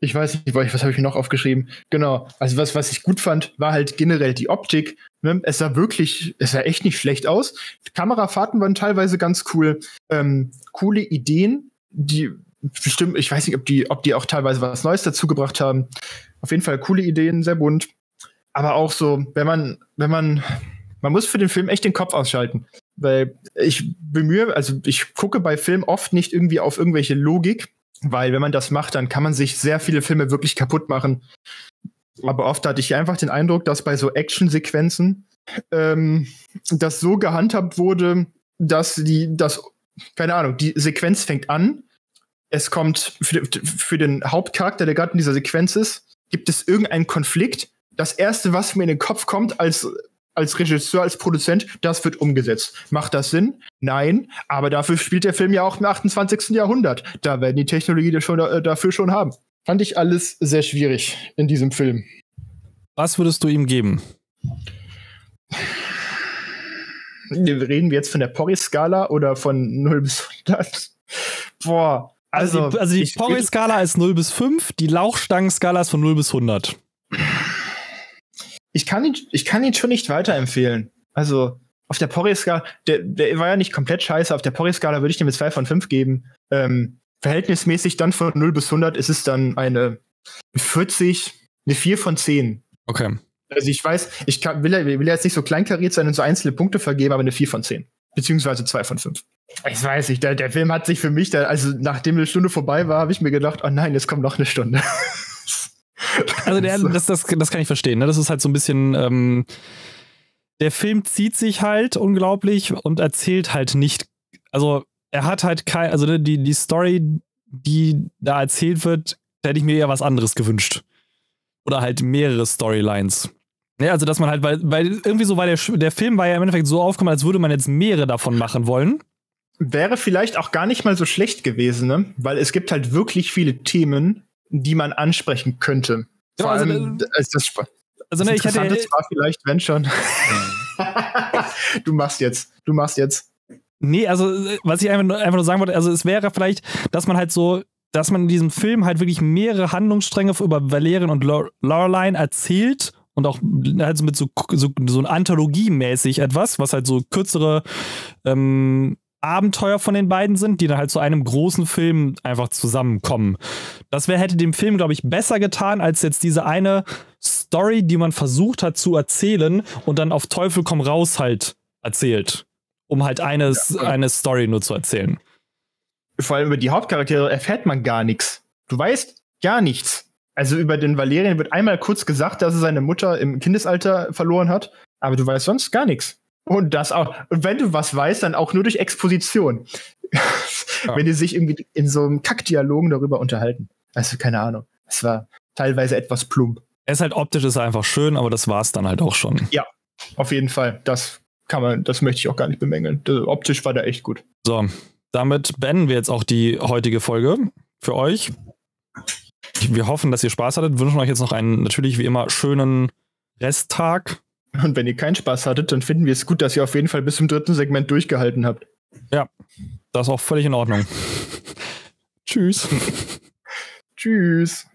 Ich weiß nicht, was habe ich mir noch aufgeschrieben? Genau. Also was, was ich gut fand, war halt generell die Optik. Ne? Es sah wirklich, es sah echt nicht schlecht aus. Kamerafahrten waren teilweise ganz cool. Ähm, coole Ideen, die bestimmt, ich weiß nicht, ob die, ob die auch teilweise was Neues dazugebracht haben. Auf jeden Fall coole Ideen, sehr bunt. Aber auch so, wenn man, wenn man, man muss für den Film echt den Kopf ausschalten. Weil ich bemühe, also ich gucke bei Filmen oft nicht irgendwie auf irgendwelche Logik, weil wenn man das macht, dann kann man sich sehr viele Filme wirklich kaputt machen. Aber oft hatte ich einfach den Eindruck, dass bei so Actionsequenzen ähm, das so gehandhabt wurde, dass die, das, keine Ahnung, die Sequenz fängt an. Es kommt für, für den Hauptcharakter, der gerade in dieser Sequenz ist, gibt es irgendeinen Konflikt. Das erste, was mir in den Kopf kommt als als Regisseur, als Produzent, das wird umgesetzt. Macht das Sinn? Nein, aber dafür spielt der Film ja auch im 28. Jahrhundert. Da werden die Technologie schon, äh, dafür schon haben. Fand ich alles sehr schwierig in diesem Film. Was würdest du ihm geben? Reden wir jetzt von der Porri-Skala oder von 0 bis 100? Boah. Also, also die, also die Porri-Skala ist 0 bis 5, die Lauchstangen-Skala ist von 0 bis 100 ich kann ihn, ich kann ihn schon nicht weiterempfehlen. Also auf der Porri-Skala, der, der war ja nicht komplett scheiße. Auf der Porri-Skala würde ich dem eine 2 von 5 geben. Ähm, verhältnismäßig dann von 0 bis 100 ist es dann eine 40, eine 4 von 10. Okay. Also ich weiß, ich kann, will, will jetzt nicht so kleinkariert sein und so einzelne Punkte vergeben, aber eine 4 von 10. Beziehungsweise 2 von 5. Ich weiß nicht, der, der Film hat sich für mich, da, also nachdem eine Stunde vorbei war, habe ich mir gedacht, oh nein, jetzt kommt noch eine Stunde. Also der, das, das, das kann ich verstehen. Ne? Das ist halt so ein bisschen. Ähm, der Film zieht sich halt unglaublich und erzählt halt nicht. Also er hat halt kein, also ne, die, die Story, die da erzählt wird, da hätte ich mir eher was anderes gewünscht. Oder halt mehrere Storylines. Ja, also dass man halt, weil, weil irgendwie so war der, der Film war ja im Endeffekt so aufgekommen, als würde man jetzt mehrere davon machen wollen. Wäre vielleicht auch gar nicht mal so schlecht gewesen, ne? Weil es gibt halt wirklich viele Themen, die man ansprechen könnte. Vor also, allem, als das, also, ne, das ich hatte, war vielleicht, wenn schon. du machst jetzt, du machst jetzt. Nee, also was ich einfach nur, einfach nur sagen wollte, also es wäre vielleicht, dass man halt so, dass man in diesem Film halt wirklich mehrere Handlungsstränge über Valerian und Lorelein erzählt und auch halt so mit so, so, so ein Anthologie-mäßig etwas, was halt so kürzere ähm, Abenteuer von den beiden sind, die dann halt zu einem großen Film einfach zusammenkommen. Das wär, hätte dem Film, glaube ich, besser getan, als jetzt diese eine Story, die man versucht hat zu erzählen und dann auf Teufel komm raus halt erzählt. Um halt eine, ja. eine Story nur zu erzählen. Vor allem über die Hauptcharaktere erfährt man gar nichts. Du weißt gar nichts. Also über den Valerian wird einmal kurz gesagt, dass er seine Mutter im Kindesalter verloren hat, aber du weißt sonst gar nichts. Und das auch. Und wenn du was weißt, dann auch nur durch Exposition. Ja. wenn die sich irgendwie in so einem Kackdialogen darüber unterhalten. Also, keine Ahnung. Es war teilweise etwas plump. Er ist halt optisch ist einfach schön, aber das war es dann halt auch schon. Ja, auf jeden Fall. Das kann man, das möchte ich auch gar nicht bemängeln. optisch war da echt gut. So, damit beenden wir jetzt auch die heutige Folge für euch. Wir hoffen, dass ihr Spaß hattet. Wünschen euch jetzt noch einen natürlich wie immer schönen Resttag und wenn ihr keinen Spaß hattet, dann finden wir es gut, dass ihr auf jeden Fall bis zum dritten Segment durchgehalten habt. Ja, das ist auch völlig in Ordnung. Tschüss. Tschüss.